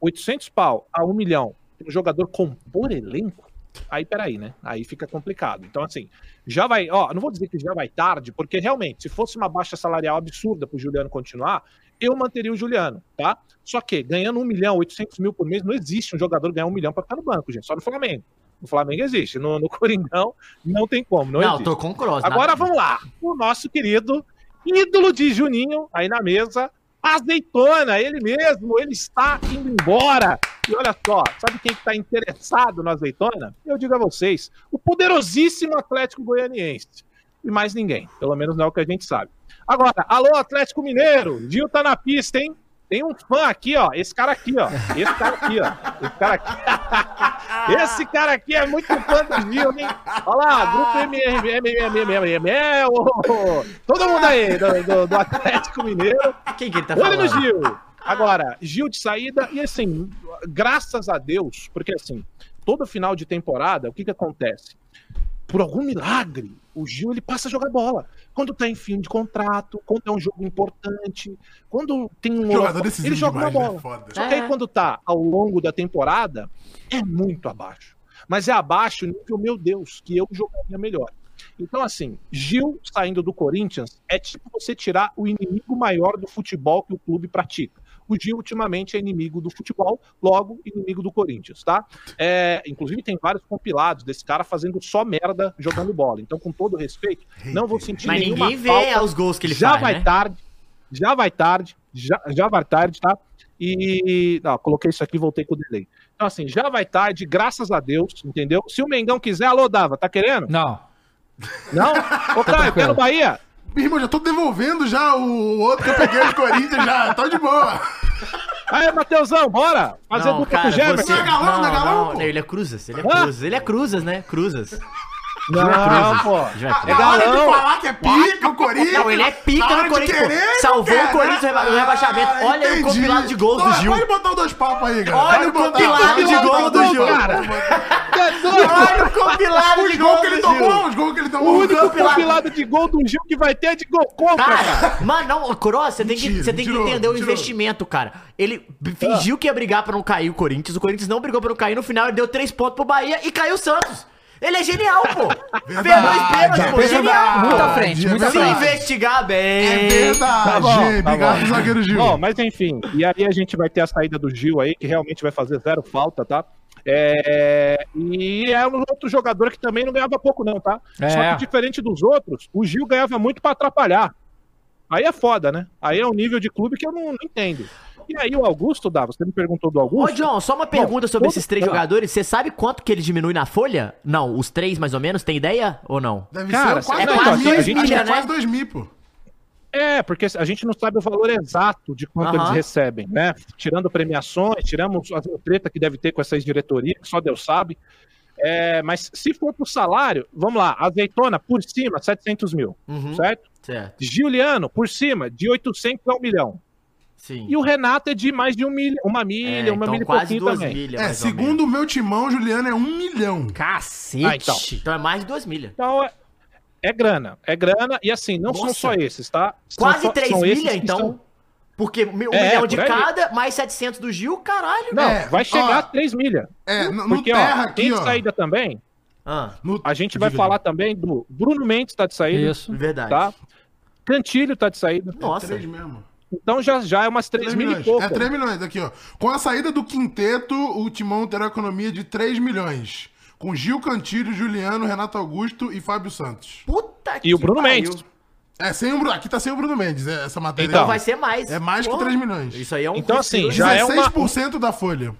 800 pau a 1 milhão, um jogador compor elenco, aí peraí, né? Aí fica complicado. Então, assim, já vai, ó, não vou dizer que já vai tarde, porque realmente, se fosse uma baixa salarial absurda pro Juliano continuar, eu manteria o Juliano, tá? Só que ganhando 1 milhão, 800 mil por mês, não existe um jogador ganhar 1 milhão para ficar no banco, gente, só no Flamengo. No Flamengo existe, no, no Coringão não tem como, não, Não, existe. tô com o Cross. Agora vamos lá. O nosso querido ídolo de Juninho, aí na mesa, azeitona, ele mesmo, ele está indo embora. E olha só, sabe quem está interessado no azeitona? Eu digo a vocês, o poderosíssimo Atlético Goianiense. E mais ninguém, pelo menos não é o que a gente sabe. Agora, alô Atlético Mineiro, Gil tá na pista, hein? Tem um fã aqui, ó. Esse cara aqui, ó. Esse cara aqui, ó. Esse cara aqui. Esse cara aqui é muito fã do Gil, hein? Olha lá, grupo MMMMMML. Todo mundo aí do, do- do Atlético Mineiro. Quem que ele tá Olha falando? no Gil. Agora, Gil de saída, e assim, graças a Deus, porque assim, todo final de temporada, o que que acontece? Por algum milagre, o Gil ele passa a jogar bola. Quando tá em fim de contrato, quando é um jogo importante, quando tem um. Jogador decisivo ele joga demais, uma né? bola. Só que aí quando tá ao longo da temporada, é muito abaixo. Mas é abaixo nível, meu Deus, que eu jogaria melhor. Então, assim, Gil saindo do Corinthians é tipo você tirar o inimigo maior do futebol que o clube pratica. O Gil, ultimamente, é inimigo do futebol, logo inimigo do Corinthians, tá? É, inclusive, tem vários compilados desse cara fazendo só merda jogando bola. Então, com todo respeito, não vou sentir Mas nenhuma ninguém vê falta os gols que ele já faz, vai né? tarde, já vai tarde, já, já vai tarde, tá? E. Não, coloquei isso aqui voltei com o delay. Então, assim, já vai tarde, graças a Deus, entendeu? Se o Mengão quiser, alô, Dava, tá querendo? Não. Não? Ô, Caio, tranquilo. quer no Bahia? Meu irmão, já tô devolvendo já o outro que eu peguei do Corinthians já. Tô de boa. Aí, Matheusão, bora! Fazer Não, dupla com cara, o Jefferson. você... Não é galão, não, não é galão, não, pô? ele é cruzas, ele é cruzas. Ele é cruzas, né? Cruzas. Não, Cruzes. pô. É Na hora de galão. falar que é pica, o Corinthians. Não, ele é pica no Corinthians, querer, Salvou quer, o Corinthians né? no rebaixamento. Ah, Olha aí o entendi. compilado de gols do Gil. Pode botar o dois papos aí, cara. Olha o compilado de Pode gol botar do o Gil. Olha o compilado de gols gols que ele do Gil. tomou, os gols que ele O tomou. único compilado. de gol do Gil que vai ter é de gol contra, cara. Cara, mano, não, Cross, você tem que, entender o investimento, cara. Ele fingiu que ia brigar pra não cair o Corinthians, o Corinthians não brigou pra não cair, no final ele deu três pontos pro Bahia e caiu o Santos. Ele é genial, pô. Os pênaltis, pô. é Genial, pô. à frente, muito à Se frente. investigar bem. É verdade. Tá tá Obrigado, bom. zagueiro Gil. Bom, mas enfim, e aí a gente vai ter a saída do Gil aí, que realmente vai fazer zero falta, tá? É, e é um outro jogador que também não ganhava pouco, não, tá? É. Só que diferente dos outros, o Gil ganhava muito pra atrapalhar. Aí é foda, né? Aí é um nível de clube que eu não, não entendo. E aí o Augusto, Dava, você me perguntou do Ô, Augusto? John, só uma pergunta sobre esses três jogadores. Você sabe quanto que ele diminui na folha? Não, os três mais ou menos, tem ideia ou não? Deve Cara, ser quase é dois quase mil. dois Acho que milha, é quase né? dois mil, pô. É, porque a gente não sabe o valor exato de quanto eles recebem, né? Tirando premiações, tiramos a treta que deve ter com essa diretoria, que só Deus sabe. É, mas se for pro salário, vamos lá, azeitona por cima, 700 mil, Uhum. certo? Certo. Juliano por cima, de 800 a 1 milhão. Sim. E o Renato é de mais de um milha, uma milha, é, uma então milha quase pouquinho duas também. milhas. É, segundo o meu timão, Juliano é um milhão. Cacete. Ah, então. Então é mais de duas milhas. Então é, é grana, é grana, e assim, não são Nossa. só esses, tá? São Quase só- 3 são esses milhas, então. são- Porque um É, milhão de cada, mais 700 do Gil, caralho. Não, É, vai chegar ó, a 3 milhas. É, no, no Porque, terra ó, tem aqui, de ó. saída também, Ah, no- A gente vai falar também do Bruno Mendes tá de saída, Isso. verdade. tá? Cantilho tá de saída. Nossa. Três mesmo. Então já, já é umas 3 3 mil milhões. e pouco. É 3 milhões aqui, ó. Com a saída do quinteto, o Timão terá economia de 3 milhões. Com Gil Cantilho, Juliano, Renato Augusto e Fábio Santos. Puta E o Bruno Mendes. É, sem o Bruno. Aqui tá sem o Bruno Mendes, é, essa matéria. Então Então, vai ser mais. É mais que Porra. 3 milhões. Isso aí é um Então, assim, já é uma- 16% da folha.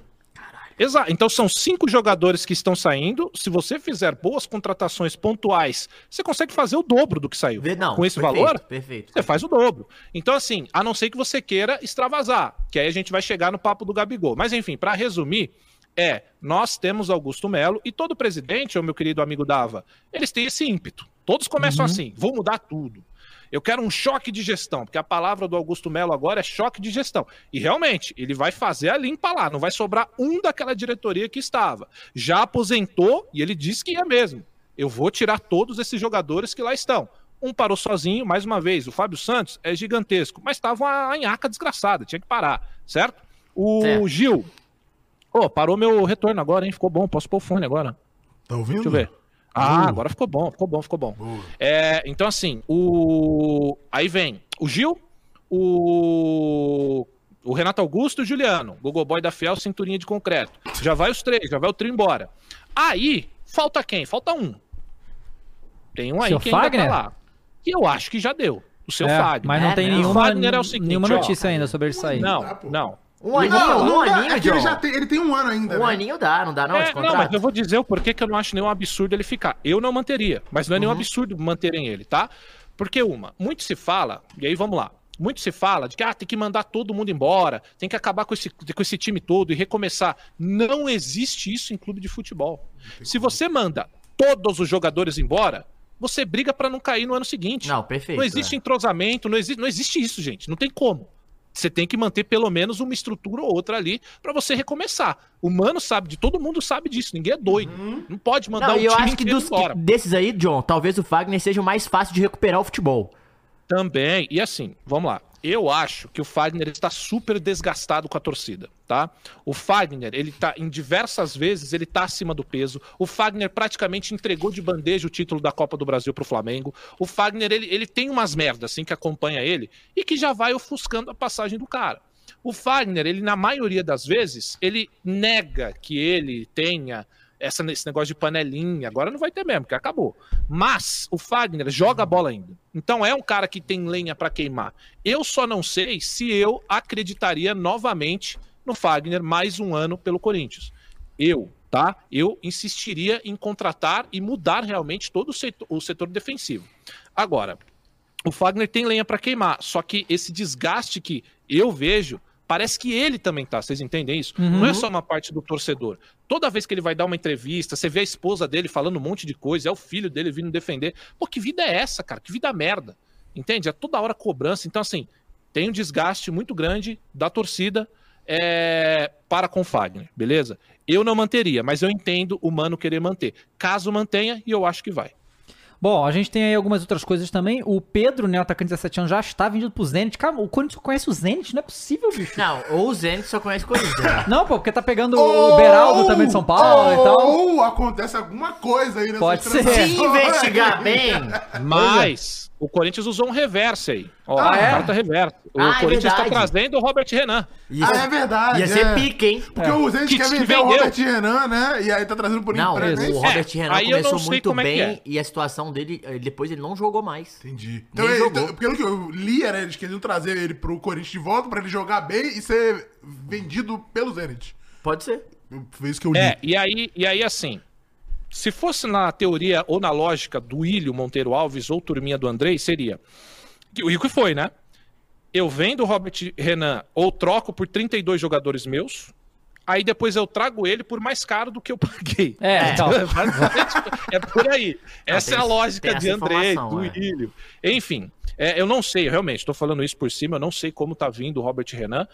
Exato. Então são cinco jogadores que estão saindo. Se você fizer boas contratações pontuais, você consegue fazer o dobro do que saiu. Não, Com esse perfeito, valor, Perfeito. você faz o dobro. Então, assim, a não ser que você queira extravasar, que aí a gente vai chegar no papo do Gabigol. Mas, enfim, para resumir, é, nós temos Augusto Melo e todo presidente, o meu querido amigo Dava, eles têm esse ímpeto. Todos começam assim, vou mudar tudo. Eu quero um choque de gestão, porque a palavra do Augusto Melo agora é choque de gestão. E realmente, ele vai fazer a limpa lá, não vai sobrar um daquela diretoria que estava. Já aposentou e ele disse que ia mesmo. Eu vou tirar todos esses jogadores que lá estão. Um parou sozinho, mais uma vez. O Fábio Santos é gigantesco, mas estava uma anhaca desgraçada, tinha que parar, certo? O Certo. Gil. Ô, parou meu retorno agora, hein? Ficou bom. Posso pôr o fone agora. Tá ouvindo? Deixa eu ver. Ah, Uh. agora ficou bom, ficou bom, ficou bom. Boa. É, então, assim, o. Aí vem o Gil, o. O Renato Augusto e o Juliano. Google Boy da Fiel, cinturinha de concreto. Já vai os três, já vai o trio embora. Aí, falta quem? Falta um. Tem um aí Seu que ainda Fagner? tá lá. Que eu acho que já deu. O seu É, Fagner. mas não É, tem não. nenhuma, O Fagner é o seguinte, nenhuma ó. notícia ainda sobre ele sair. Não, não. Um aninho, Não, um não dá, aninho, é que ele, já tem, ele tem um ano ainda. Um né? aninho dá, não dá não, É, não, mas eu vou dizer o porquê que eu não acho nenhum absurdo ele ficar. Eu não manteria, mas não é Uhum. nenhum absurdo manterem ele, tá? Porque uma, muito se fala, e aí vamos lá, muito se fala de que ah, tem que mandar todo mundo embora, tem que acabar com esse, com esse time todo e recomeçar. Não existe isso em clube de futebol. Se você manda todos os jogadores embora, você briga pra não cair no ano seguinte. Não, perfeito. Não existe é. entrosamento, não existe, não existe isso, gente. Não tem como. Você tem que manter pelo menos uma estrutura ou outra ali pra você recomeçar. O mano sabe de todo mundo sabe disso. Ninguém é doido. Não pode mandar Não, o e eu time acho que dos, embora. desses aí, John, talvez o Fagner seja o mais fácil de recuperar o futebol. Também. E assim, vamos lá. Eu acho que o Fagner está super desgastado com a torcida, tá? O Fagner, ele tá em diversas vezes, ele tá acima do peso. O Fagner praticamente entregou de bandeja o título da Copa do Brasil pro Flamengo. O Fagner, ele, ele tem umas merdas assim que acompanha ele e que já vai ofuscando a passagem do cara. O Fagner, ele na maioria das vezes, ele nega que ele tenha essa, esse negócio de panelinha. Agora não vai ter mesmo, porque acabou. Mas o Fagner joga a bola ainda. Então é um cara que tem lenha pra queimar. Eu só não sei se eu acreditaria novamente no Fagner mais um ano pelo Corinthians. Eu, tá? Eu insistiria em contratar e mudar realmente todo o setor, o setor defensivo. Agora, o Fagner tem lenha pra queimar, só que esse desgaste que eu vejo, parece que ele também tá, vocês entendem isso? Não é só uma parte do torcedor. Toda vez que ele vai dar uma entrevista, você vê a esposa dele falando um monte de coisa, é o filho dele vindo defender. Pô, que vida é essa, cara? Que vida merda. Entende? É toda hora cobrança. Então, assim, tem um desgaste muito grande da torcida é, para com o Fagner, beleza? Eu não manteria, mas eu entendo o Mano querer manter. Caso mantenha, e eu acho que vai. Bom, a gente tem aí algumas outras coisas também. O Pedro, né, o atacante de 17 anos, já está vendido pro Zenit. Cara, o Corinthians conhece o Zenit? Não é possível, bicho. Não, ou o Zenit só conhece o Corinthians. né? Não, pô, porque tá pegando o Beraldo também de São Paulo e tal. Ou acontece alguma coisa aí nessa Pode ser. Se investigar bem. Mas o Corinthians usou um reverse aí. Ó, Ah, é? carta reverse. O Ah, é Corinthians está verdade. trazendo o Robert Renan. Ia, Ah, é verdade. ia ser é. pique, hein? Porque o Zenit Que quer vender o. Robert Renan, né? E aí tá trazendo por Não, empréstimo. o Robert É, Renan aí não começou muito é bem é. e a situação dele, eh, depois ele não jogou mais. Entendi. Então, ele- jogou. então, pelo que eu li, era eles queriam trazer ele pro Corinthians de volta pra ele jogar bem e ser vendido pelo Zenit. Pode ser. Foi isso que eu li. É, e aí, e aí assim, se fosse na teoria ou na lógica do Ilho Monteiro Alves ou turminha do Andrei, seria. que- O que foi, né? Eu vendo o Robert Renan ou troco por 32 jogadores meus, aí depois eu trago ele por mais caro do que eu paguei. É, então. é por aí. Essa tem é a lógica de informação, do é. Ilho. Enfim, é, eu não sei, realmente, estou falando isso por cima, eu não sei como tá vindo o Robert Renan.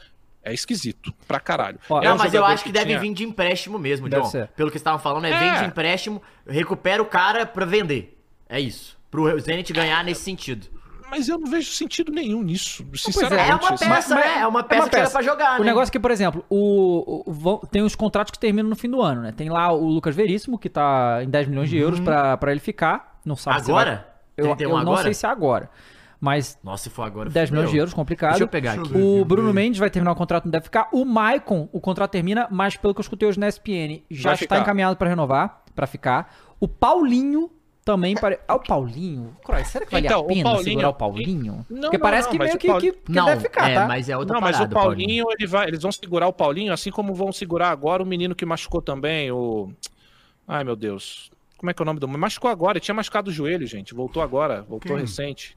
É esquisito, pra caralho. Ó, É não, um mas eu acho que, deve tinha- vir de empréstimo mesmo, Deve John. ser. Pelo que você estava falando, é, É. vem de empréstimo, recupera o cara pra vender. É isso. Pro Zenit ganhar nesse sentido. Mas eu não vejo sentido nenhum nisso, É sinceramente. uma assim. peça, né? É uma peça que era pra jogar, O né? negócio é que, por exemplo, o, o- tem os contratos que terminam no fim do ano, né? Tem lá o Lucas Veríssimo, que tá em 10 milhões de euros pra, pra ele ficar. Não sabe se Agora? vai- Eu, 31 eu não agora? sei se é agora. Mas Nossa, se for agora. 10 milhões de euros, complicado. Deixa eu pegar Deixa aqui. O Bruno Mendes vai terminar o contrato, não deve ficar. O Maicon, o contrato termina, mas pelo que eu escutei hoje na SPN, já Vai está ficar. encaminhado pra renovar, pra ficar. O Paulinho também pare... Ah, o Paulinho? Croix, será que vale Então, a o pena Paulinho- segurar o Paulinho? Não, Porque não, parece não, que mas meio que, Paulinho- que, que Não, deve ficar, é, tá? mas é outra Não, mas parada, o Paulinho, ele vai, eles vão segurar o Paulinho, assim como vão segurar agora o menino que machucou também, o. Ai, meu Deus. Como é que é o nome do. Machucou agora, ele tinha machucado o joelho, gente. Voltou agora, voltou Quem? recente.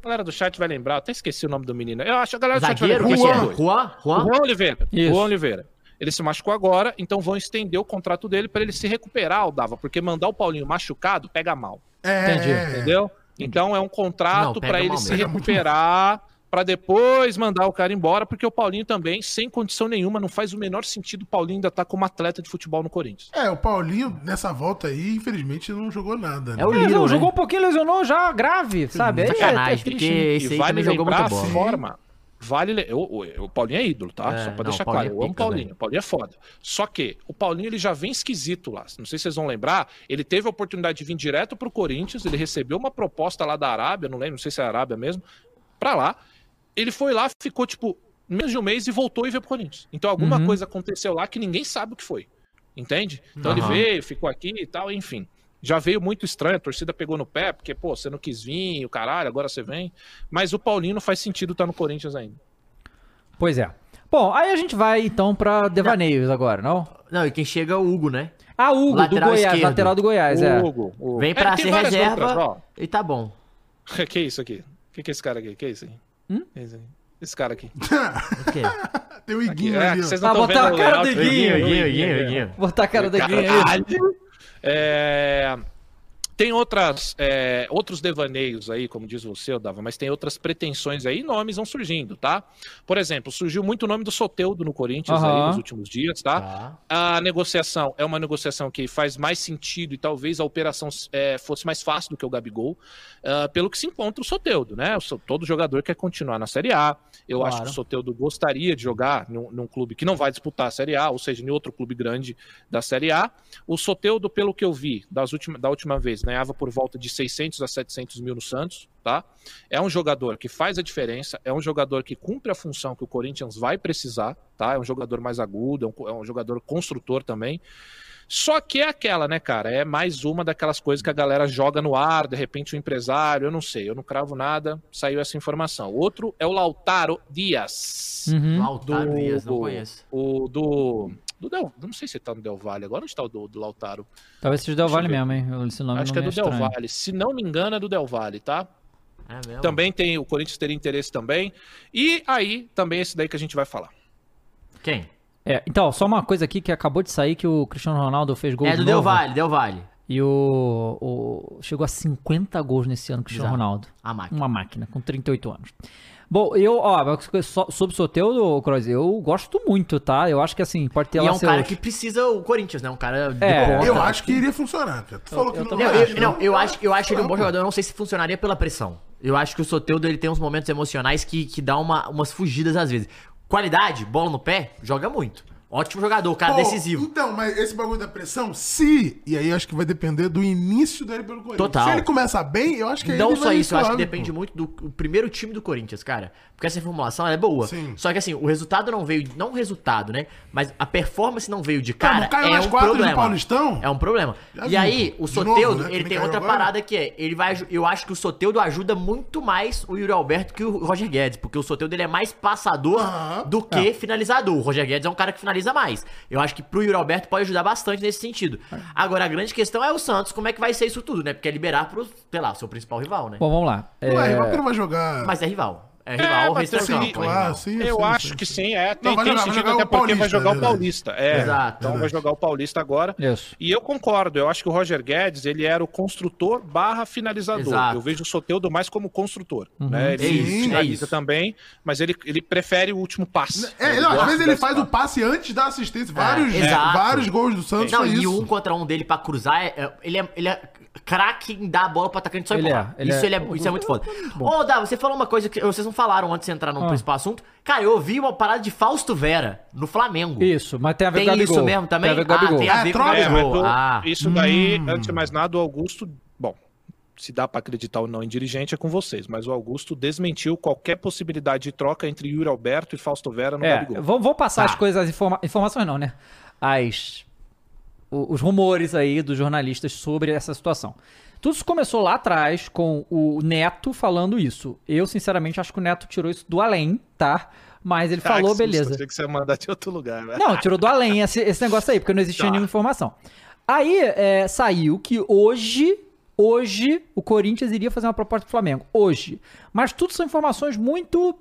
A galera do chat vai lembrar, eu até esqueci o nome do menino. Eu acho que a galera do Zagueiro? chat que vai lembrar. é? Juan. Juan? Juan? Juan Oliveira. Isso. Juan Oliveira. Ele se machucou agora, então vão estender o contrato dele pra ele se recuperar, o Dava, porque mandar o Paulinho machucado pega mal. É, Entendi. Entendeu? Então é um contrato pega pra ele se recuperar, pra depois mandar o cara embora, porque o Paulinho também, sem condição nenhuma, não faz o menor sentido o Paulinho ainda tá como atleta de futebol no Corinthians. É, o Paulinho, nessa volta aí, infelizmente, não jogou nada. né? É o É, Little, não, né? jogou um pouquinho, lesionou já, grave, sabe? É- é Sacanagem, triste, porque né? esse e aí vale jogou muito a bola. forma. Vale, le- o, o, o Paulinho é ídolo, tá? É, Só pra não, deixar Paulinho claro. é Eu amo o pica, Paulinho. O Paulinho é foda. Só que o Paulinho ele já vem esquisito lá. Não sei se vocês vão lembrar. Ele teve a oportunidade de vir direto pro Corinthians. Ele recebeu uma proposta lá da Arábia, não lembro, não sei se é a Arábia mesmo, pra lá. Ele foi lá, ficou tipo menos de um mês e voltou e veio pro Corinthians. Então alguma Uhum. coisa aconteceu lá que ninguém sabe o que foi. Entende? Então Aham. ele veio, ficou aqui e tal, enfim. Já veio muito estranho, a torcida pegou no pé, porque, pô, você não quis vir, o caralho, agora você vem. Mas o Paulinho não faz sentido estar no Corinthians ainda. Pois é. Bom, aí a gente vai então pra devaneios agora, não? Não, e quem chega é o Hugo, né? Ah, Hugo, Lateral do Goiás, esquerdo. lateral do Goiás, é. Hugo, Hugo. Vem pra É, ser reserva outras, e tá bom. que isso aqui? O que, que é esse cara aqui? que é isso aqui? Hum? É aqui? Esse cara aqui. O quê? Tem o Aqui, Iguinho é, ali, ó. vocês não Ah, botar vendo a cara do layout. Iguinho, Iguinho, Iguinho, Iguinho. Botar a cara do Guinho aí. Caralho. É, Tem outras, é, outros devaneios aí, como diz você, Dava, mas tem outras pretensões aí, nomes vão surgindo, tá? Por exemplo, surgiu muito o nome do Soteudo no Corinthians aí Aham. nos últimos dias, tá? Tá. A negociação é uma negociação que faz mais sentido e talvez a operação é, fosse mais fácil do que o Gabigol, ah, pelo que se encontra o Soteudo, né? O Todo jogador quer continuar na Série A. Eu Claro. acho que o Soteudo gostaria de jogar num, num clube que não vai disputar a Série A, ou seja, em outro clube grande da Série A. O Soteudo, pelo que eu vi das última, da última vez, ganhava por volta de 600 a 700 mil no Santos, tá? É um jogador que faz a diferença, é um jogador que cumpre a função que o Corinthians vai precisar, tá? É um jogador mais agudo, é um, é um jogador construtor também. Só que é aquela, né, cara? É mais uma daquelas coisas que a galera joga no ar, de repente o empresário, eu não sei, eu não cravo nada, saiu essa informação. Outro é o Lautaro Dias. Uhum. Lautaro Dias, não do- conheço. O do. do Del, não sei se tá no Del Valle agora. Onde está o do, do Lautaro? Talvez seja Del Valle mesmo, hein? Esse nome Acho que é do Del. Valle. Se não me engano, é do Del Valle, tá? É mesmo? Também tem. O Corinthians teria interesse também. E aí, também esse daí que a gente vai falar. Quem? É, então, só uma coisa aqui que acabou de sair que o Cristiano Ronaldo fez gol É de do Del novo. Valle, Del Valle. E o, o- Chegou a 50 gols nesse ano, Cristiano Bizarro. Ronaldo. A máquina. Uma máquina, com 38 anos. Bom, eu, ó, sobre o Soteldo, Croz, eu gosto muito, tá? Eu acho que assim, pode ter E lá é um cara que precisa o Corinthians, né? Um cara de É. ponta. Eu acho que iria funcionar. Tu falou que eu não Não, eu, não, eu acho, eu acho ele um bom jogador. Eu não sei se funcionaria pela pressão. Eu acho que o Soteudo ele tem uns momentos emocionais que, que dá uma, umas fugidas às vezes. Qualidade, bola no pé, joga muito. Ótimo jogador, cara Pô, decisivo. Então, mas esse bagulho da pressão, se. E aí acho que vai depender do início dele pelo Corinthians. Total. Se ele começar bem, eu acho que Não ele só isso, eu acho que depende muito do o primeiro time do Corinthians, cara. Porque essa reformulação ela é boa. Sim. Só que assim, o resultado não veio. Não o resultado, né? Mas a performance não veio de Cara, cara. não caiu é nas um problema. Paulistão? É um problema. Já e viu, aí, o Soteudo, né, ele tem outra agora. parada que é. Ele vai. Eu acho que o Soteudo ajuda muito mais o Yuri Alberto que o Roger Guedes. Porque o Soteudo ele é mais passador do que finalizador. O Roger Guedes é um cara que finaliza mais. Eu acho que pro Yuri Alberto pode ajudar bastante nesse sentido. Agora, a grande questão é o Santos, como é que vai ser isso tudo, né? Porque é liberar pro, sei lá, seu principal rival, né? Bom, vamos lá. Não é, É, rival que não vai jogar. Mas é rival. É rival, o é assim, campo, é claro, sim, Eu sim, acho sim, que sim. sim, é. Tem, Não, vai tem jogar- vai sentido, jogar até o porque vai Paulista, jogar o verdade. Paulista. É, Exato. então vai jogar o Paulista agora. Isso. E eu concordo, eu acho que o Roger Guedes, ele era o construtor barra finalizador. Exato. Eu vejo o Soteudo mais como construtor. Né? Ele É finaliza é isso. também, mas ele, ele prefere o último passe. É, não, às vezes ele faz o passe. antes da assistência. Vários, vários gols do Santos Não, foi e isso. um contra um dele pra cruzar, é- é- ele é, ele é craque em dar a bola pro atacante só Ele empurrar. é, ele isso, é- ele é, isso é muito foda. Ô, Dá, você falou uma coisa que vocês não falaram antes de entrar no Ah. principal assunto. Cara, eu ouvi uma parada de Fausto Vera no Flamengo. Isso, mas tem a ver Tem com o Gabigol. isso mesmo também? Tem a ver com o ah, Gabigol. tem a É, ver com. É, Gabigol. Ah, isso daí, antes de mais nada, o Augusto, bom, se dá pra acreditar ou não em dirigente é com vocês, mas o Augusto desmentiu qualquer possibilidade de troca entre Yuri Alberto e Fausto Vera no É, Gabigol. vou, vou passar Tá. as coisas, as informa- informações não, né? As, os rumores aí dos jornalistas sobre essa situação. Tudo isso começou lá atrás com o Neto falando isso. Eu, sinceramente, acho que o Neto tirou isso do além, tá? Mas ele Ah, falou, que susto, beleza. Achei que você ia mandar de outro lugar, velho. Não, tirou do além esse, esse negócio aí, porque não existia Tá. nenhuma informação. Aí é, saiu que hoje, hoje, o Corinthians iria fazer uma proposta pro Flamengo. Hoje. Mas tudo são informações muito.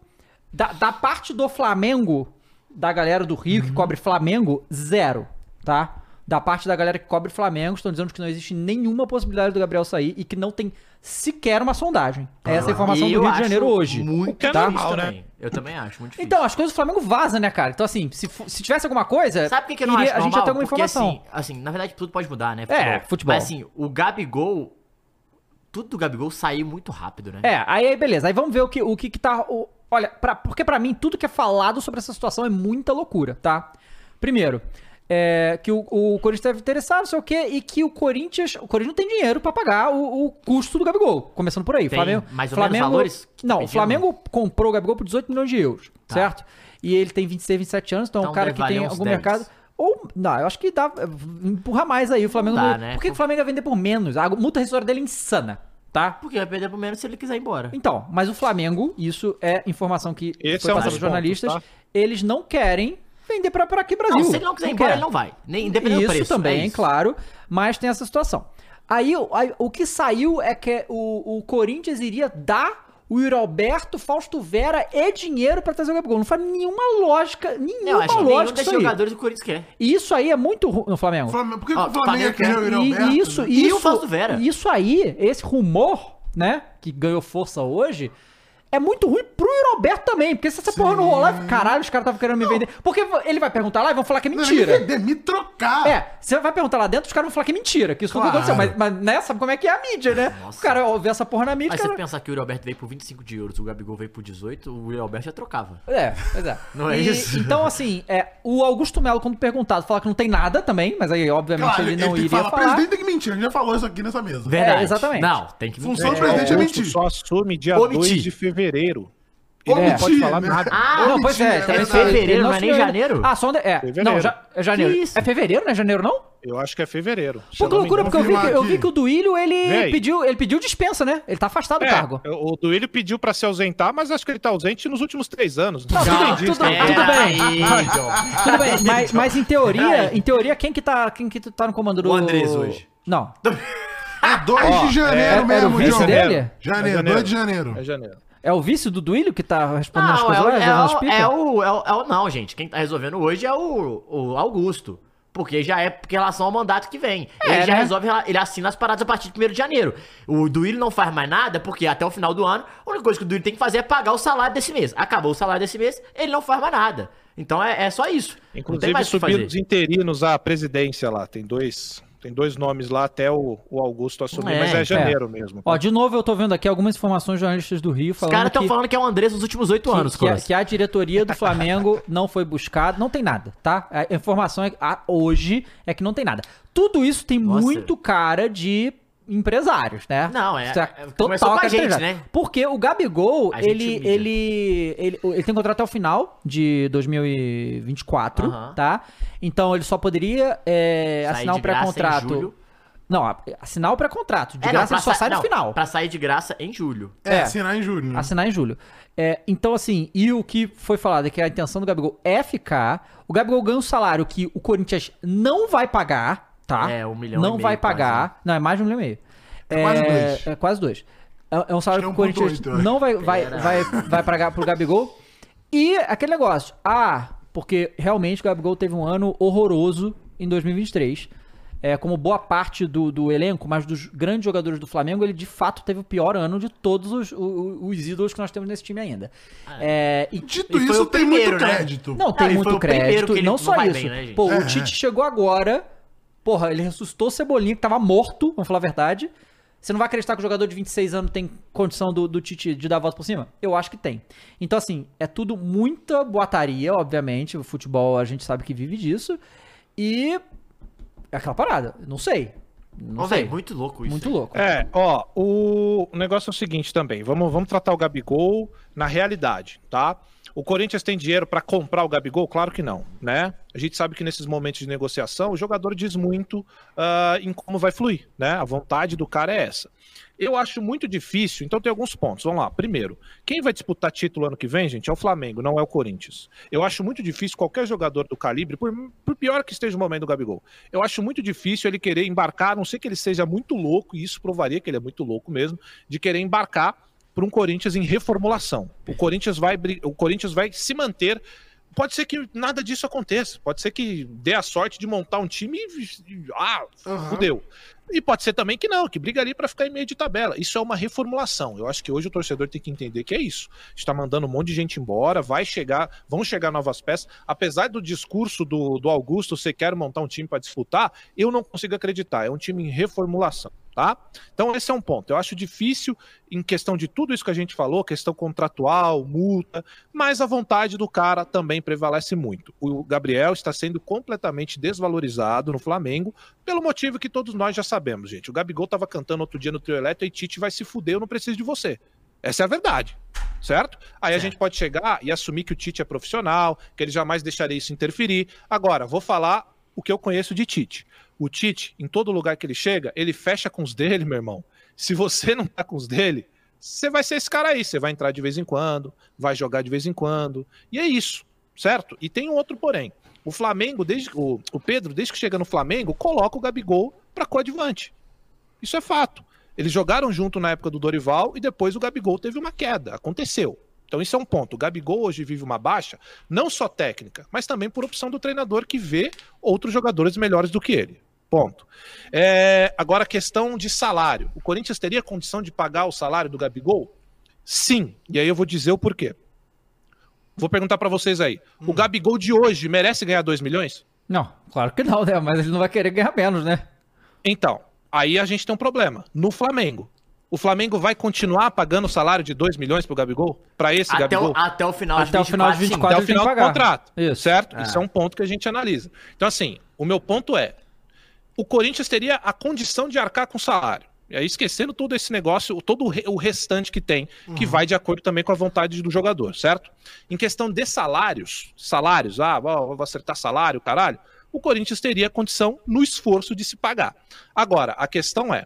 Da, da parte do Flamengo, da galera do Rio que Uhum. cobre Flamengo, zero, tá? Da parte da galera que cobre Flamengo, estão dizendo que não existe nenhuma possibilidade do Gabriel sair e que não tem sequer uma sondagem. É essa a informação do Rio de Janeiro hoje. Muito é tá? normal, né? também. Eu também acho, muito difícil. Então, as coisas do Flamengo vazam, né, cara? Então, assim, se, se tivesse alguma coisa. Sabe por que, que eu não iria- acho A gente já tem alguma Porque, informação. Assim, assim, na verdade tudo pode mudar, né? É, futebol. Mas assim, o Gabigol... Tudo do Gabigol saiu muito rápido, né? É, aí aí beleza. Aí vamos ver o que, o que, que tá. o- olha, pra, porque pra mim tudo que é falado sobre essa situação é muita loucura, tá? Primeiro, é, que o, o Corinthians deve interessar, não sei o quê, e que o Corinthians. O Corinthians não tem dinheiro pra pagar o, o custo do Gabigol. Começando por aí. Tem Flamengo, mais ou menos Flamengo, valores que tá Não, o? Flamengo comprou o Gabigol por 18 milhões de euros, Tá. certo? E ele tem 26, 27 anos, então, é um Então cara que tem algum 10. mercado. Ou, não, eu acho que dá. Empurra mais aí. O Flamengo dá, não. né? Por que o Flamengo vai vender por menos? A multa rescisória dele é insana, tá? Porque vai perder por menos se ele quiser ir embora. Então, mas o Flamengo, isso é informação que Esse foi é um passada jornalistas, pontos, eles não querem vender pra, pra aqui Brasil. Não, se ele não quiser ir embora, quer. ele não vai. Nem, independente Isso do preço. também, é isso. claro, mas tem essa situação. Aí, o- aí, o que saiu é que o, o Corinthians iria dar o Yuri Alberto, Fausto Vera e dinheiro pra trazer o Gabigol. Não faz nenhuma lógica, nenhuma nenhum lógica isso aí. jogadores do Corinthians quer. E isso aí é muito ruim no Flamengo. Flamengo- Por que, que o Flamengo Flamengo quer o Yuri E, Alberto? e isso, né? E isso, o Fausto Vera. isso aí, esse rumor, né, que ganhou força hoje, é muito ruim pro Yuri Alberto também. Porque se essa porra não rolar, caralho, os caras estavam querendo me vender. Porque ele vai perguntar lá e vão falar que é Não, me mentira. vender, me trocar. É, você vai perguntar lá dentro, os caras vão falar que é mentira, que isso Claro. aconteceu. Mas, mas né, sabe como é que é a mídia, né? Nossa. O cara vê essa porra na mídia, Mas cara... você pensar que o Yuri Alberto veio por 25 de euros, o Gabigol veio por 18, o Yuri Alberto já trocava. É, pois é. Não é E- isso? Então, assim, é, o Augusto Melo, quando perguntado, fala que não tem nada também, mas aí, obviamente, Claro, ele ele, não que iria falar. falar. presidente tem que mentir. A gente já falou isso aqui nessa mesa. Verdade. exatamente. Não, tem que Função do É, presidente é o Augusto mentir. só assume dia Omitir. 2 de fevereiro. Ele Omitir, não pode falar né? nada. Ah, não, pois é, também é fevereiro, não é nem janeiro? Ah, só onde... É, Fevereiro. não, já, é janeiro. É fevereiro, não é janeiro, não? Eu acho que é fevereiro. Pô, que loucura, porque eu vi, que, eu vi que o Duílio, ele Véi. pediu, ele pediu dispensa, né? Ele tá afastado do É, cargo. o Duílio pediu pra se ausentar, mas acho que ele tá ausente nos últimos três anos. Não, tudo, entendi tudo, aí. tudo bem. Aí, Tudo bem, mas, mas em teoria, em teoria, quem que tá, quem que tá no comando do... O Andrés hoje. Não. É 2 de janeiro é- era o mesmo, vice John. dele? Janeiro, É 2 de janeiro. É janeiro. É o vice do Duílio que tá respondendo as Não, é coisas o, lá, é, as é, o, é, o, é o- Não, gente. Quem tá resolvendo hoje é o, o Augusto. Porque já é em relação ao mandato que vem. É, ele já né? resolve, ele assina as paradas a partir de 1 de janeiro. O Duílio não faz mais nada, porque até o final do ano, a única coisa que o Duílio tem que fazer é pagar o salário desse mês. Acabou o salário desse mês, ele não faz mais nada. Então é, é só isso. Inclusive fazer. os interinos à presidência lá. Tem dois, tem dois nomes lá até o, o Augusto assumir, É, mas é é. janeiro mesmo. Ó, de novo eu tô vendo aqui algumas informações de jornalistas do Rio Os falando caras estão que, falando que é o Andrés nos últimos oito anos, que, a, que a diretoria do Flamengo não foi buscada, não tem nada, tá? A informação é, a- hoje é que não tem nada. Tudo isso tem Nossa. muito cara de empresários, né? Não, é- Isso é- começou com a gente, né? Porque o Gabigol, ele, humilha. ele, ele, ele tem contrato até o final de 2024, Aham. tá? Então ele só poderia é, assinar de um graça em pré-contrato. julho. Não, assinar o pré-contrato. De É, não, graça ele só sa- sai no não, final. Pra sair de graça em julho. É, É. assinar em julho. né? Assinar em julho. É, então, assim, e o que foi falado é que a intenção do Gabigol é ficar. O Gabigol ganha um salário que o Corinthians não vai pagar, tá? É, um milhão e Não meio, vai quase, pagar. Não, é mais de um milhão e meio. É quase dois. É quase dois. É, é um salário que o é 1,8, Corinthians acho. não vai, vai, vai, vai pagar pro Gabigol. E aquele negócio. Ah, porque realmente o Gabigol teve um ano horroroso em 2023. É, como boa parte do, do elenco, mas dos grandes jogadores do Flamengo, ele de fato teve o pior ano de todos os, o- os ídolos que nós temos nesse time ainda. É, e Dito E isso, tem primeiro, muito né? crédito. não, tem foi muito crédito. não só isso. bem, né? Pô, É, o Tite chegou agora. Porra, ele ressuscitou o Cebolinha, que tava morto, vamos falar a verdade. Você não vai acreditar que o jogador de 26 anos tem condição do, do Tite de dar a volta por cima? Eu acho que tem. Então, assim, é tudo muita boataria, obviamente. O futebol a gente sabe que vive disso. E. É aquela parada. Não sei. Não sei. muito louco isso. Muito louco. É, ó, o, o negócio é o seguinte também. Vamos, vamos tratar o Gabigol na realidade, tá? O Corinthians tem dinheiro pra comprar o Gabigol? Claro que não, né? A gente sabe que nesses momentos de negociação, o jogador diz muito ah, em como vai fluir, né? A vontade do cara é essa. Eu acho muito difícil, então tem alguns pontos. Vamos lá. Primeiro, quem vai disputar título ano que vem, gente, é o Flamengo, não é o Corinthians. Eu acho muito difícil qualquer jogador do calibre, por, por pior que esteja o momento do Gabigol, eu acho muito difícil ele querer embarcar, a não sei que ele seja muito louco, e isso provaria que ele é muito louco mesmo, de querer embarcar para um Corinthians em reformulação. O Corinthians vai, o Corinthians vai se manter. Pode ser que nada disso aconteça. Pode ser que dê a sorte de montar um time e. Ah, Aham. fudeu. E pode ser também que não, que brigaria para ficar em meio de tabela. Isso é uma reformulação. Eu acho que hoje o torcedor tem que entender que é isso. Está mandando um monte de gente embora, vai chegar, vão chegar novas peças. Apesar do discurso do, do Augusto, você quer montar um time para disputar, eu não consigo acreditar. É um time em reformulação. Tá? Então, esse é um ponto. Eu acho difícil, em questão de tudo isso que a gente falou, questão contratual, multa, mas a vontade do cara também prevalece muito. O Gabriel está sendo completamente desvalorizado no Flamengo, pelo motivo que todos nós já sabemos, gente. O Gabigol estava cantando outro dia no trio elétrico e Tite vai se fuder, eu não preciso de você. Essa é a verdade, certo? Aí a gente pode chegar e assumir que o Tite é profissional, que ele jamais deixaria isso interferir. Agora, vou falar o que eu conheço de Tite. O Tite, em todo lugar que ele chega, ele fecha com os dele, meu irmão. Se você não tá com os dele, você vai ser esse cara aí. Você vai entrar de vez em quando, vai jogar de vez em quando. E é isso, certo? E tem um outro porém. O Flamengo, desde o, o Pedro, desde que chega no Flamengo, coloca o Gabigol para coadjuvante. Isso é fato. Eles jogaram junto na época do Dorival e depois o Gabigol teve uma queda. Aconteceu. Então isso é um ponto. O Gabigol hoje vive uma baixa, não só técnica, mas também por opção do treinador que vê outros jogadores melhores do que ele. Ponto. É, agora, a questão de salário. O Corinthians teria condição de pagar o salário do Gabigol? Sim. E aí eu vou dizer o porquê. Vou perguntar pra vocês aí. O Gabigol de hoje merece ganhar 2 milhões? Não, claro que não, né? Mas ele não vai querer ganhar menos, né? Então, aí a gente tem um problema. No Flamengo. O Flamengo vai continuar pagando o salário de 2 milhões pro Gabigol? Pra esse Até Gabigol? o, até o final Até o final de 24. Até o final do pagar. contrato. Isso. Certo? Ah. Isso é um ponto que a gente analisa. Então, assim, o meu ponto é: o Corinthians teria a condição de arcar com o salário. E aí, esquecendo todo esse negócio, todo o re- o restante que tem, que vai de acordo também com a vontade do jogador, certo? Em questão de salários, salários, ah, vou vou acertar salário, caralho, o Corinthians teria condição no esforço de se pagar. Agora, a questão é,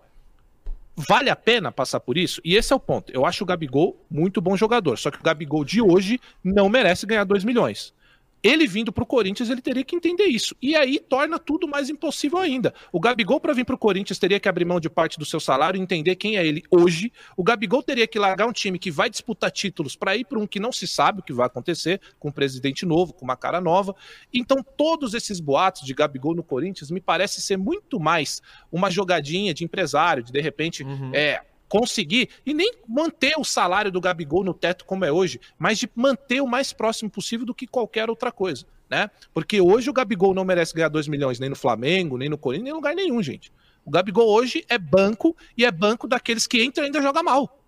vale a pena passar por isso? E esse é o ponto. Eu acho o Gabigol muito bom jogador, só que o Gabigol de hoje não merece ganhar 2 milhões. Ele vindo pro Corinthians, ele teria que entender isso. E aí torna tudo mais impossível ainda. O Gabigol, para vir pro Corinthians, teria que abrir mão de parte do seu salário e entender quem é ele hoje. O Gabigol teria que largar um time que vai disputar títulos para ir para um que não se sabe o que vai acontecer, com um presidente novo, com uma cara nova. Então, todos esses boatos de Gabigol no Corinthians me parece ser muito mais uma jogadinha de empresário, de de repente, é, conseguir e nem manter o salário do Gabigol no teto como é hoje, mas de manter o mais próximo possível do que qualquer outra coisa, né? Porque hoje o Gabigol não merece ganhar 2 milhões nem no Flamengo, nem no Corinthians, nem em lugar nenhum, gente. O Gabigol hoje é banco e é banco daqueles que entram e ainda joga mal.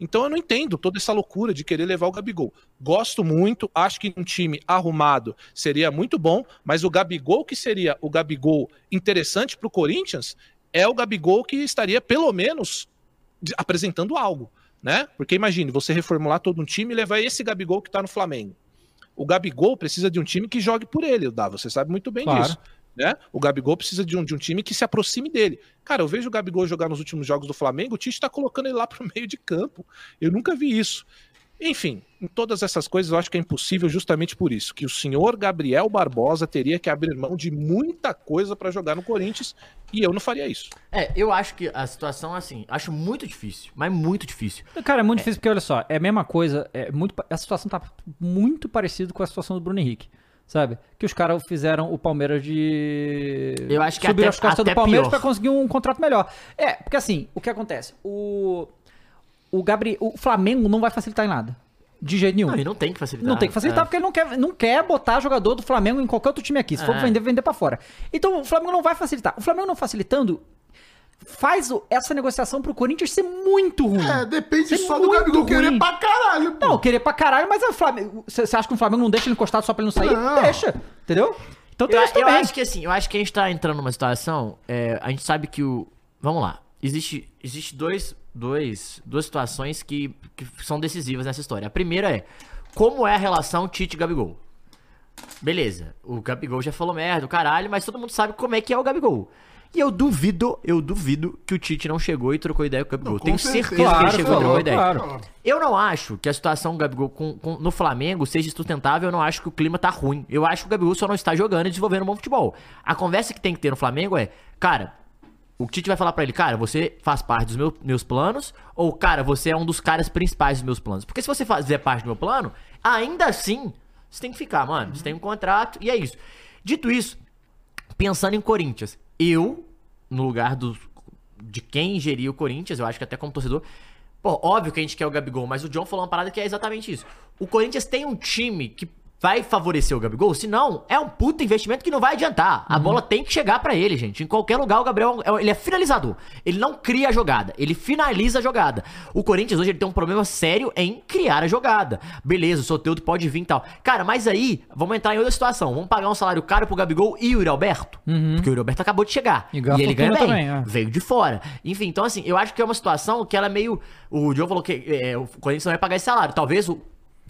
Então eu não entendo toda essa loucura de querer levar o Gabigol. Gosto muito, acho que um time arrumado seria muito bom, mas o Gabigol que seria o Gabigol interessante para o Corinthians é o Gabigol que estaria pelo menos apresentando algo, né? Porque imagine, você reformular todo um time e levar esse Gabigol que tá no Flamengo. O Gabigol precisa de um time que jogue por ele, Dá, você sabe muito bem Claro. disso. Né? O Gabigol precisa de um, de um time que se aproxime dele. Cara, eu vejo o Gabigol jogar nos últimos jogos do Flamengo, o Tite tá colocando ele lá pro meio de campo. Eu nunca vi isso. Enfim, em todas essas coisas eu acho que é impossível justamente por isso, que o senhor Gabriel Barbosa teria que abrir mão de muita coisa para jogar no Corinthians e eu não faria isso. É, eu acho que a situação, assim, acho muito difícil, mas muito difícil. Cara, é muito difícil porque, olha só, é a mesma coisa, é muito, a situação tá muito parecida com a situação do Bruno Henrique, sabe? Que os caras fizeram o Palmeiras de... Eu acho que subir até- as costas até do Palmeiras pra conseguir um contrato melhor. É, porque assim, o que acontece? O, o, Gabri... o Flamengo não vai facilitar em nada, de jeito nenhum. Não, e não tem que facilitar. Não tem que facilitar É. porque ele não quer, não quer botar jogador do Flamengo em qualquer outro time aqui. Se for É. vender, vender pra fora. Então o Flamengo não vai facilitar. O Flamengo não facilitando faz essa negociação pro Corinthians ser muito ruim. É, depende Ser só do Gabigol querer ruim. pra caralho, pô. Não, querer pra caralho, mas o Flamengo. Você acha que o Flamengo não deixa ele encostado só pra ele não sair? Não. Deixa. Entendeu? Então tem Eu, isso eu também. acho que assim, eu acho que a gente tá entrando numa situação. é, a gente sabe que o. Vamos lá. Existe, existe dois, dois, duas situações que, que são decisivas nessa história. A primeira é como é a relação Tite e Gabigol. Beleza, o Gabigol já falou merda, o caralho, mas todo mundo sabe como é que é o Gabigol. E eu duvido, eu duvido que o Tite não chegou e trocou ideia com o Gabigol. Não, Tenho certeza. certeza que ele Claro, chegou e trocou ideia. claro. Eu não acho que a situação do Gabigol com- com- no Flamengo seja sustentável, eu não acho que o clima tá ruim. Eu acho que o Gabigol só não está jogando e desenvolvendo um bom futebol. A conversa que tem que ter no Flamengo é, cara, o Tite vai falar pra ele, cara, você faz parte dos meu- meus planos, ou, cara, você é um dos caras principais dos meus planos. Porque se você fazer parte do meu plano, ainda assim, você tem que ficar, mano. Você tem um contrato e é isso. Dito isso, pensando em Corinthians, eu, no lugar do, de quem geria o Corinthians, eu acho que até como torcedor, pô, óbvio que a gente quer o Gabigol, mas o John falou uma parada que é exatamente isso. O Corinthians tem um time que vai favorecer o Gabigol, senão é um puta investimento que não vai adiantar. A bola tem que chegar pra ele, gente. Em qualquer lugar o Gabriel, é- ele é finalizador. Ele não cria a jogada, ele finaliza a jogada. O Corinthians hoje ele tem um problema sério em criar a jogada. Beleza, o Soteldo pode vir e tal. Cara, mas aí, vamos entrar em outra situação. Vamos pagar um salário caro pro Gabigol e o Yuri Alberto? Porque o Yuri Alberto acabou de chegar. E E, ele ganha bem. também, é. Veio de fora. Enfim, então assim, eu acho que é uma situação que ela é meio. O Diogo falou que é, o Corinthians não vai pagar esse salário. Talvez o.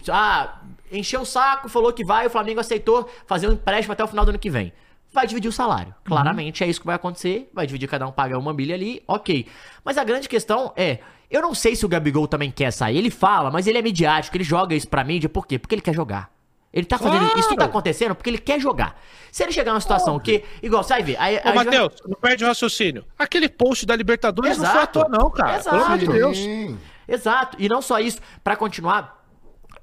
Ah, encheu o saco, falou que vai, o Flamengo aceitou fazer um empréstimo até o final do ano que vem. Vai dividir o salário. Claramente é isso que vai acontecer. Vai dividir, cada um paga uma milha ali, ok. Mas a grande questão é. Eu não sei se o Gabigol também quer sair. Ele fala, mas ele é midiático, ele joga isso pra mídia. Por quê? Porque ele quer jogar. Ele tá fazendo isso tudo tá acontecendo porque ele quer jogar. Se ele chegar numa situação que. Igual, vai ver. Aí, Ô, aí Matheus, não perde o raciocínio. Aquele post da Libertadores não foi à Exato. toa, não, cara. Exato. Pelo amor de Deus. Sim. Exato. E não só isso, pra continuar,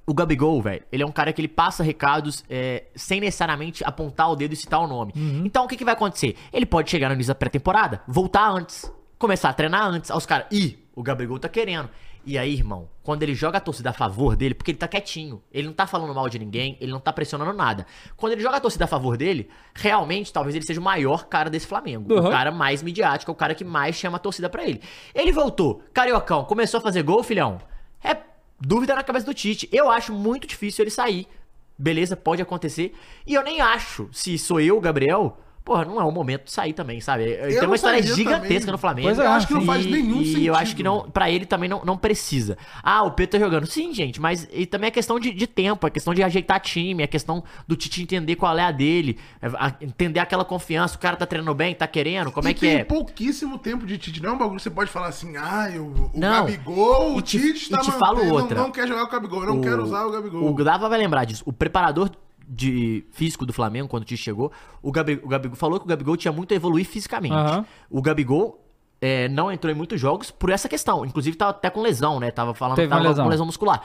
o Gabigol, velho, ele é um cara que ele passa recados é, sem necessariamente apontar o dedo e citar o nome. Então o que, que vai acontecer? Ele pode chegar no início da pré-temporada, voltar antes, começar a treinar antes. Aí os caras, ih, o Gabigol tá querendo. E aí, irmão, quando ele joga a torcida a favor dele, porque ele tá quietinho, ele não tá falando mal de ninguém, ele não tá pressionando nada. Quando ele joga a torcida a favor dele, realmente, talvez ele seja o maior cara desse Flamengo. O Uhum. cara mais midiático, o cara que mais chama a torcida pra ele. Ele voltou, cariocão, começou a fazer gol, filhão. É dúvida na cabeça do Tite. Eu acho muito difícil ele sair. Beleza, pode acontecer. E eu nem acho, se sou eu, Gabriel, porra, não é o momento de sair também, sabe? Tem não uma história gigantesca também. no Flamengo. Pois é, Eu acho que não faz E- nenhum e sentido. eu acho que não, pra ele também não, não precisa. Ah, o Pedro tá jogando. Sim, gente, mas e também é questão de, de tempo, é questão de ajeitar time, é questão do Tite entender qual é a dele, é, a- entender aquela confiança, o cara tá treinando bem, tá querendo, como e é que tem é. pouquíssimo tempo de Tite. Não é um bagulho que você pode falar assim, ah, o, o Não. Gabigol, o E te- Tite e tá te falo mantendo, outra. Não, não quer jogar o Gabigol, eu não quero usar o Gabigol. O Dava vai lembrar disso. O preparador de físico do Flamengo quando o Tite chegou. O, Gabi, o Gabigol falou que o Gabigol tinha muito a evoluir fisicamente. Aham. O Gabigol é, não entrou em muitos jogos por essa questão. Inclusive, tava até com lesão, né? Tava falando Teve que tava lesão. com lesão muscular.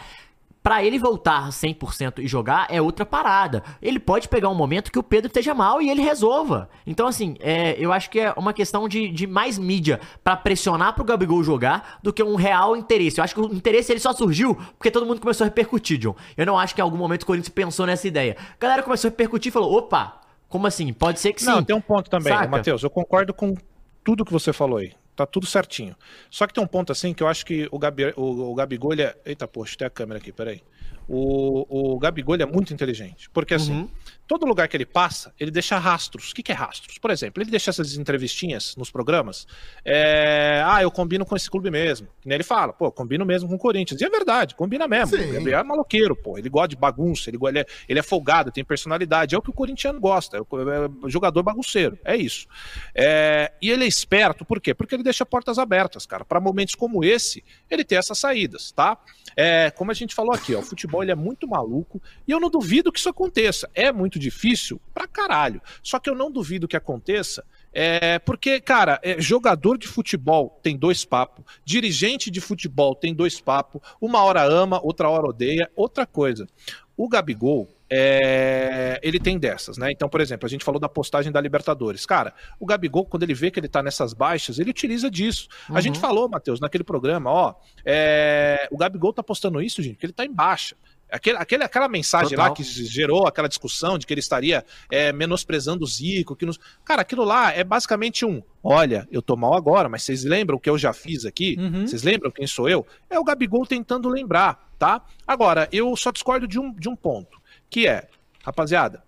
Pra ele voltar 100% e jogar é outra parada. Ele pode pegar um momento que o Pedro esteja mal e ele resolva. Então, assim, é, eu acho que é uma questão de, de mais mídia pra pressionar pro Gabigol jogar do que um real interesse. Eu acho que o interesse ele só surgiu porque todo mundo começou a repercutir, John. Eu não acho que em algum momento o Corinthians pensou nessa ideia. A galera começou a repercutir e falou: opa, como assim? Pode ser que sim. Não, tem um ponto também, Saca? Matheus. Eu concordo com tudo que você falou aí. Tá tudo certinho. Só que tem um ponto assim que eu acho que o, Gabi, o, o Gabigol, é... Eita, poxa, tem a câmera aqui, peraí. O, o Gabigol é muito inteligente. Porque assim, Uhum. Todo lugar que ele passa, ele deixa rastros. O que, que é rastros? Por exemplo, ele deixa essas entrevistinhas nos programas. é, Ah, eu combino com esse clube mesmo. Que nem ele fala, pô, combino mesmo com o Corinthians. E é verdade, combina mesmo. Sim. Gabriel é maloqueiro, pô. Ele gosta de bagunça, ele, ele, é, ele é folgado, tem personalidade. É o que o corintiano gosta. É o é o jogador bagunceiro. É isso. É, E ele é esperto, por quê? Porque ele deixa portas abertas, cara. Para momentos como esse, ele tem essas saídas, tá? É, como a gente falou aqui, ó, o futebol ele é muito maluco e eu não duvido que isso aconteça. É muito difícil pra caralho. Só que eu não duvido que aconteça, é, porque, cara, é, jogador de futebol tem dois papos, dirigente de futebol tem dois papos, uma hora ama, outra hora odeia. Outra coisa, o Gabigol, é, ele tem dessas, né? Então, por exemplo, a gente falou da postagem da Libertadores. Cara, o Gabigol, quando ele vê que ele tá nessas baixas, ele utiliza disso. A gente falou, Matheus, naquele programa, ó, é, o Gabigol tá postando isso, gente, que ele tá em baixa. Aquele, aquele, aquela mensagem Total. lá que gerou aquela discussão de que ele estaria é, menosprezando o Zico. Que nos... Cara, aquilo lá é basicamente um: olha, eu tô mal agora, mas vocês lembram o que eu já fiz aqui? Uhum. Vocês lembram quem sou eu? É o Gabigol tentando lembrar, tá? Agora, eu só discordo de um, de um ponto, que é, rapaziada,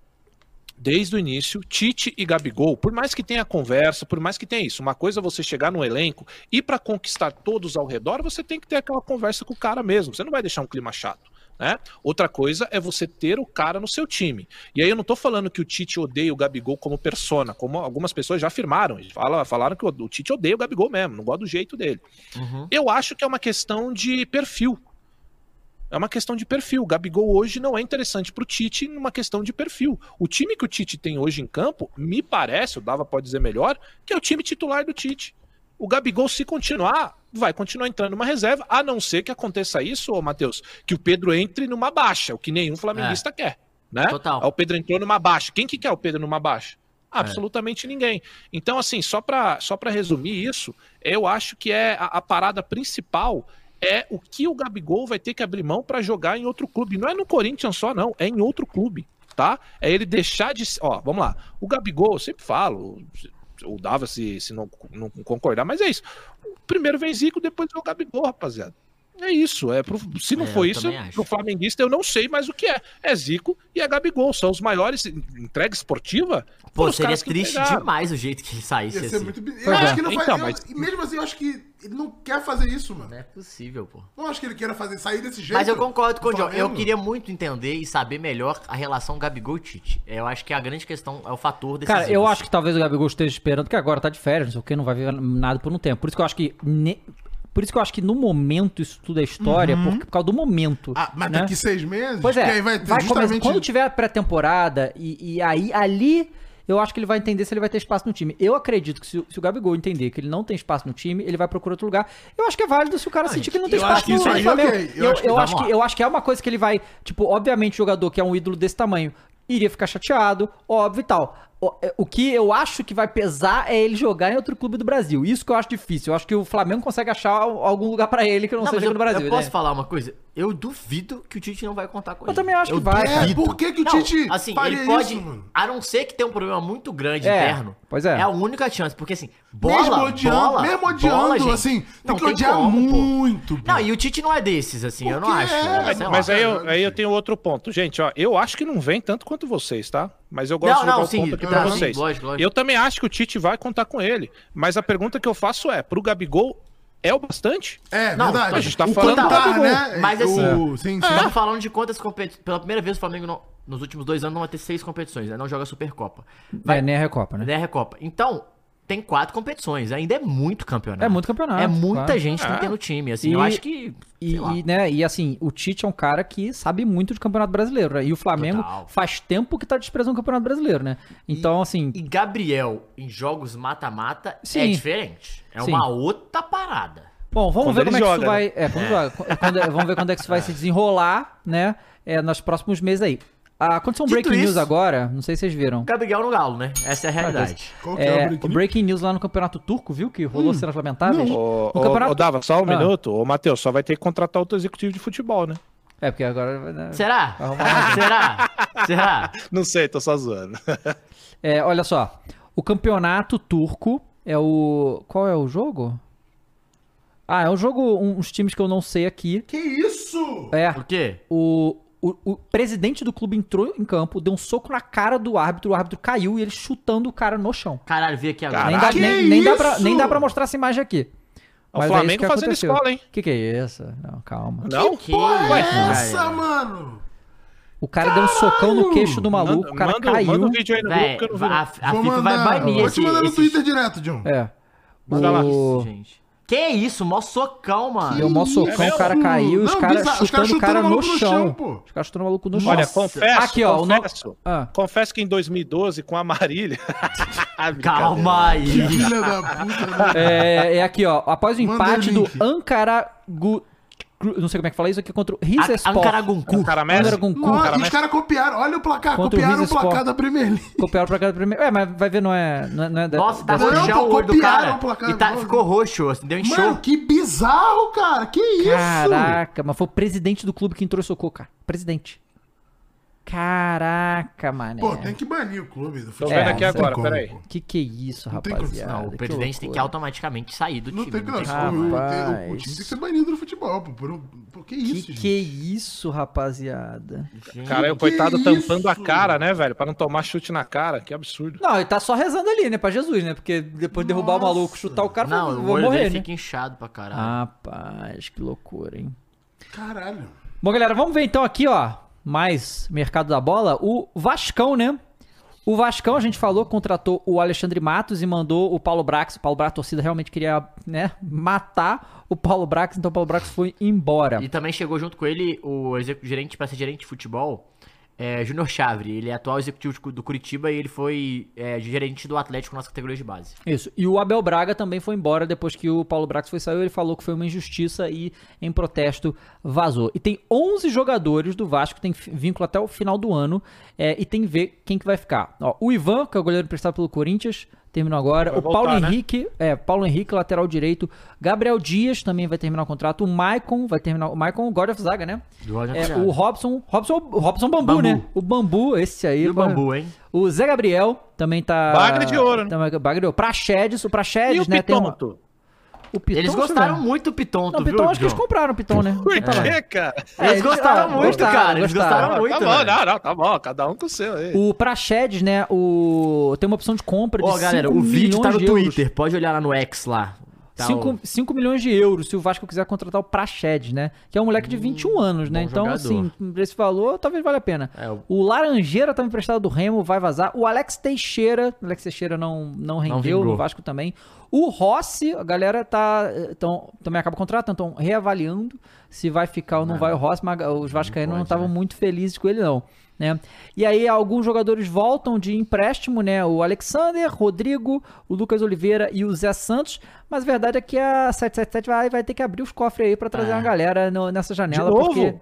desde o início, Tite e Gabigol, por mais que tenha conversa, por mais que tenha isso, uma coisa é você chegar no elenco e para conquistar todos ao redor, você tem que ter aquela conversa com o cara mesmo. Você não vai deixar um clima chato. Né? Outra coisa é você ter o cara no seu time. E aí eu não tô falando que o Tite odeia o Gabigol como persona, como algumas pessoas já afirmaram. Fala- falaram que o, o Tite odeia o Gabigol mesmo, não gosta do jeito dele. Eu acho que é uma questão de perfil. É uma questão de perfil. O Gabigol hoje não é interessante pro Tite numa questão de perfil. O time que o Tite tem hoje em campo, me parece, o Dava pode dizer melhor, que é o time titular do Tite. O Gabigol, se continuar, vai continuar entrando numa reserva, a não ser que aconteça isso, ô Matheus, que o Pedro entre numa baixa, o que nenhum flamenguista quer. Né? Total. Aí O Pedro entrou numa baixa. Quem que quer o Pedro numa baixa? Absolutamente ninguém. Então, assim, só para só pra resumir isso, eu acho que é a, a parada principal é o que o Gabigol vai ter que abrir mão para jogar em outro clube. Não é no Corinthians só, não, é em outro clube, tá? É ele deixar de. Ó, vamos lá. O Gabigol, eu sempre falo, o Dava se, se não, não concordar, mas é isso. O primeiro vem Zico, depois é o Gabigol, rapaziada. É isso. É pro, se não É, for isso, pro flamenguista eu não sei mais o que é. É Zico e é Gabigol. São os maiores. Entrega esportiva? Pô, seria triste demais o jeito que ele saísse Ia ser assim. muito. Eu acho é. que não Então, faz. mas- eu- e mesmo assim, eu acho que ele não quer fazer isso, mano. Não é possível, pô. Não acho que ele queira fazer sair desse jeito. Mas eu concordo com o John. Eu queria muito entender e saber melhor a relação Gabigol e Tite. Eu acho que a grande questão é o fator desse. Cara, eu acho que talvez o Gabigol esteja esperando, que agora tá de férias, não sei o que, não vai ver nada por um tempo. Por isso que eu acho que. Por isso que eu acho que no momento isso tudo é história, por, por causa do momento. Ah, mas né? daqui seis meses? Pois é, vai ter vai começar- justamente. quando tiver a pré-temporada e, e aí ali eu acho que ele vai entender se ele vai ter espaço no time. Eu acredito que se, o- se o Gabigol entender que ele não tem espaço no time, ele vai procurar outro lugar. Eu acho que é válido se o cara sentir que não tem espaço no, aí, Flamengo. ok. Eu Eu, acho que- eu acho que, eu acho que é uma coisa que ele vai, tipo, obviamente, jogador que é um ídolo desse tamanho iria ficar chateado, óbvio e tal. O, é, o que eu acho que vai pesar é ele jogar em outro clube do Brasil. Isso que eu acho difícil. Eu acho que o Flamengo consegue achar algum lugar pra ele que não, Não, seja eu, no Brasil. eu posso né? falar uma coisa? Eu duvido que o Tite não vai contar com Eu ele. também acho que vai, É, duvido. por que que o Não, Tite assim, faria ele pode, isso, mano? a não ser que tenha um problema muito grande É, interno. pois é. É a única chance, porque assim, bola, mesmo odiando, bola, mesmo odiando, bola, gente, assim, tem não que odiar como, muito. pô. Não, e o Tite não é desses, assim, eu não acho. é, né, Mas, lá. aí, eu, aí eu tenho outro ponto. Gente, ó, eu acho que não vem tanto quanto vocês, tá? Mas eu gosto Não, de jogar não, o sim, ponto aqui tá, pra sim, vocês. lógico, lógico. Eu também acho que o Tite vai contar com ele. Mas a pergunta que eu faço é, pro Gabigol, é o bastante? É, Não, verdade. a gente tá o falando contar, Gabigol, né? mas assim, O- sim, sim. Estamos falando de quantas competições. Pela primeira vez o Flamengo não- nos últimos dois anos não vai ter seis competições, né? Não joga Supercopa. Vai, nem a Recopa, né? Né, Recopa. Então, tem quatro competições. Ainda é muito campeonato. É muito campeonato, É muita claro. gente que tem que ter no time. Assim, eu E- acho que. E, e, né, e assim, o Tite é um cara que sabe muito de campeonato brasileiro. né? E o Flamengo Total. faz tempo que tá desprezando o campeonato brasileiro, né? Então, assim. E Gabriel, em jogos mata-mata, é diferente. É Sim. uma outra parada. Bom, vamos Quando ver como é que joga, isso vai. É, quando joga. Quando- vamos ver quando é que isso vai se desenrolar, né? É, nos próximos meses aí. Ah, Aconteceu um Dito breaking news isso- agora, não sei se vocês viram. Gabriel no Galo, né? Essa é a realidade. Qual que é, É, o o breaking breaking news lá no campeonato turco, viu? Que rolou cenas lamentáveis. Ô, no campeonato. ô, Dava, só um Ah. minuto. Ô, Matheus, só vai ter que contratar outro executivo de futebol, né? É, porque agora. né, Será? Será? Será? Não sei, tô só zoando. É, olha só. O campeonato turco é o. Qual é o jogo? Ah, é um jogo. um- uns times que eu não sei aqui. Que isso? É. Por quê? O, o, o presidente do clube entrou em campo, deu um soco na cara do árbitro, o árbitro caiu e ele chutando o cara no chão. Caralho, vi aqui agora. Nem dá, Que nem, nem dá pra, nem dá pra mostrar essa imagem aqui. O Mas é Flamengo que fazendo aconteceu. escola, hein? Que que é isso? Não, calma. Não? Que Porra, é isso, essa, cara? mano? O cara deu um socão no queixo do maluco, Manda, o cara manda, caiu. manda um vídeo aí no grupo Véi, que eu não vi. a, a Vou FIFA vai banir Vou te mandar no esse- Twitter direto, John. É. Manda lá. O... Gente. Que isso? Mó socão, mano. Deu um mó socão, o cara caiu, os Não, os caras chutando o cara chutando o no maluco no chão. chão, pô. Os caras chutando o maluco no chão. Olha, confesso, Aqui, ó, o no- confesso, Ah. confesso que em 2012, com a Marília... Calma aí. Filha da puta, né? É, é aqui, ó. Após o empate o do. Ankara... Gu- Não sei como é que fala isso aqui contra o Rizespor. Ancaraguncu. Cara, Messi? Ancaraguncu. E os mas- caras copiaram. Olha o placar. Contra o copiaram o Rizespor. placar da Premier League. Copiaram pra cada primeiro. É, mas vai ver, não é. Não é, não é da- Nossa, tá dessa- Não, roxão o olho do copiaram cara. o placar E tá, do- ficou roxo, assim, deu enxô. Mano, que bizarro, cara. Que isso? Caraca, mas foi o presidente do clube que entrou e socou, cara. Presidente. Caraca, mané. Pô, tem que banir o clube do Tô futebol. vendo É, aqui agora, como, peraí. Que que é isso, Não rapaziada? Não, o Que presidente tem que loucura. automaticamente sair do Não time. tem que não não. tem o- o- time tem que ser banido do futebol. Pô, por, por que isso, Que gente? que é isso, rapaziada? Gente, Cara, o coitado isso? tampando a cara, né, velho? Pra não tomar chute na cara. Que absurdo. Não, ele tá só rezando ali, né, pra Jesus, né? Porque depois de derrubar o maluco, chutar o cara, Não, vou morrer, dele né? fica inchado pra caralho. Rapaz, que loucura, hein? Caralho. Bom, galera, vamos ver então aqui, ó, mais mercado da bola. O Vascão, né? O Vascão, a gente falou, contratou o Alexandre Matos e mandou o Paulo Brax. O Paulo Brax, a torcida realmente queria, né, matar o Paulo Brax, então o Paulo Brax foi embora. E também chegou junto com ele o gerente, pra ser gerente de futebol, é, Júnior Chavre. Ele é atual executivo do Curitiba e ele foi é, gerente do Atlético nas categorias de base. Isso. E o Abel Braga também foi embora depois que o Paulo Brax foi saiu. Ele falou que foi uma injustiça e, em protesto, vazou. E tem 11 jogadores do Vasco tem vínculo até o final do ano. é, e tem que ver quem que vai ficar. Ó, o Ivan, que é o goleiro emprestado pelo Corinthians, terminou agora. Vai o Paulo voltar, né? Henrique, é, Paulo Henrique, lateral direito. Gabriel Dias também vai terminar o contrato. O Maicon vai terminar. O Maicon, God of Zaga, né? God of É, Zaga. o Robson, Robson, o Robson Bambu, Bambu. né? O Bambu, esse aí. E o. Bambu, hein? O Zé Gabriel também tá. Bagre de ouro, né? Também, bagre de ouro. Praxedes, o Praxedes, E o né? Tem uma, Pitonto? O Piton, Eles gostaram muito do Pitonto, Não, o viu, Piton acho que eles compraram o Piton, né? Por Tá quê, cara? É, Eles gostaram muito, gostaram, cara. Eles gostaram. gostaram muito, tá bom, velho. não, não, tá bom. Cada um com o seu aí. O Praxedes, né? O... Tem uma opção de compra de Ó, galera, 5 o vídeo tá no de euros. Twitter. Pode olhar lá no X lá. Tá 5, o- milhões de euros se o Vasco quiser contratar o Praxedes, né? Que é um moleque de 21 anos, né? bom Então, jogador. assim, esse valor, talvez valha a pena. É, o- o... Laranjeira tá emprestado do Remo, vai vazar. O Alex Teixeira, o Alex Teixeira não, não rendeu vingou. no Vasco também. O Rossi, a galera tá. Então, também acaba o contrato, estão reavaliando se vai ficar ou não vai o Rossi, mas os Vascaínos não estavam né? muito felizes com ele, não. Né? E aí alguns jogadores voltam de empréstimo, né? O Alexander, Rodrigo, o Lucas Oliveira e o Zé Santos. Mas a verdade é que a 777 vai, vai ter que abrir os cofres aí pra trazer É. uma galera no- nessa janela. novo? Porque...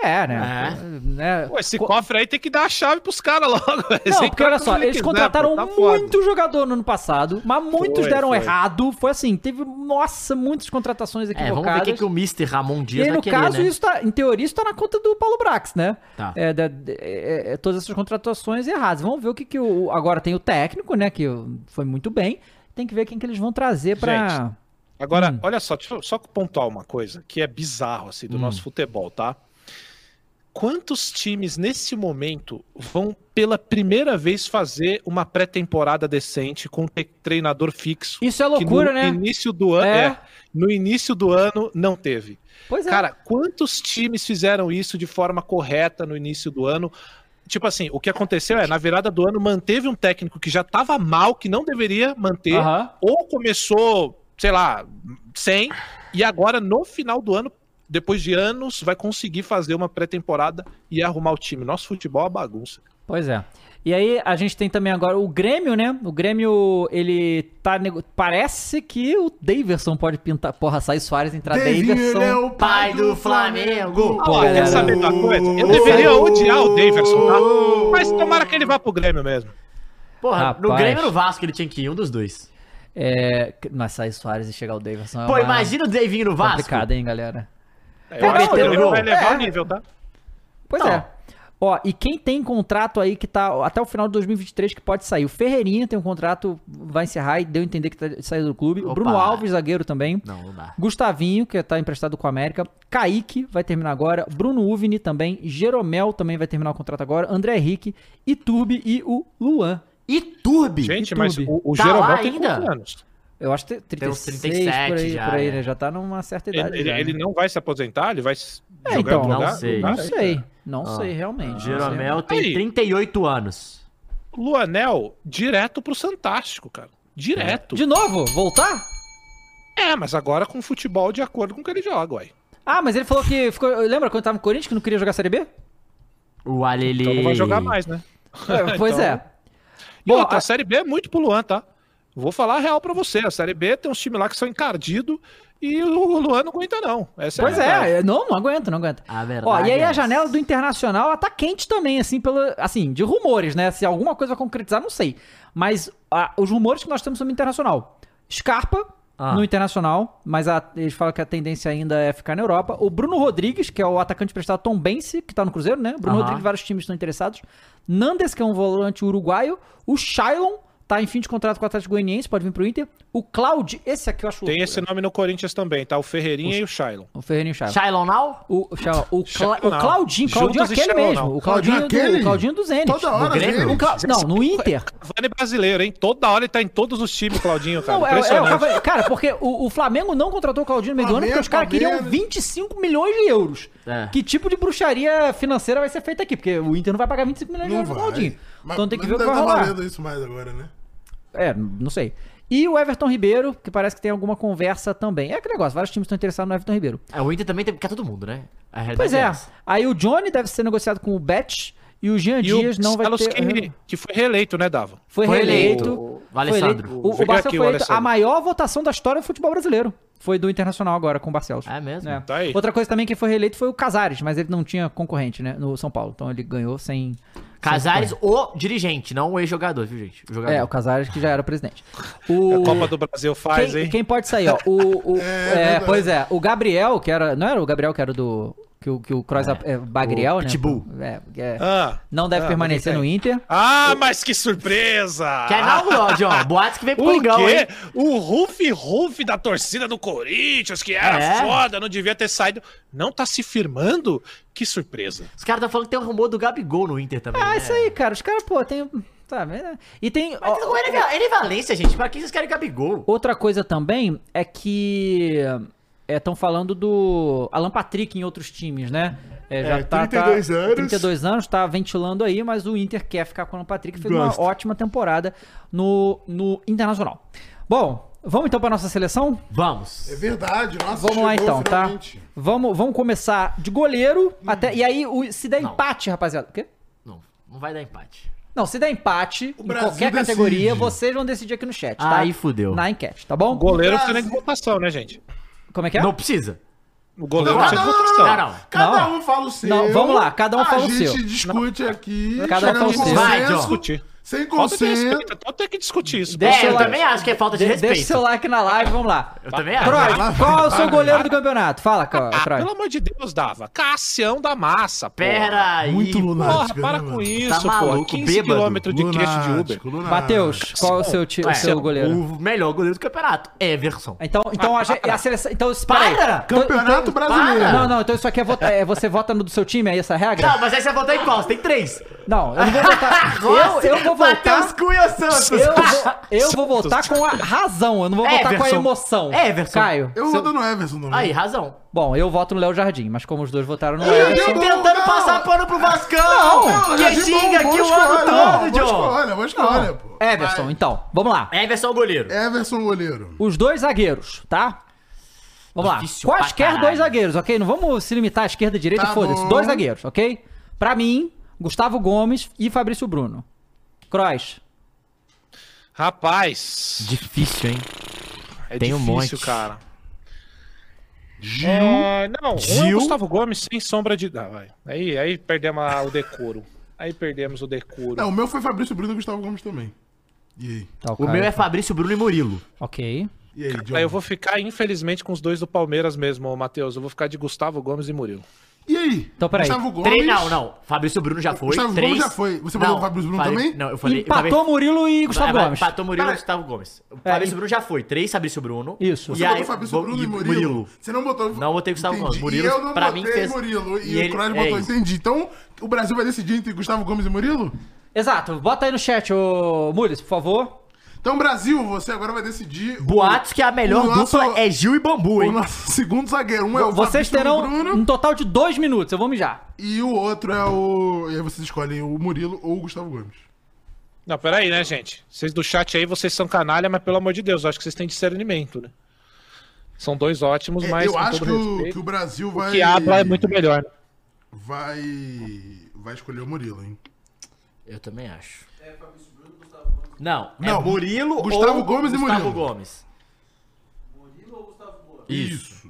É, né? né? Pô, esse Co- cofre aí tem que dar a chave pros caras logo. Não, porque olha só, eles quiser, contrataram pô, tá foda. muito jogador no ano passado, mas muitos Foi, deram foi. errado. Foi assim, teve, nossa, muitas contratações É, equivocadas. vamos ver o que, que o Mr. Ramon E Dias aí, vai no querer, caso, né? isso tá, em teoria, isso tá na conta do Paulo Brax, né? Tá. É, da- é, é, todas essas contratações erradas. Vamos ver o que, que o. Agora tem o técnico, né? Que foi muito bem. Tem que ver quem que eles vão trazer pra. Agora, Hum. olha só, deixa eu só pontuar uma coisa que é bizarro assim do Hum. nosso futebol, tá? Quantos times nesse momento vão pela primeira vez fazer uma pré-temporada decente com te- treinador fixo? Isso é loucura, no né? Início do ano, É. é, no início do ano não teve. Pois é. Cara, quantos times fizeram isso de forma correta no início do ano? tipo assim, o que aconteceu é, na virada do ano, manteve um técnico que já tava mal, que não deveria manter, ou começou, sei lá, sem, e agora no final do ano, depois de anos, vai conseguir fazer uma pré-temporada e arrumar o time. Nosso futebol é uma bagunça. Pois é. E aí a gente tem também agora o Grêmio, né? O Grêmio, ele tá. nego- Parece que o Daverson pode pintar. Porra, sai Soares entrar Davinho, ele é Daverson. o pai do Flamengo. Galera. quer saber da coisa? Eu deveria odiar o Daverson, tá? Mas tomara que ele vá pro Grêmio mesmo. Porra, no Rapaz. Grêmio e no Vasco ele tinha que ir, um dos dois. É. Mas sai Soares e chegar o Daverson. É Pô, uma- imagina o Davinho no Vasco. Complicado, hein, galera? É, Pô, eu acho que ele vai levar É. o nível, tá? Pois Não. é. Ó, e quem tem contrato aí que tá até o final de 2023 que pode sair? O Ferreirinha tem um contrato, vai encerrar e deu a entender que tá saindo do clube. Opa. Bruno Alves, zagueiro também. Não, não dá. Gustavinho, que tá emprestado com a América. Kaique vai terminar agora. Bruno Uvini também. Jeromel também vai terminar o contrato agora. André Henrique, Iturbe e o Luan. E Turbi? Gente, YouTube. mas o, o Tá Jeromel tem ainda? quantos anos? Eu acho que tem 36 uns 37 por aí, já, por aí é. né? Já tá numa certa idade. Ele, ele- já, né? ele não vai se aposentar? Ele vai É, jogar então, não lugar? sei. Não sei. Não Ah. sei, realmente. Jeromel tem Aí. 38 anos. Luanel, direto pro Santástico, cara. Direto. De novo, voltar? É, mas agora com futebol de acordo com o que ele joga, uai. Ah, mas ele falou que ficou. Lembra quando tava no Corinthians que não queria jogar Série B? O Alele... Então não vai jogar mais, né? É, pois Então- é. E Bom, outra, a- a Série B é muito pro Luan, tá? Vou falar a real pra você. A Série B tem uns times lá que são encardidos e o Luan não aguenta, não. Essa Pois a verdade. é, não, não aguenta, não aguenta. A verdade Ó, e aí é a essa. janela do Internacional ela tá quente também, assim, pelo, assim, de rumores, né? Se alguma coisa vai concretizar, não sei. Mas ah, os rumores que nós temos sobre o Internacional. Scarpa Ah. no Internacional, mas a- eles falam que a tendência ainda é ficar na Europa. O Bruno Rodrigues, que é o atacante prestado Tom Bense, que tá no Cruzeiro, né? Bruno Aham. Rodrigues, vários times estão interessados. Nandes, que é um volante uruguaio. O Shailon, tá em fim de contrato com o Atlético Goianiense, pode vir pro Inter. O Claude, esse aqui eu acho Tem loucura. esse nome no Corinthians também, tá? O Ferreirinha e o Shailon. O Ferreirinho Shailon. Shailon Now? O, Shailon, o, Cla- Shailon, o Claudinho, Claudinho Juntos e aquele Shailon, mesmo. não. O Claudinho, Claudinho do, aquele? o Claudinho do Zenit. Toda hora, Grêmio? O Cla- Não, no Inter. Cavani brasileiro, hein? Toda hora ele tá em todos os times, Claudinho, cara. Não, é, é, o cara, porque o, o Flamengo não contratou o Claudinho no meio do ano porque os caras queriam Flamengo. 25 milhões de euros. É. Que tipo de bruxaria financeira vai ser feita aqui? Porque o Inter não vai pagar 25 milhões de euros no vai. Claudinho. Mas, então tem que ver o que vai tá rolar. valendo isso mais agora, né? É, não sei. E o Everton Ribeiro, que parece que tem alguma conversa também. É aquele negócio, vários times estão interessados no Everton Ribeiro. É, o Inter também tem que ficar todo mundo, né? Pois é. essa. Aí o Johnny deve ser negociado com o Bet e o Jean E o Dias não vai Barcelos ter... que, que foi reeleito, né, Dava? Foi, Foi reeleito. eleito. O Foi Alessandro. eleito. O, o Fica Barcelos foi o eleito a maior votação da história do futebol brasileiro. Foi do Internacional agora com o Barcelos. É mesmo? É. Tá aí. Outra coisa também que foi reeleito foi o Casares, mas ele não tinha concorrente, né, no São Paulo. Então ele ganhou sem... Casares, o dirigente, não o ex-jogador, viu, gente? O jogador. É, o Casares que já era presidente. O... A Copa do Brasil faz, quem, hein? quem pode sair, ó? O, o- é, verdade. pois é, o Gabriel, que era. Não era o Gabriel que era do. Que o, que o Kroos é, Bagriel, o né? Pitbull. É, é, Ah, não deve ah, permanecer no Inter. Ah, mas que surpresa! Quer não, ó, John? Boatos que vem pro O Coringão, hein? O Ruf Ruf da torcida do Corinthians, que era É. foda, não devia ter saído. Não tá se firmando? Que surpresa. Os caras estão falando que tem um rumor do Gabigol no Inter também. Ah, né? isso aí, cara. Os caras, pô, tem. Sabe? é. E tem. Mas ó, o Ener Ener Valência, gente, pra que vocês querem Gabigol? outra coisa também é que. Estão falando do Alan Patrick em outros times, né? É, já É, tá, 32 tá, anos. 32 anos, tá ventilando aí, mas o Inter quer ficar com o Alan Patrick, fez Gosta. uma ótima temporada no, no Internacional. Bom, vamos então para nossa seleção? Vamos. É verdade, nossa, Vamos lá então, tá? finalmente. Vamos, vamos começar de goleiro até. E aí, o- se der Não. empate, rapaziada. O quê? Não, não vai dar empate. Não, se der empate O em Brasil qualquer decide. categoria, vocês vão decidir aqui no chat, tá? Aí fudeu. Na enquete, tá bom? O goleiro nem de votação, né, gente? Como é que é? Não precisa. O goleiro Não, precisa não, de não, votação. Não, não. Cada Não. um fala o seu. Não, vamos lá, cada um fala o A seu. gente discute aqui. Cada um fala o seu. Vai. Discutir. Sem Falta de consenso. respeito, então tem que discutir isso. Deixa é, eu também acho que é falta de De- respeito. deixa o seu like na live, vamos lá. Eu também acho. Croy, lá, qual é o seu goleiro do campeonato? Fala. Ah, Croy. pelo amor de Deus, Dava. Cassião da massa, porra. Pera aí. Muito Porra, lunático. para né, com isso, Tá porra. maluco, 15 bêbado. quilômetros de queixo de Uber. Lunático. Matheus, qual é o seu, seu goleiro? O melhor goleiro do campeonato. Everson. Então, então a, gente- a seleção. Então, espera aí. Para! Então- Campeonato então- Brasileiro. Para! Não, não, então isso aqui é, vota- é você vota no do seu time, é essa regra? Não, mas aí você vai votar em qual? Você tem três. Não, eu não vou votar. eu, eu vou Matheus votar. Cunha Santos? Eu vou, eu vou votar com a razão, eu não vou votar com a Everson. emoção. Everson. Caio. Eu seu- vou no Everson também. Aí, razão. Bom, eu voto no Léo Jardim, mas como os dois votaram no Everson. eu- Tentando não. passar pano pro Vascão! Não, que Jardim xinga bom, aqui o ano todo, John! escolha, boa escolha, pô. Everson, Vai. então, vamos lá. Everson goleiro. Everson goleiro. Os dois zagueiros, tá? Vamos lá. Difícil pra Quaisquer dois zagueiros, ok? Não vamos se limitar à esquerda e direita, Tá foda-se. Dois zagueiros, ok? Pra mim, Gustavo Gomes e Fabrício Bruno. Croix. Rapaz, Difícil, hein? é tem um difícil, monte. cara. Gil. É, não, um é o Gil. Gustavo Gomes sem sombra de. Ah, vai. Aí, aí perdemos a- o decoro. Aí perdemos o decoro. Não, o meu foi Fabrício Bruno e Gustavo Gomes também. E aí? Tá, O Caio. meu é Fabrício Bruno e Murilo. Ok. E aí, John? Aí eu vou ficar, infelizmente, com os dois do Palmeiras mesmo, Matheus. Eu vou ficar de Gustavo Gomes e Murilo. E aí? Então, peraí. Gustavo Gomes. Três, não, não. Fabrício Bruno já foi. Gustavo três. Gomes já foi. Você falou Fabrício Bruno também? Não, eu falei. eu Empatou falei- Murilo e Gustavo Gomes. Empatou Murilo e Gustavo Gomes. O É, Fabrício e- Bruno já foi. Três Fabrício Bruno. Isso. Você E botou aí, Fabrício Bruno e Murilo. Murilo. Você não botou. Não botei Gustavo Entendi. Gomes. Murilo, e eu não pra botei mim, fez- Murilo. E, e ele- o Cross é botou. isso. Entendi. Então, o Brasil vai decidir entre Gustavo Gomes e Murilo? Exato. Bota aí no chat, ô Mules, por favor. Então, Brasil, você agora vai decidir. o- Boatos que a melhor o nosso- dupla é Gil e Bambu, O hein? nosso segundo zagueiro. Um é o Vocês Fabrício terão Bruno um total de dois minutos. Eu vou mijar. e o outro é o. E aí vocês escolhem o Murilo ou o Gustavo Gomes. Não, peraí, né, gente? Vocês do chat aí, vocês são canalha, mas pelo amor de Deus, eu acho que vocês têm discernimento, né? São dois ótimos, É, mas. eu acho que o, respeito, que o Brasil vai. o que habla é muito melhor. né? Vai. Vai escolher o Murilo, hein? Eu também acho. Não, é Não, Murilo Gustavo ou Gomes e Gustavo Murilo. Gomes. Isso.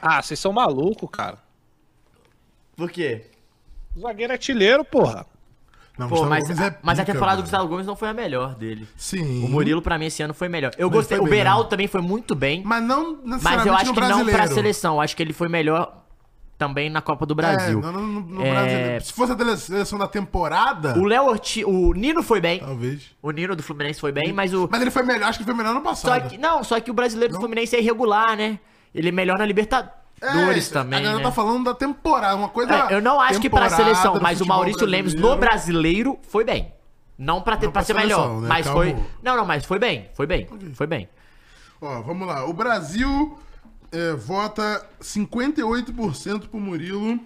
Ah, vocês são malucos, cara. Por quê? O zagueiro é artilheiro, porra. Não, Pô, Gustavo mas, Gomes é mas a pica, temporada do mano. Gustavo Gomes não foi a melhor dele. Sim. O Murilo, pra mim, esse ano foi melhor. Eu Mas gostei. foi O bem Beraldo mesmo. também foi muito bem. Mas não necessariamente Mas eu acho no que não brasileiro. pra seleção. Eu acho que ele foi melhor também na Copa do Brasil. É, no, no- no É, brasileiro. Se fosse a seleção da temporada, O Léo Ortiz. O Nino foi bem. talvez. O Nino do Fluminense foi bem, mas o. Mas ele foi melhor, acho que foi melhor no Só passado. que, não, só que o brasileiro do Fluminense é irregular, né? Ele é melhor na Libertadores É, também. A galera né? tá falando da temporada, uma coisa. É, eu não acho que pra seleção, mas o Maurício Lemos no brasileiro. brasileiro foi bem. Não pra, ter, Não pra pra ser seleção, melhor, né? mas Calma. foi. Não, não, mas foi bem, foi bem, foi bem. Ó, vamos lá. O Brasil é, vota 58% pro Murilo,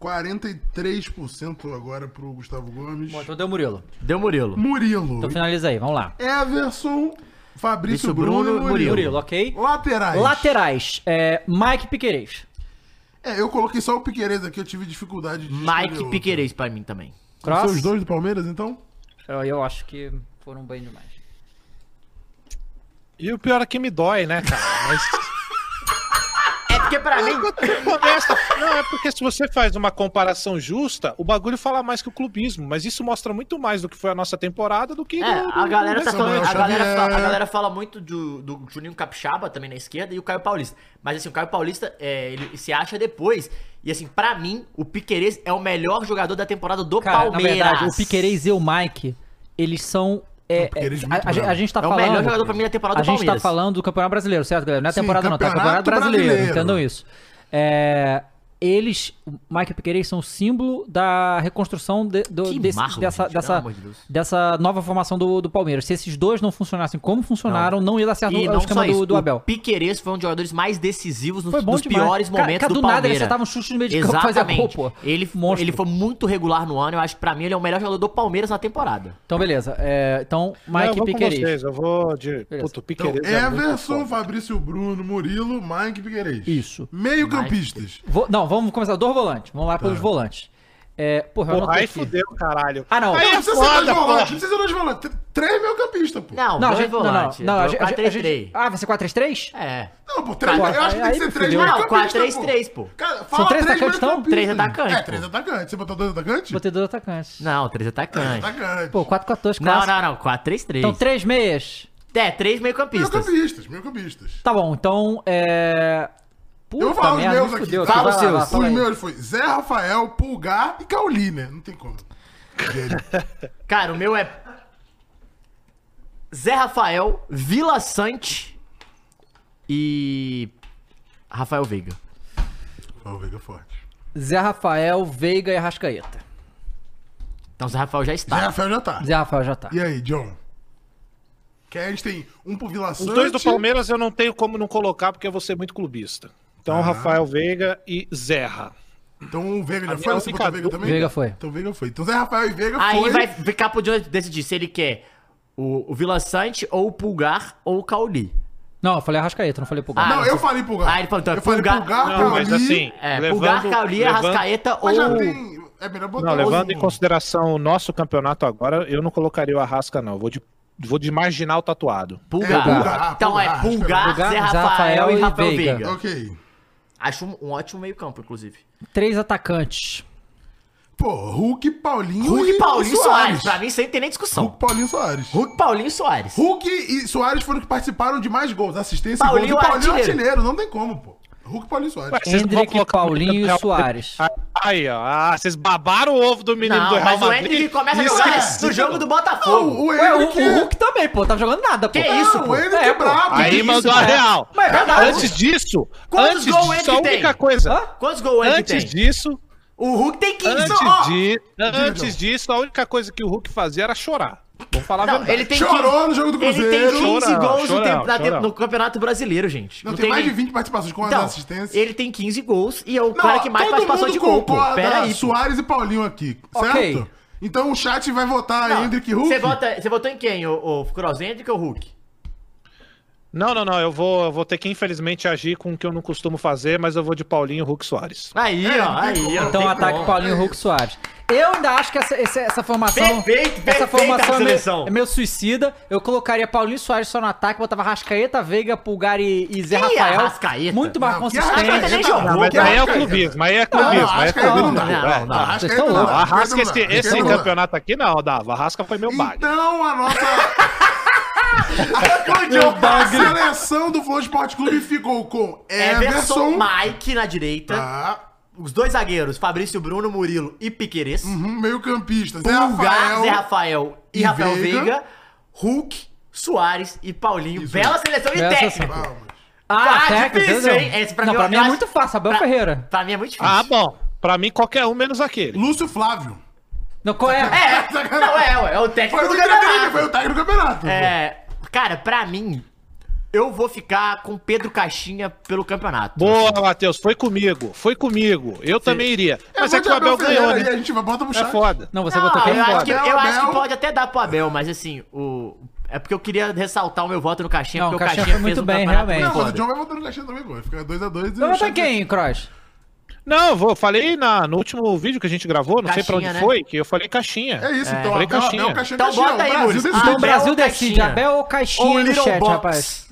43% agora pro Gustavo Gomes. Bom, então deu Murilo. Deu Murilo. Murilo. Então finaliza aí, vamos lá. Everson, Fabrício Isso, Bruno, Bruno, e Murilo. Murilo, ok? Laterais. Laterais, é, Mike Piquerez. É, eu coloquei só o Piqueires aqui, eu tive dificuldade de Mike. Piquerez pra mim também. São Cross. os dois do Palmeiras, então? Eu, eu acho que foram bem demais. E o pior é que me dói, né, cara? Mas. É porque pra mim. Começa- Não, é porque se você faz uma comparação justa, o bagulho fala mais que o clubismo. Mas isso mostra muito mais do que foi a nossa temporada do que. É, do- do- a galera tá dessa- falando. A Samuel galera, fala, a galera fala muito do, do Juninho Capixaba também na esquerda e o Caio Paulista. Mas assim, o Caio Paulista, é, ele se acha depois. E assim, pra mim, o Piquerez é o melhor jogador da temporada do Cara, Palmeiras. na verdade, o Piquerez e o Mike, eles são... É, O é, a, a gente- a tá É o falando... melhor jogador pra mim da temporada A do gente tá Palmeiras. falando do Campeonato Brasileiro, certo, galera? Não é Sim, temporada não, tá? Campeonato Brasileiro, Brasileiro. entendam isso. É, eles, o Mike Piquerez são símbolo da reconstrução de- do- Que desse- marro, dessa, gente, dessa, de dessa nova formação do, do Palmeiras. Se esses dois não funcionassem como funcionaram, não, ia dar certo E o não esquema só isso, do, do o Abel. Piquerez foi um dos jogadores mais decisivos nos, nos piores momentos cara, do do nada ele Palmeiras. acertava um chute no meio de campo, fazia Exatamente. gol, pô. Ele, Monstro. ele foi muito regular no ano. Eu acho que pra mim ele é o melhor jogador do Palmeiras na temporada. Então, beleza. É, então, Não, eu Mike vou com Piquerez. vocês, eu vou de. Puto, Então, Piqueires. é Everson. Fabrício Bruno, Murilo, Mike Piqueires. Isso. Meio campistas. Vo- não, vamos começar. Dois volantes. Vamos lá pelos volantes. É, porra, eu Porra, aí aqui. fudeu, caralho. Ah, não. Aí Não é precisa ser dois volantes, não precisa ser dois volantes. Três meio campistas, pô. Não, Não, dois gente, não, não, volantes. não, a gente, a gente- a 4-3-3. gente- Ah, vai ser 4-3-3? É. Não, pô, três, Quatro. eu acho que tem que ser três meio Não, campistas, 4-3-3, pô. Cara, fala três três atacantes, então? Três atacantes, É, três atacantes. Você botou dois atacantes? Botei dois atacantes. Não, três atacantes. Atacante. Pô, 4-4-2 Não, não, não. 4-3-3. Então, três meias. É, três meio meio campistas. campistas, meio campistas. Tá bom, então, é... Puta Eu vou falar os meus me aqui. fudeu Vai os seus. Os meus foi Zé Rafael, Pulgar e Cauli, né? Não tem como. Cara, o meu é. Zé Rafael, Vila Sante e. Rafael Veiga. O Veiga forte. Zé Rafael, Veiga e Arrascaeta. Então o Zé Rafael já Zé está. Rafael já tá. Zé Rafael já tá. E aí, John? Que aí a gente tem um pro Vila Os Sante. dois do Palmeiras eu não tenho como não colocar porque eu vou ser muito clubista. Então, Rafael Veiga e Zerra. Então o Veiga já foi? Você botou Veiga também? Veiga foi. Então Veiga foi. Então Zé Rafael e Veiga Aí foi. vai ficar pro John decidir se ele quer o, o Vila Sante, ou o Pulgar, ou o Cauli. Não, eu falei Arrascaeta, não falei Pulgar. Ah, Não, eu falei Pulgar. Ah, ele falou, então, eu falei Pulgar- Pulgar, Não, Cauli, mas assim, É, levando, Pulgar, Cauli, Arrascaeta Mas já ou... tem... É melhor botar Não, levando em consideração o nosso campeonato agora, eu não colocaria o Arrasca, não. Vou de, vou de marginal tatuado. Pulgar. É, Pulgar, então é Pulgar, Pulgar, Pulgar, Zé Zé Rafael, Rafael e e Rafael Veiga. Veiga. Ok. Acho um, um ótimo meio campo, inclusive. Três atacantes. Pô, Hulk, Paulinho Hulk, e Paulinho e e Soares. Pra mim, isso aí não tem nem Hulk, discussão. Paulinho e Soares. Hulk, Paulinho e Soares. Hulk e Soares foram que participaram de mais gols, assistência Paulinho e gols. E Paulinho é artilheiro. artilheiro, não tem como, pô. Hulk, Paulinho e Soares. Ué, não Hendrick, Paulinho e Soares. Aí, ó. Ah, vocês babaram o ovo do menino Não, do Real mas o Madrid. Hendrick começa a Isso jogar é- no jogo do Não, Botafogo. o Ué, o, o Hulk também, pô. Tava jogando nada, pô. Que isso, Não, pô? o Henrique É, é, brabo. Aí que mandou isso, a real. Mas é verdade. Antes disso, Quantos antes gols o disso, a Henrique única coisa. Hã? Quantos gols o Antes tem? disso, O Hulk tem 15. antes, ó. de, antes disso, a única coisa que o Hulk fazia era chorar. Vamos falar a Não, verdade. ele tem Chorou 15 no jogo do Ele tem Cruzeiro. 15 Chorão, gols no, chorão, tempo- na- chorão. no Campeonato Brasileiro, gente. Não, tem, mais nem- de 20 participações com as Então, assistências. ele tem 15 gols e é o Não, cara que mais participação de gol, Pera aí. Soares e Paulinho aqui, certo? Ok. Então o chat vai votar Não, Hendrick e Hulk? Você vota- você votou em quem? O, o Cross Hendrick ou o Hulk? Não, não, não. Eu vou, eu vou ter que, infelizmente, agir com o que eu não costumo fazer, mas eu vou de Paulinho Hulk Soares. Aí, É, ó, não aí, ó. Então, ataque como. Paulinho, Hulk, Soares. Eu ainda acho que essa, essa, essa formação. Perfeito, essa perfeita formação é meio, é meio suicida. Eu colocaria Paulinho Soares só no ataque, botava Rascaeta, Veiga, Pulgar e, e Zé Quem é Rafael. Arrascaeta? Muito mais Não, consistente. Não, mas aí é o clubismo, aí é clubismo, é clubismo. Não, não, não. Arrascaeta Vocês estão loucos. A Rasca, Arrascaeta esse, esse campeonato aqui não, dava. A Rasca foi meu bagre. Então a nossa. a seleção do Flow Esporte Clube ficou com Everson, Everson. Mike na direita. Tá. Os dois zagueiros, Fabrício Bruno, Murilo e Piqueires. Uhum, meio campista. Zé Pulgar, Rafael. Zé Rafael e, e Rafael Veiga. Veiga. Hulk, Soares e Paulinho. Isso Bela seleção e Bela técnico. Ah, Ah, técnico, difícil, entendeu? hein? Esse pra não, mim, pra mim é acho- muito fácil. Abel pra- Ferreira. Pra mim é muito difícil. Ah, bom. Pra mim, qualquer um menos aquele. Lúcio Flávio. Não, qual é? É, não é, é o técnico Foi o do técnico, foi campeonato. o técnico do campeonato. É, cara, pra mim, eu vou ficar com Pedro Caixinha pelo campeonato. Boa, Matheus. Foi comigo. Foi comigo. Eu também iria. Mas é que o Abel ganhou, E a né? gente vai botar pro É chat. foda. Não, você Não, botou quem? eu, acho que, Abel, eu acho que pode até dar pro Abel, mas assim, o. É porque eu queria ressaltar o meu voto no Caixinha, Não, porque o Caixinha Caixinha, foi fez muito um bem, realmente. Não, mas o. John vai votar no caixinha também, pô. Fica 2x2 Vai botar quem, Cross? Não, eu vou, falei na, no último vídeo que a gente gravou, não sei pra onde Caixinha, né? foi, que eu falei caixinha. É isso, então. Falei Abel, caixinha. Abel, caixinha, Então caixinha. bota aí, o Brasil Muris. decide. Então o Abel Brasil ou decide, Caixinha? Abel ou Caixinha Ou no chat, Box? rapaz.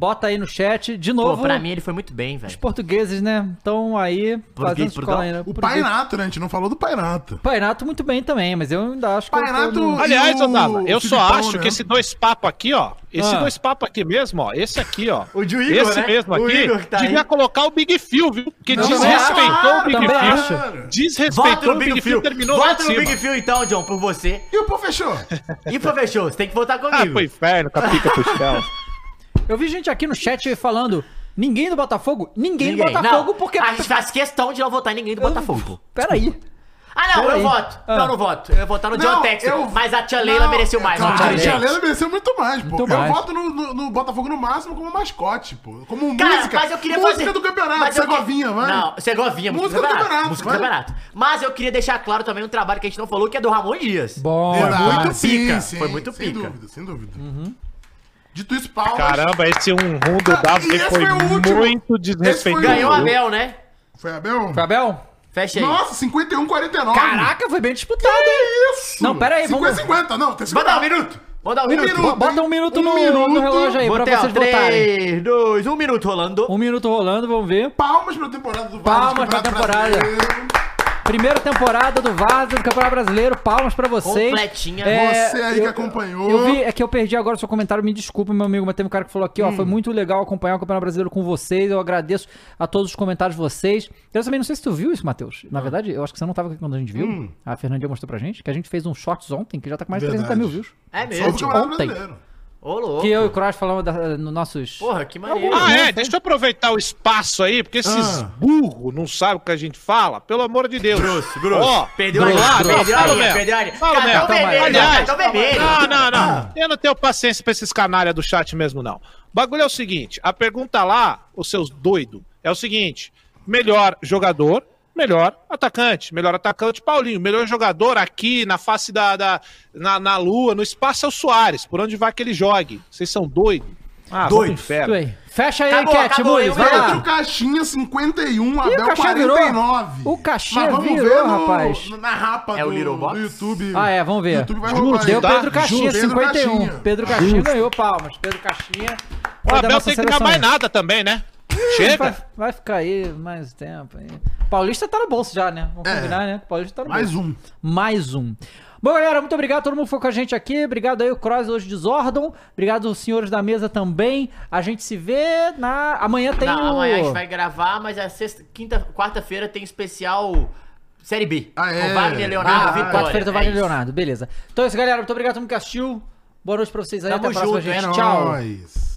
Bota aí no chat. De Pô, novo, pra mim ele foi muito bem, velho. os portugueses, né? Estão aí fazendo Português, escola ainda. O Painato, né? A gente não falou do Painato. Painato muito bem também, mas eu ainda acho que eu tô Painato- Aliás, o Otávio, eu só Filipão, acho né? que esse dois papos aqui, ó. Esse Ah. dois papos aqui mesmo, ó. Esse aqui, ó. O de Igor, esse né? mesmo O aqui. Igor que tá aí. devia colocar o Big Phil, viu? Porque Não, desrespeitou claro, o Big Phil. acho. Desrespeitou o Big, Big Phil, terminou Vota no cima. Big Phil então, John, por você. E o pô fechou? E professor, você tem que votar Ah, comigo. pro inferno, com a pica pro céu. Eu vi gente aqui no chat falando, ninguém do Botafogo? Ninguém, do Ninguém. Botafogo, não, porque... A gente faz questão de não votar em ninguém do Botafogo. pô. Peraí. Ah, não, eu Peraí. voto. Ah. Não, não voto. Eu ia votar no John Texas. eu- Mas a tia Leila Não, mereceu mais. Não, a tia Leila. Mereceu muito mais, pô. Muito eu mais. voto no, no- no Botafogo no máximo como mascote, pô. Como Cara, música. mas eu queria música fazer... do campeonato, mas eu que- Segovinha, vai. Não, Segovinha, música, Música do do campeonato. campeonato, música vai. do campeonato. Mas eu queria deixar claro também um trabalho que a gente não falou, que é do Ramon Dias. Bom, Foi muito pica. sim, Foi muito sem pica. dúvida, sem dúvida. Dito isso, palmas. Caramba, esse um rum do W esse foi foi o último. muito Esse desrespeitoso. foi o Ganhou Viu? Abel, né? Foi Abel? Foi Abel? Fecha aí. Nossa, 51, 49. Caraca, foi bem disputado, hein? Isso! Não, pera aí, 50, vamos- 50, não, tem 50. Vou dar um minuto. Vou dar um, Um minuto. minuto. Bota um minuto Um no, minuto. no relógio aí pra Botei, ó, vocês votarem. 3, 2, 1 minuto rolando. Um minuto rolando, vamos ver. Palmas pra temporada do Vasco. Palmas pra temporada. Brasileiro. Primeira temporada do Vaza do Campeonato Brasileiro. Palmas pra vocês. Completinha. Você aí que eu- acompanhou. Eu vi, é que eu perdi agora o seu comentário, me desculpe, meu amigo, mas teve um cara que falou aqui, ó, Hum. foi muito legal acompanhar o Campeonato Brasileiro com vocês, eu agradeço a todos os comentários de vocês. Eu também não sei se tu viu isso, Matheus. Na verdade, eu acho que você não tava aqui quando a gente viu. Hum. A Fernandinha mostrou pra gente, que a gente fez um shorts ontem, que já tá com mais de Verdade. 30 mil views. É mesmo. ontem. Brasileiro. Ô, louco. Que eu e o Cross falamos da, no nossos. Porra, que maneiro. Ah, é, deixa eu aproveitar o espaço aí, porque esses Ah. burros não sabem o que a gente fala, pelo amor de Deus. Grosso, grosso. Ó, Perdeu a Grosso, linha, grosso. perdeu a mesmo. perdeu a linha. Fala mesmo. Aliás, cartão vermelho. Não, não, não. Eu não tenho paciência pra esses canalha do chat mesmo, não. O bagulho é o seguinte: a pergunta lá, os seus doidos, é o seguinte: melhor jogador, melhor atacante. Melhor atacante, Paulinho. Melhor jogador aqui na face da. da- na, na lua, no espaço é o Soares. Por onde vai que ele jogue? Vocês são doidos? Ah, Doidos. Fecha aí, Acabou, Cat acabou, Muniz, eu vai Pedro lá. Caixinha, 51, Ih, o Abel, Caixinha virou. 49. O Caixinha Mas vamos virou, ver no- rapaz. Na rapa É o do, Little Box? do YouTube. Ah, é, vamos ver. YouTube vai Justo, Deu aí. tá? Pedro Caixinha, Pedro 51. Caixinha. Pedro Caixinha ganhou palmas. Pedro Caixinha. O da Abel tem que seleção mais nada também, né? Vai, Chega. vai ficar aí mais tempo. Aí. Paulista tá no bolso já, né? Vamos É. combinar, né? Paulista tá no Mais bolso. um. Mais um. Bom, galera, muito obrigado. Todo mundo foi com a gente aqui. Obrigado aí, o Cross hoje de Zordon. Obrigado aos senhores da mesa também. A gente se vê na. Amanhã tem Não, o. amanhã a gente vai gravar, mas a sexta, quinta, quarta-feira tem especial Série B. Ah, é? Com Wagner Leonardo Ah, Vitória. Quarta-feira do É Wagner isso. Beleza. Então é isso, galera. Muito obrigado a todo mundo que assistiu. Boa noite pra vocês aí. Tamo Até a próxima, junto, gente. é Tchau. Nóis.